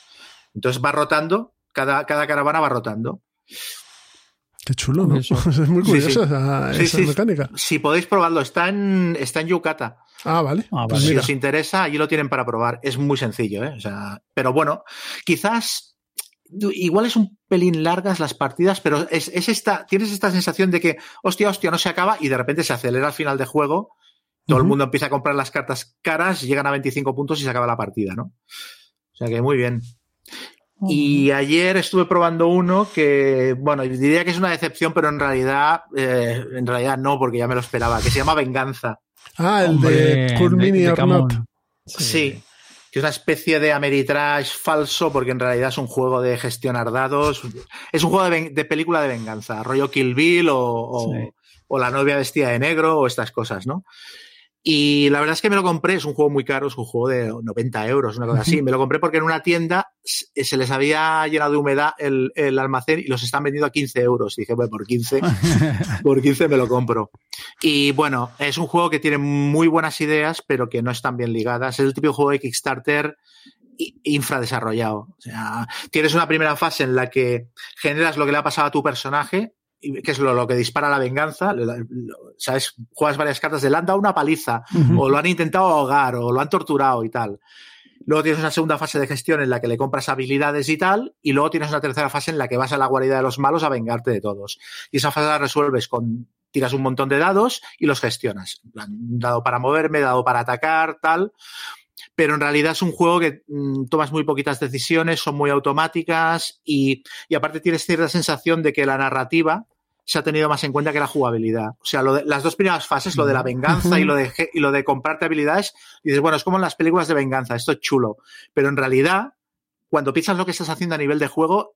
Entonces va rotando, cada, cada caravana va rotando. Qué chulo, ¿no? Eso. es muy Sí, curioso sí. esa, Sí, esa sí. mecánica. Si podéis probarlo, está en, está en Yucata. Ah, vale. Ah, Pues si mira. os interesa, allí lo tienen para probar. Es muy sencillo, ¿eh? O sea, pero bueno, quizás igual es un pelín largas las partidas, pero es, es esta, tienes esta sensación de que, hostia, hostia, no se acaba y de repente se acelera al final de juego. Todo el mundo empieza a comprar las cartas caras, llegan a 25 puntos y se acaba la partida, ¿no? O sea que muy bien. Y ayer estuve probando uno que, bueno, diría que es una decepción, pero en realidad, eh, en realidad no, porque ya me lo esperaba, que se llama Venganza. Ah, el Hombre, de Cool de- Mini de or Camón. Not. Sí. Que es una especie de Ameritrash falso, porque en realidad es un juego de gestionar dados. Es un juego de, de película de venganza, rollo Kill Bill o, o- Sí. o La novia vestida de negro o estas cosas, ¿no? Y la verdad es que me lo compré, es un juego muy caro, es un juego de 90 euros, una cosa así. Me lo compré porque en una tienda s- se les había llenado de humedad el, el almacén y los están vendiendo a 15 euros. Y dije, bueno, por 15, por 15 me lo compro. Y bueno, es un juego que tiene muy buenas ideas, pero que no están bien ligadas. Es el típico juego de Kickstarter infradesarrollado. O sea, tienes una primera fase en la que generas lo que le ha pasado a tu personaje, que es lo, lo que dispara la venganza. Lo- lo- ¿Sabes? Juegas varias cartas de le han dado una paliza, o lo han intentado ahogar, o lo han torturado y tal. Luego tienes una segunda fase de gestión en la que le compras habilidades y tal, y luego tienes una tercera fase en la que vas a la guarida de los malos a vengarte de todos. Y esa fase la resuelves con tiras un montón de dados y los gestionas. Dado para moverme, dado para atacar, tal. Pero en realidad es un juego que mm, tomas muy poquitas decisiones, son muy automáticas y, y aparte tienes cierta sensación de que la narrativa se ha tenido más en cuenta que la jugabilidad. O sea, lo de- las dos primeras fases, lo de la venganza y lo de, y lo de comprarte habilidades, y dices, bueno, es como en las películas de venganza, esto es chulo. Pero en realidad, cuando piensas lo que estás haciendo a nivel de juego,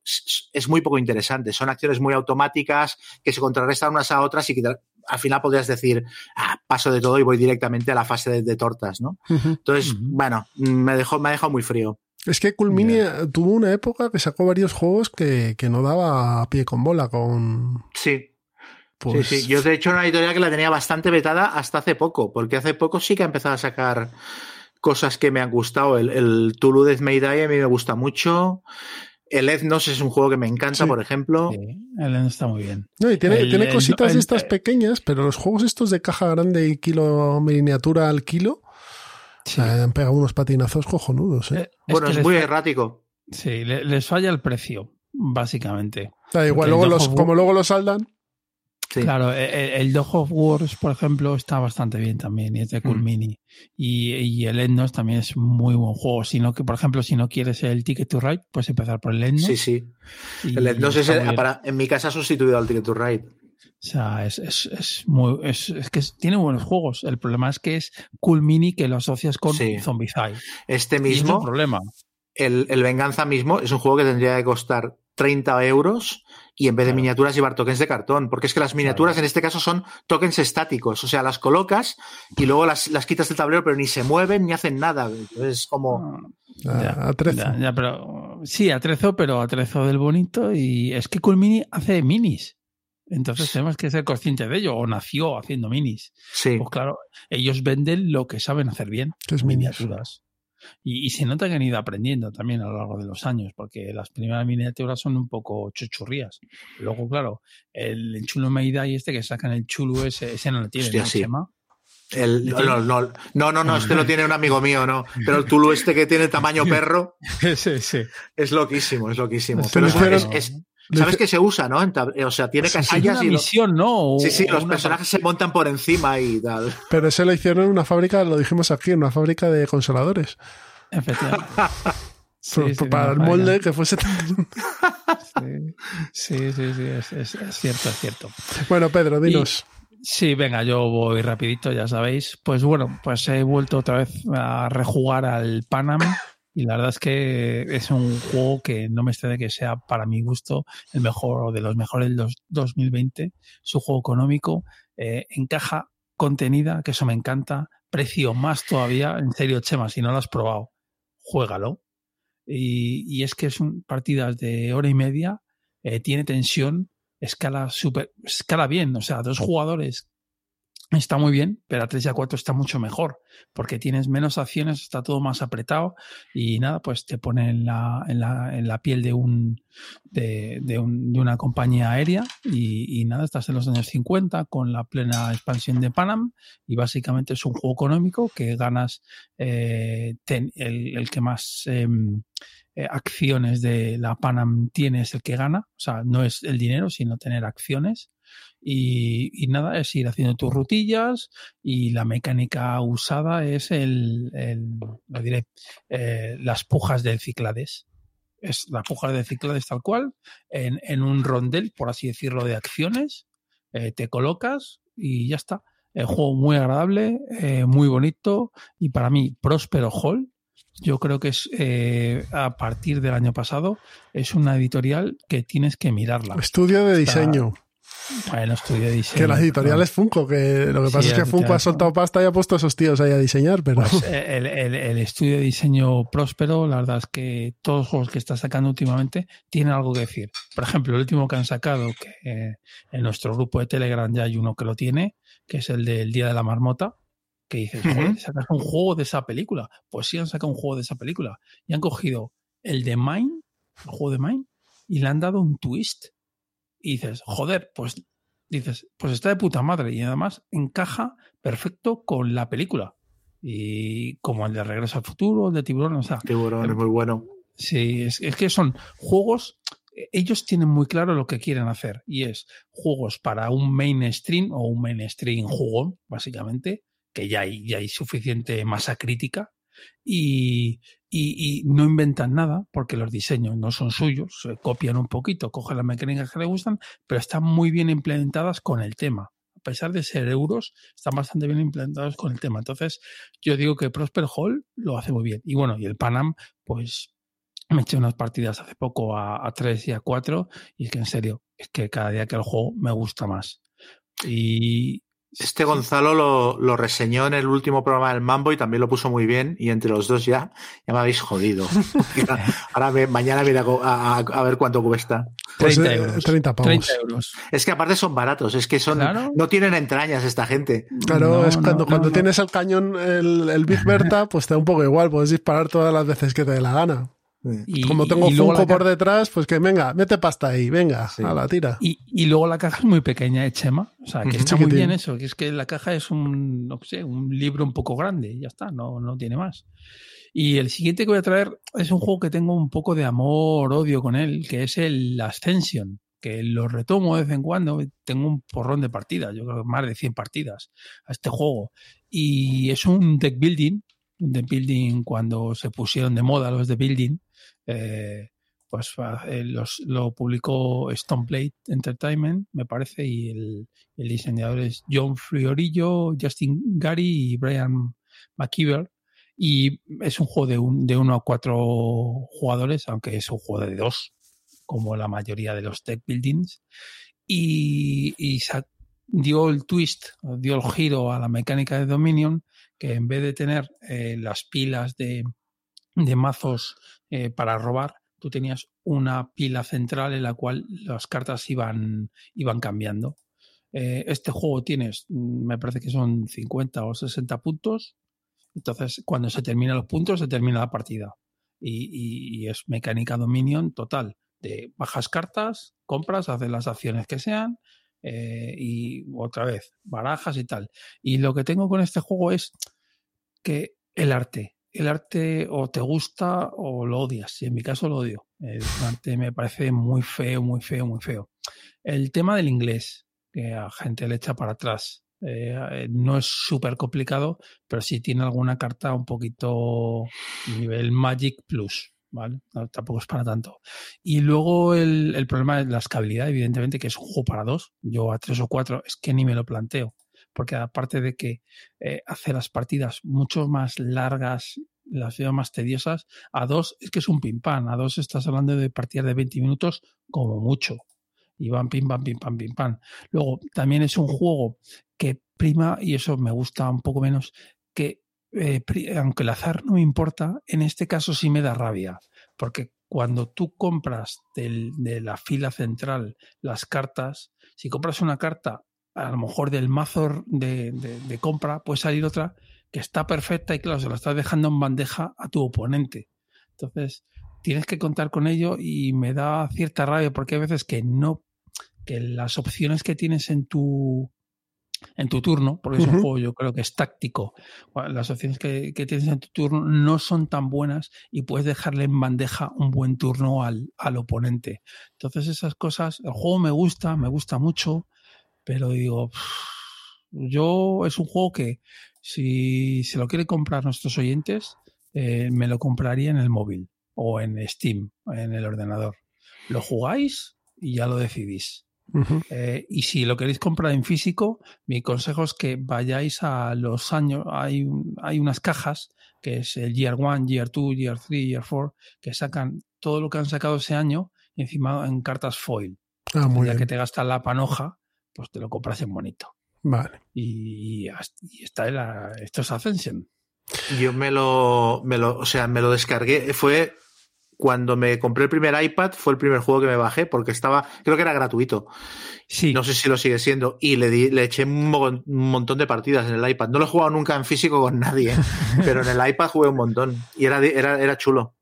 es, muy poco interesante. Son acciones muy automáticas que se contrarrestan unas a otras y que al final podrías decir, ah, paso de todo y voy directamente a la fase de, de tortas, ¿no? Entonces, bueno, me dejó, me ha dejado muy frío. Es que Cool Mini eh, tuvo una época que sacó varios juegos que, que no daba a pie con bola con... Sí, Pues, sí, sí. Yo de hecho era una editorial que la tenía bastante vetada hasta hace poco, porque hace poco sí que ha empezado a sacar cosas que me han gustado. El, el Tulu Death May Die a mí me gusta mucho. El Ethnos es un juego que me encanta, Sí. por ejemplo. Sí, el Eden está muy bien. No, y tiene, El- tiene cositas el- estas pequeñas, pero los juegos estos de caja grande y kilo miniatura al kilo Sí. eh, han pegado unos patinazos cojonudos. ¿eh? Eh, Bueno, es muy fa- errático. Sí, le- les falla el precio, básicamente. Da igual, porque luego el los, como luego los saldan. Sí. Claro, e- e- el Dog of Wars, por ejemplo, está bastante bien también y es de Cool Mm. Mini. Y, y el Endnos también es muy buen juego. Sino que, por ejemplo, si no quieres el Ticket to Ride, puedes empezar por el Endnos. Sí, sí. y El Ethnos es, el- para, en mi casa ha sustituido al Ticket to Ride. O sea, es, es, es muy, es, es que tiene buenos juegos. El problema es que es Cool Mini que lo asocias con Sí. Zombicide. Este es el mismo, problema. el, el Venganza mismo, es un juego que tendría que costar 30 euros y en vez de Claro. miniaturas llevar tokens de cartón, porque es que las miniaturas en este caso son tokens estáticos, o sea, las colocas y luego las, las quitas del tablero, pero ni se mueven ni hacen nada. Es como... A, Ya, a 13. Ya, ya, pero sí, atrezo, pero atrezo del bonito. Y es que Cool Mini hace minis. Entonces tenemos que ser conscientes de ello. O nació haciendo minis. Sí. Pues claro, ellos venden lo que saben hacer bien, Que es minis. miniaturas. Y, y se nota que han ido aprendiendo también a lo largo de los años, porque las primeras miniaturas son un poco chuchurrías. Luego, claro, el, chulo Meida y este que sacan el chulo ese, ese no lo tiene, Hostia, ¿no, sí. Chema? El- no, no, no, no, no, no, este lo tiene un amigo mío, no. Pero el Tulu este que tiene tamaño perro sí, sí. es loquísimo, es loquísimo. Pero es, es- ¿sabes que se usa, no? Tab- o sea, tiene Hay casillas una y... lo- misión, ¿no? O- sí, sí, los personajes se montan por encima y tal. Pero ese lo hicieron en una fábrica, lo dijimos aquí, en una fábrica de consoladores. Efectivamente. Sí, sí, para el molde que fuese. Sí, sí, sí, sí, es, es- es cierto, es cierto. bueno, Pedro, dinos. Sí, venga, yo voy rapidito, ya sabéis. Pues bueno, pues he vuelto otra vez a rejugar al Panam Y la verdad es que es un juego que no me extraña que sea, para mi gusto, el mejor o de los mejores del 2020. Es un juego económico, eh, encaja contenida, que eso me encanta. Precio más todavía. En serio, Chema, si no lo has probado, juégalo. Y, es que son partidas de hora y media, eh, tiene tensión, escala super, escala bien. O sea, dos jugadores está muy bien, pero a 3 y a 4 está mucho mejor, porque tienes menos acciones, está todo más apretado y nada, pues te pone en la, en la, en la piel de, un, de, de, un, de una compañía aérea y, nada, estás en los años 50 con la plena expansión de Panam y básicamente es un juego económico que ganas eh, el, que más... Eh, acciones de la Panam tiene es el que gana, o sea, no es el dinero, sino tener acciones y, nada, es ir haciendo tus rutillas y la mecánica usada es el, el lo diré, eh, las pujas del Ciclades. Es la puja del Ciclades tal cual, en, en un rondel, por así decirlo, de acciones, eh, te colocas y ya está. El juego muy agradable, eh, muy bonito y para mí Próspero Hall, yo creo que es eh, a partir del año pasado, es una editorial que tienes que mirarla. Estudio de diseño. Bueno, estudio diseño. Que las editoriales Funko, que lo que pasa es que Funko ha soltado pasta y ha puesto a esos tíos ahí a diseñar, pero... Pues el, el, el, estudio de diseño próspero, la verdad es que todos los juegos que está sacando últimamente tienen algo que decir. Por ejemplo, el último que han sacado, que eh, en nuestro grupo de Telegram ya hay uno que lo tiene, que es el del Día de la Marmota, que dices, joder, sacas un juego de esa película. Pues sí han sacado un juego de esa película. Y han cogido el de Mine, el juego de Mine, y le han dado un twist y dices, joder, pues dices, pues está de puta madre y además encaja perfecto con la película. Y como el de Regreso al Futuro, el de Tiburón, o sea. Tiburón es muy bueno. Sí, es, es que son juegos ellos tienen muy claro lo que quieren hacer y es juegos para un mainstream o un mainstream jugón, básicamente, que ya hay, ya hay suficiente masa crítica y, y, no inventan nada porque los diseños no son suyos, se copian un poquito, cogen las mecánicas que les gustan, pero están muy bien implementadas con el tema. A pesar de ser euros, están bastante bien implementados con el tema. Entonces, yo digo que Prosper Hall lo hace muy bien. Y bueno, y el Panam, pues me eché unas partidas hace poco a, a 3 y a 4 y es que en serio, es que cada día que el juego me gusta más. Y, este Gonzalo lo, lo, reseñó en el último programa del Mambo y también lo puso muy bien. Y entre los dos ya, ya me habéis jodido. Ahora me, mañana viene a, a, a, ver cuánto cuesta. 30 pues, euros. 30 pavos. 30 euros. Es que aparte son baratos, es que son claro. no tienen entrañas esta gente. Claro, no, es cuando, no, cuando no, tienes el cañón, el, el Big Berta, pues te da un poco igual, puedes disparar todas las veces que te dé la gana. Y, Como tengo y Funko por detrás, pues que venga, mete pasta ahí, venga, sí. a la tira. Y, y, luego la caja es muy pequeña de Chema, o sea, que está Chiquitín. muy bien eso, que es que la caja es un, no sé, un libro un poco grande, y ya está, no, no tiene más. Y el siguiente que voy a traer es un juego que tengo un poco de amor, odio con él, que es el Ascension, que lo retomo de vez en cuando, tengo un porrón de partidas, yo creo que más de 100 partidas a este juego. Y es un deck building, un deck building cuando se pusieron de moda los de building, eh, pues eh, los, lo publicó Stoneplate Entertainment, me parece, y el, el, diseñador es John Friorillo, Justin Gary y Brian McKeever. Y es un juego de, un, de uno a cuatro jugadores, aunque es un juego de dos, como la mayoría de los tech buildings. Y, y dio el twist, dio el giro a la mecánica de Dominion, que en vez de tener eh, las pilas de, de mazos eh, para robar, tú tenías una pila central en la cual las cartas iban, iban cambiando. Eh, este juego tienes, mm, me parece que son 50 o 60 puntos. Entonces, cuando se terminan los puntos, se termina la partida. Y, y, es mecánica Dominion total. De bajas cartas, compras, haces las acciones que sean, eh, y otra vez, barajas y tal. Y lo que tengo con este juego es que el arte, el arte o te gusta o lo odias. Y en mi caso lo odio. El arte me parece muy feo, muy feo, muy feo. El tema del inglés, que a gente le echa para atrás. Eh, no es súper complicado, pero sí tiene alguna carta un poquito nivel Magic Plus. ¿Vale? No, tampoco es para tanto. Y luego el, el problema es la escalabilidad, evidentemente, que es un juego para dos. Yo a tres o cuatro es que ni me lo planteo porque aparte de que eh, hace las partidas mucho más largas las veo más tediosas. A dos es que es un pim pam. A dos estás hablando de partidas de 20 minutos como mucho. Y van pim pam, pim pam, pim pam. Luego, también es un juego que prima, y eso me gusta un poco menos, que eh, aunque el azar no me importa, en este caso sí me da rabia. Porque cuando tú compras de la fila central las cartas, si compras una carta a lo mejor del mazo de, de, compra, puede salir otra que está perfecta y claro, se la estás dejando en bandeja a tu oponente. Entonces, tienes que contar con ello y me da cierta rabia porque hay veces que no, que las opciones que tienes en tu, en tu turno, porque es un juego yo creo que es táctico, las opciones que, que, tienes en tu turno no son tan buenas y puedes dejarle en bandeja un buen turno al, al oponente. Entonces esas cosas, el juego me gusta, me gusta mucho, pero digo, yo es un juego que si se lo quiere comprar nuestros oyentes, eh, me lo compraría en el móvil o en Steam, en el ordenador. Lo jugáis y ya lo decidís. eh, y si lo queréis comprar en físico, mi consejo es que vayáis a los años. Hay, hay unas cajas que es el Year 1, Year 2, Year 3, Year 4, que sacan todo lo que han sacado ese año encima en cartas foil. Ah, muy ya bien. que te gastas la panoja, pues te lo compras en bonito. Vale. Y, y está la, esto es Ascension. Yo me lo, me lo, o sea, me lo descargué. Fue cuando me compré el primer iPad, fue el primer juego que me bajé porque estaba, creo que era gratuito. Sí. No sé si lo sigue siendo. Y le, di, le eché un, mo- un montón de partidas en el iPad. No lo he jugado nunca en físico con nadie, ¿eh? pero en el iPad jugué un montón. Y era, era, era chulo.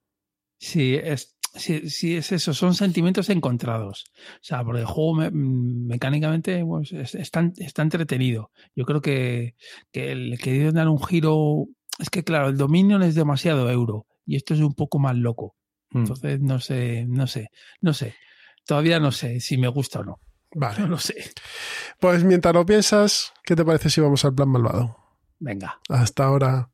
Sí, es, sí, sí, es eso, son sentimientos encontrados. O sea, porque el juego me- mm, mecánicamente pues, es- está, está entretenido. Yo creo que, que le quería dar un giro. Es que, claro, el Dominion es demasiado euro y esto es un poco más loco. Mm. Entonces, no sé, no sé, no sé. Todavía no sé si me gusta o no. No Vale. lo sé. Pues mientras lo piensas, ¿qué te parece si vamos al plan malvado? Venga. Hasta ahora.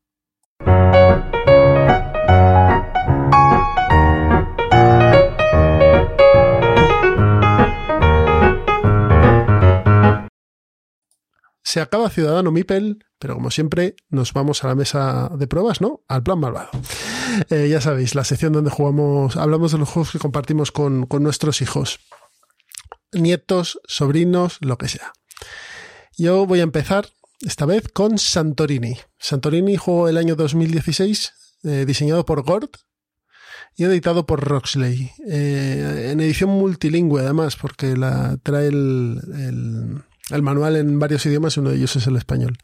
Se acaba Ciudadano Mipel, pero como siempre nos vamos a la mesa de pruebas, ¿no? Al plan malvado. Eh, ya sabéis, la sección donde jugamos, hablamos de los juegos que compartimos con, nuestros hijos, nietos, sobrinos, lo que sea. Yo voy a empezar esta vez con Santorini. Santorini, juego del año 2016, eh, diseñado por Gord y editado por Roxley. Eh, en edición multilingüe, además, porque la trae el, el manual en varios idiomas y uno de ellos es el español.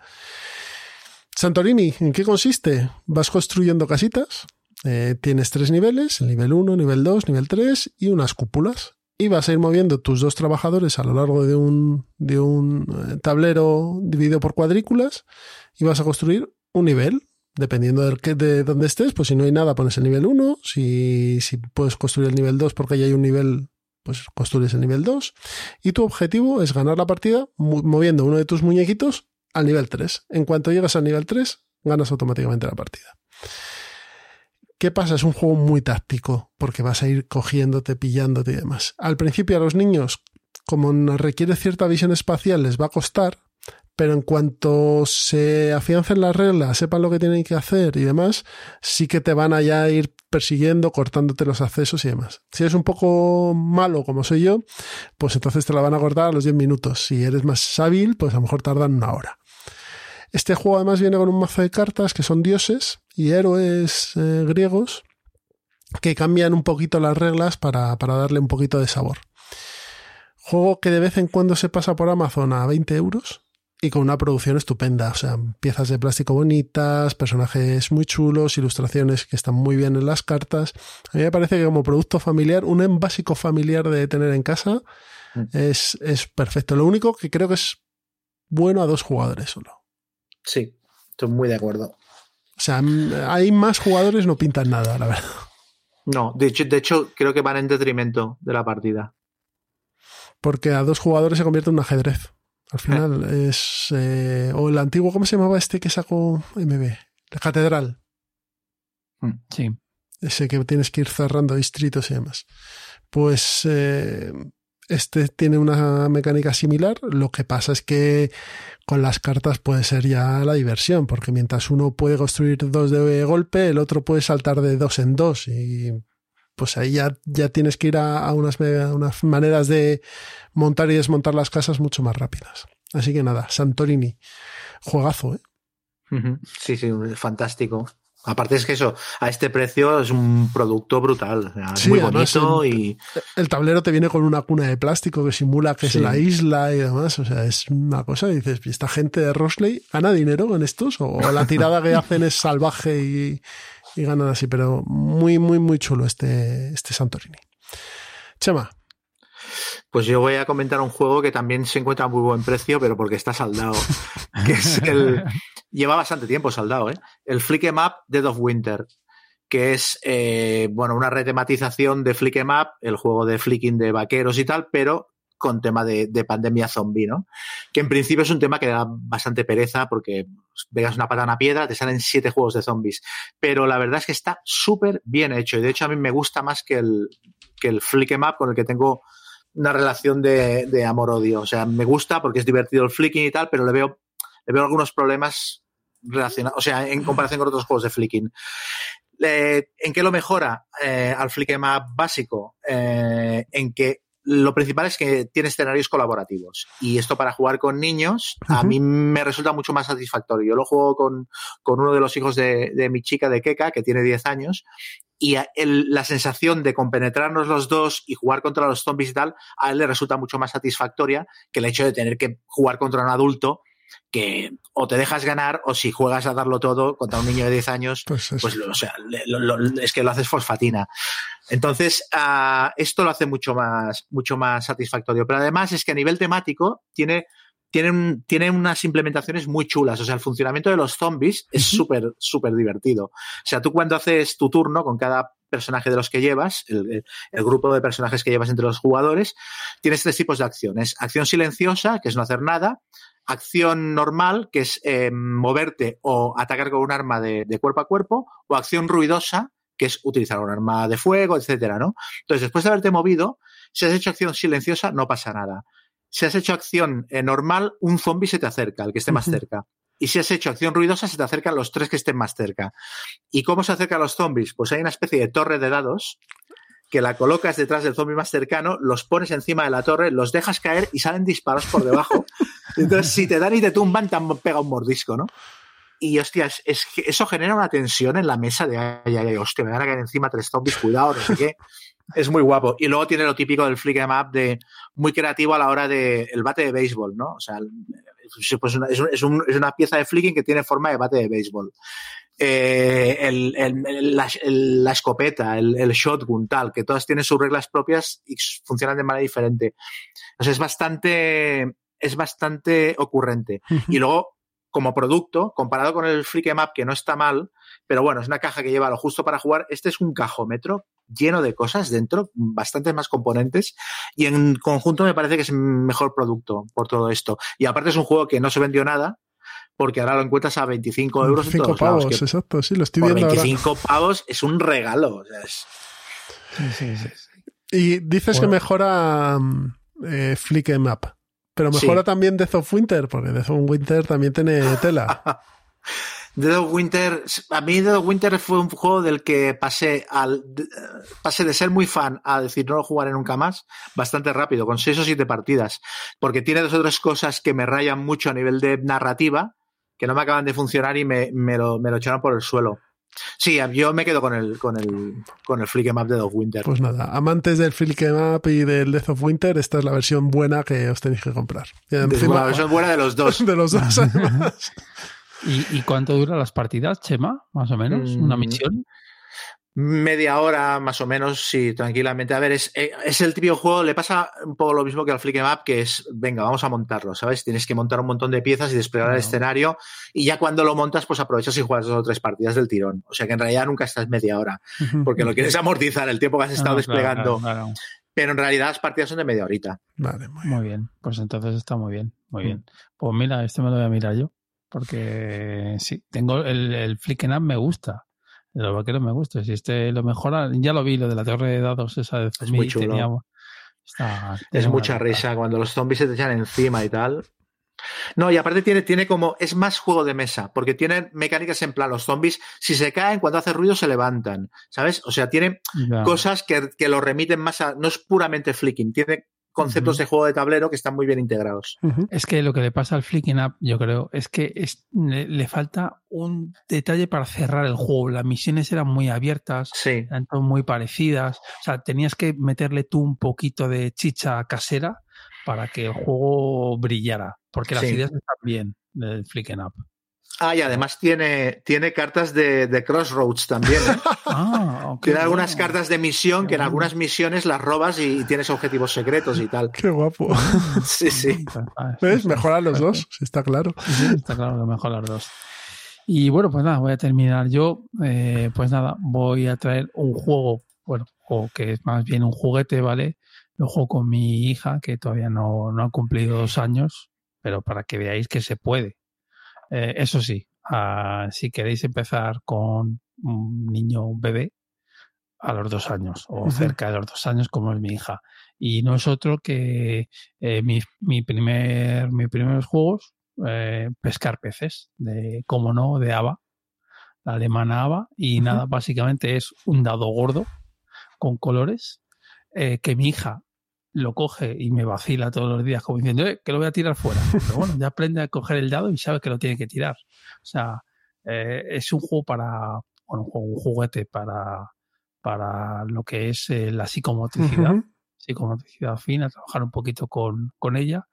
Santorini, ¿en qué consiste? Vas construyendo casitas. eh, tienes tres niveles, el nivel 1, nivel 2, nivel 3 y unas cúpulas. Y vas a ir moviendo tus dos trabajadores a lo largo de un, de un eh, tablero dividido por cuadrículas y vas a construir un nivel. Dependiendo que, de dónde estés, pues si no hay nada, pones el nivel 1. Si, si puedes construir el nivel 2 porque ya hay un nivel, pues construyes el nivel 2. Y tu objetivo es ganar la partida mo- moviendo uno de tus muñequitos al nivel 3. En cuanto llegas al nivel 3, ganas automáticamente la partida. ¿Qué pasa? Es un juego muy táctico, porque vas a ir cogiéndote, pillándote y demás. Al principio a los niños, como requiere cierta visión espacial, les va a costar, pero en cuanto se afiancen las reglas, sepan lo que tienen que hacer y demás, sí que te van a ya ir persiguiendo, cortándote los accesos y demás. Si eres un poco malo como soy yo, pues entonces te la van a cortar a los 10 minutos. Si eres más hábil, pues a lo mejor tardan una hora. Este juego además viene con un mazo de cartas que son dioses y héroes eh, griegos que cambian un poquito las reglas para, para, darle un poquito de sabor. Juego que de vez en cuando se pasa por Amazon a 20 euros y con una producción estupenda. O sea, piezas de plástico bonitas, personajes muy chulos, ilustraciones que están muy bien en las cartas. A mí me parece que como producto familiar, un básico familiar de tener en casa mm. es, es perfecto. Lo único que creo que es bueno a dos jugadores solo. Sí, estoy muy de acuerdo. O sea, hay más jugadores, no pintan nada, la verdad. No, de hecho, de hecho, creo que van en detrimento de la partida. Porque a dos jugadores se convierte en un ajedrez. Al final eh. es. Eh, o el antiguo, ¿cómo se llamaba este que sacó MB? La Catedral. Sí. Ese que tienes que ir cerrando distritos y demás. Pues eh, Este tiene una mecánica similar. Lo que pasa es que con las cartas puede ser ya la diversión, porque mientras uno puede construir dos de golpe, el otro puede saltar de dos en dos y pues ahí ya, ya tienes que ir a, unas, unas maneras de montar y desmontar las casas mucho más rápidas. Así que nada, Santorini, juegazo, ¿eh? Sí, sí, fantástico. Aparte es que eso, a este precio es un producto brutal. muy bonito el, y. El tablero te viene con una cuna de plástico que simula que es la isla y demás. O sea, es una cosa. dices, ¿esta gente de Rosley gana dinero con estos? O la tirada que hacen es salvaje y, y ganan así. Pero muy, muy, muy chulo este, este Santorini. Chema. Pues yo voy a comentar un juego que también se encuentra a muy buen precio, pero porque está saldado. que es el. Lleva bastante tiempo saldado, ¿eh? El Flick em Up Dead of Winter. Que es, eh, bueno, una retematización de Flick em Up, el juego de flicking de vaqueros y tal, pero con tema de, pandemia zombie, ¿no? Que en principio es un tema que da bastante pereza porque veas una patana a piedra, te salen siete juegos de zombies. Pero la verdad es que está súper bien hecho y de hecho a mí me gusta más que el, que el Flick em Up con el que tengo una relación de, amor-odio. O sea, me gusta porque es divertido el flicking y tal, pero le veo, le veo algunos problemas relacionados, o sea, en comparación con otros juegos de flicking. ¿En qué lo mejora eh, al flick más básico? Eh, en que lo principal es que tiene escenarios colaborativos. Y esto para jugar con niños, a mí me resulta mucho más satisfactorio. Yo lo juego con, uno de los hijos de, de, mi chica, de Keka, que tiene 10 años, y la sensación de compenetrarnos los dos y jugar contra los zombies y tal, a él le resulta mucho más satisfactoria que el hecho de tener que jugar contra un adulto que o te dejas ganar o si juegas a darlo todo contra un niño de 10 años, pues, pues o sea, es que lo haces fosfatina. Entonces, uh, esto lo hace mucho más, mucho más satisfactorio. Pero además es que a nivel temático tiene tienen, tienen unas implementaciones muy chulas. O sea, el funcionamiento de los zombies es súper, súper divertido. O sea, tú cuando haces tu turno con cada personaje de los que llevas, el, grupo de personajes que llevas entre los jugadores, tienes tres tipos de acciones. Acción silenciosa, que es no hacer nada. Acción normal, que es eh, moverte o atacar con un arma de, de, cuerpo a cuerpo. O acción ruidosa, que es utilizar un arma de fuego, etcétera, ¿no? Entonces, después de haberte movido, si has hecho acción silenciosa, no pasa nada. Si has hecho acción eh, normal, un zombie se te acerca, el que esté más cerca. Y si has hecho acción ruidosa, se te acercan los tres que estén más cerca. ¿Y cómo se acercan los zombies? Pues hay una especie de torre de dados que la colocas detrás del zombie más cercano, los pones encima de la torre, los dejas caer y salen disparos por debajo. Entonces, si te dan y te tumban, te pega un mordisco, ¿no? Y hostias, es que eso genera una tensión en la mesa de ay, ay, ay, hostia, me van a caer encima tres zombies, cuidado, no sé qué. Es muy guapo. Y luego tiene lo típico del flick em up de muy creativo a la hora del el bate de béisbol, ¿no? O sea, pues una, es, es, un, es, una pieza de flicking que tiene forma de bate de béisbol. Eh, la, la, escopeta, el, shotgun, tal, que todas tienen sus reglas propias y funcionan de manera diferente. O sea, es bastante, es bastante ocurrente. Y luego, como producto, comparado con el Flick Map, que no está mal, pero bueno, es una caja que lleva lo justo para jugar. Este es un cajómetro lleno de cosas dentro, bastantes más componentes, y en conjunto me parece que es el mejor producto por todo esto. Y aparte es un juego que no se vendió nada, porque ahora lo encuentras a 25 euros 25 en todos pavos, lados, exacto, sí, lo estoy viendo 25 pavos es un regalo. O sea, es... sí, sí, sí, Y dices que mejora eh, Flick em Up, pero mejora también Death of Winter, porque Death of Winter también tiene tela. Dead of Winter, a mí Dead of Winter fue un juego del que pasé al pasé de ser muy fan a decir no lo jugaré nunca más bastante rápido, con seis o siete partidas, porque tiene dos o tres cosas que me rayan mucho a nivel de narrativa, que no me acaban de funcionar y me, me, lo, me lo echaron por el suelo. Sí, yo me quedo con el, con el, con el Flick Map de Death of Winter. Pues nada, amantes del Flick Map y del Death of Winter, esta es la versión buena que os tenéis que comprar. encima, la versión buena de los dos. De los dos, además. ¿Y, cuánto duran las partidas, Chema? Más o menos, una mm, misión. Media hora, más o menos, sí, tranquilamente. A ver, es, eh, es el típico juego, le pasa un poco lo mismo que al Flick em Up, que es, venga, vamos a montarlo, ¿sabes? Tienes que montar un montón de piezas y desplegar el escenario, y ya cuando lo montas, pues aprovechas y juegas dos o tres partidas del tirón. O sea que en realidad nunca estás media hora, porque lo quieres amortizar el tiempo que has estado desplegando. Pero en realidad las partidas son de media horita. Vale, muy bien. muy bien. Pues entonces está muy bien, muy bien. Pues mira, este me lo voy a mirar yo. Porque sí, tengo el, el Flicken Up me gusta. Los vaqueros me gusta. Si este lo mejora, ya lo vi, lo de la torre de dados esa de es muy chulo. es mucha risa cuando los zombies se te echan encima y tal. No, y aparte tiene, tiene como, es más juego de mesa, porque tiene mecánicas en plan, los zombies, si se caen, cuando hace ruido se levantan, ¿sabes? O sea, tiene cosas que, que, lo remiten más a, no es puramente flicking, tiene conceptos de juego de tablero que están muy bien integrados. Es que lo que le pasa al Flicking Up, yo creo, es que le, falta un detalle para cerrar el juego. Las misiones eran muy abiertas, eran muy parecidas. O sea, tenías que meterle tú un poquito de chicha casera para que el juego brillara, porque las ideas están bien del Flicking Up. Ah, y además tiene, tiene cartas de, Crossroads también. ¿eh? ah, tiene algunas cartas de misión que en algunas misiones las robas y, tienes objetivos secretos y tal. Qué guapo. sí, sí. ¿Ves? Mejoran los dos, está claro. Sí, está claro que mejoran los dos. Y bueno, pues nada, voy a terminar yo. Eh, pues nada, voy a traer un juego, bueno, o que es más bien un juguete, ¿vale? Lo juego con mi hija, que todavía no, no ha cumplido dos años, pero para que veáis que se puede. Eh, eso sí, ah, si queréis empezar con un niño, un bebé, a los dos años o cerca de los dos años como es mi hija. Y no es otro que eh, mi, mi, primer, mis primeros juegos, eh, pescar peces, de, como no, de ABA, la alemana ABA. Y nada, básicamente es un dado gordo con colores que mi hija lo coge y me vacila todos los días como diciendo eh, que lo voy a tirar fuera. Pero bueno, ya aprende a coger el dado y sabe que lo tiene que tirar. O sea, eh, es un juego para, bueno, un, juguete para, para lo que es eh, la psicomotricidad, psicomotricidad fina, trabajar un poquito con, con ella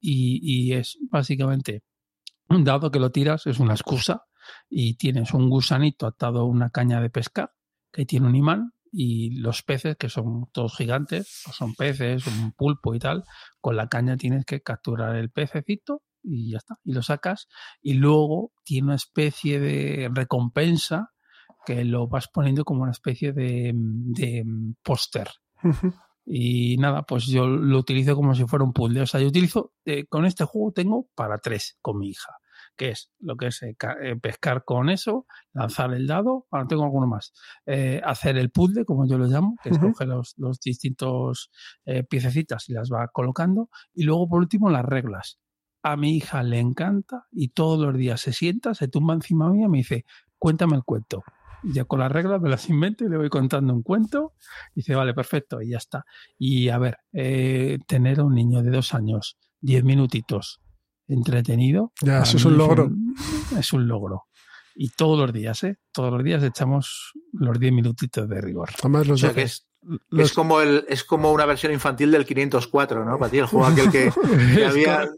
y, y es básicamente un dado que lo tiras, es una excusa y tienes un gusanito atado a una caña de pesca que tiene un imán y los peces, que son todos gigantes, o son peces, un pulpo y tal, con la caña tienes que capturar el pececito y ya está, y lo sacas y luego tiene una especie de recompensa que lo vas poniendo como una especie de, de póster. Y nada, pues yo lo utilizo como si fuera un puzzle. O sea, yo utilizo, eh, con este juego tengo para tres con mi hija que es lo que es eh, eh, pescar con eso, lanzar el dado, ahora tengo alguno más, eh, hacer el puzzle, como yo lo llamo, que es coger los, distintos piececitas y las va colocando, y luego por último las reglas. A mi hija le encanta y todos los días se sienta, se tumba encima mía y me dice, cuéntame el cuento. ya con las reglas me las invento y le voy contando un cuento. Y dice, vale, perfecto, y ya está. Y a ver, tener a un niño de dos años, diez minutitos, entretenido. Ya, eso es un logro. Es un, logro. Y todos los días, ¿eh? Todos los días echamos los 10 minutitos de rigor. Además, los o que es, es, como el, es como una versión infantil del 504, ¿no? Para ti, el juego aquel que, había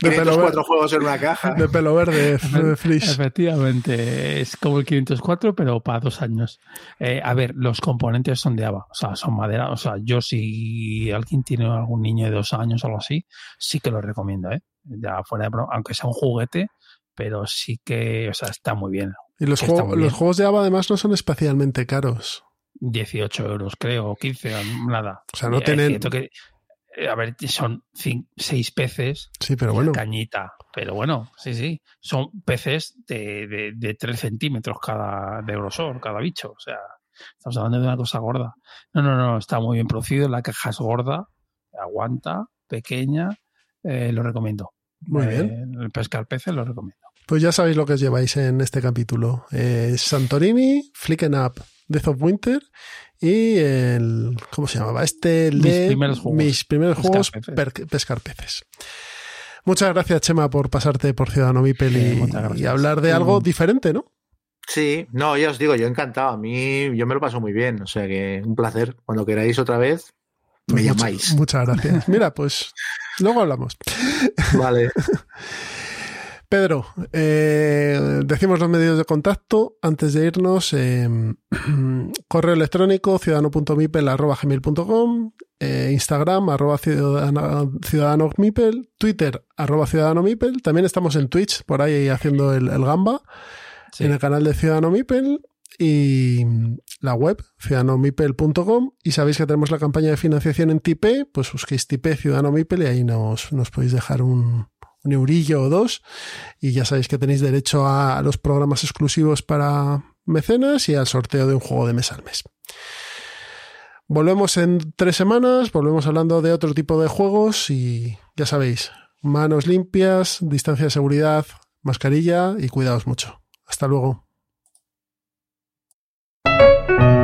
504 juegos en una caja. De pelo verde, de Efectivamente, es como el 504, pero para dos años. Eh, a ver, los componentes son de ABA, o sea, son madera. O sea, yo si alguien tiene algún niño de dos años o algo así, sí que lo recomiendo, ¿eh? Ya fuera de aunque sea un juguete, pero sí que, o sea, está muy bien. Y los, juegos, los juegos de ABA además no son especialmente caros. 18 euros, creo, 15, nada. O sea, no tienen... Eh, a ver, son seis peces. Sí, pero bueno. Cañita. Pero bueno, sí, sí. Son peces de, de, de 3 centímetros cada de grosor, cada bicho. O sea, estamos hablando de una cosa gorda. No, no, no, está muy bien producido. La caja es gorda, aguanta, pequeña eh, lo recomiendo. Muy bien. El pescar peces lo recomiendo. Pues ya sabéis lo que os lleváis en este capítulo. Eh, Santorini, Flicken Up, Death of Winter y el... ¿Cómo se llamaba? Este mis de primeros juegos. mis primeros juegos pescar peces. Muchas gracias, Chema, por pasarte por Ciudadano Mipel y, hablar de algo diferente, ¿no? Sí, no, ya os digo, yo encantado. A mí, yo me lo paso muy bien. O sea que un placer. Cuando queráis otra vez, me llamáis. Muchas gracias. Mira, pues luego hablamos. Vale. Pedro, eh, decimos los medios de contacto antes de irnos. Eh, correo electrónico ciudadano.mipel.com, eh, Instagram arroba ciudadano, Twitter arroba ciudadano También estamos en Twitch, por ahí haciendo el, gamba, en el canal de Ciudadano Mipel y la web ciudadanomipel.com y sabéis que tenemos la campaña de financiación en Tipe, pues busquéis Tipe Ciudadano Mipel y ahí nos, nos podéis dejar un, un eurillo o dos y ya sabéis que tenéis derecho a los programas exclusivos para mecenas y al sorteo de un juego de mesa al mes. Volvemos en tres semanas, volvemos hablando de otro tipo de juegos y ya sabéis, manos limpias, distancia de seguridad, mascarilla y cuidaos mucho. Hasta luego. Thank you.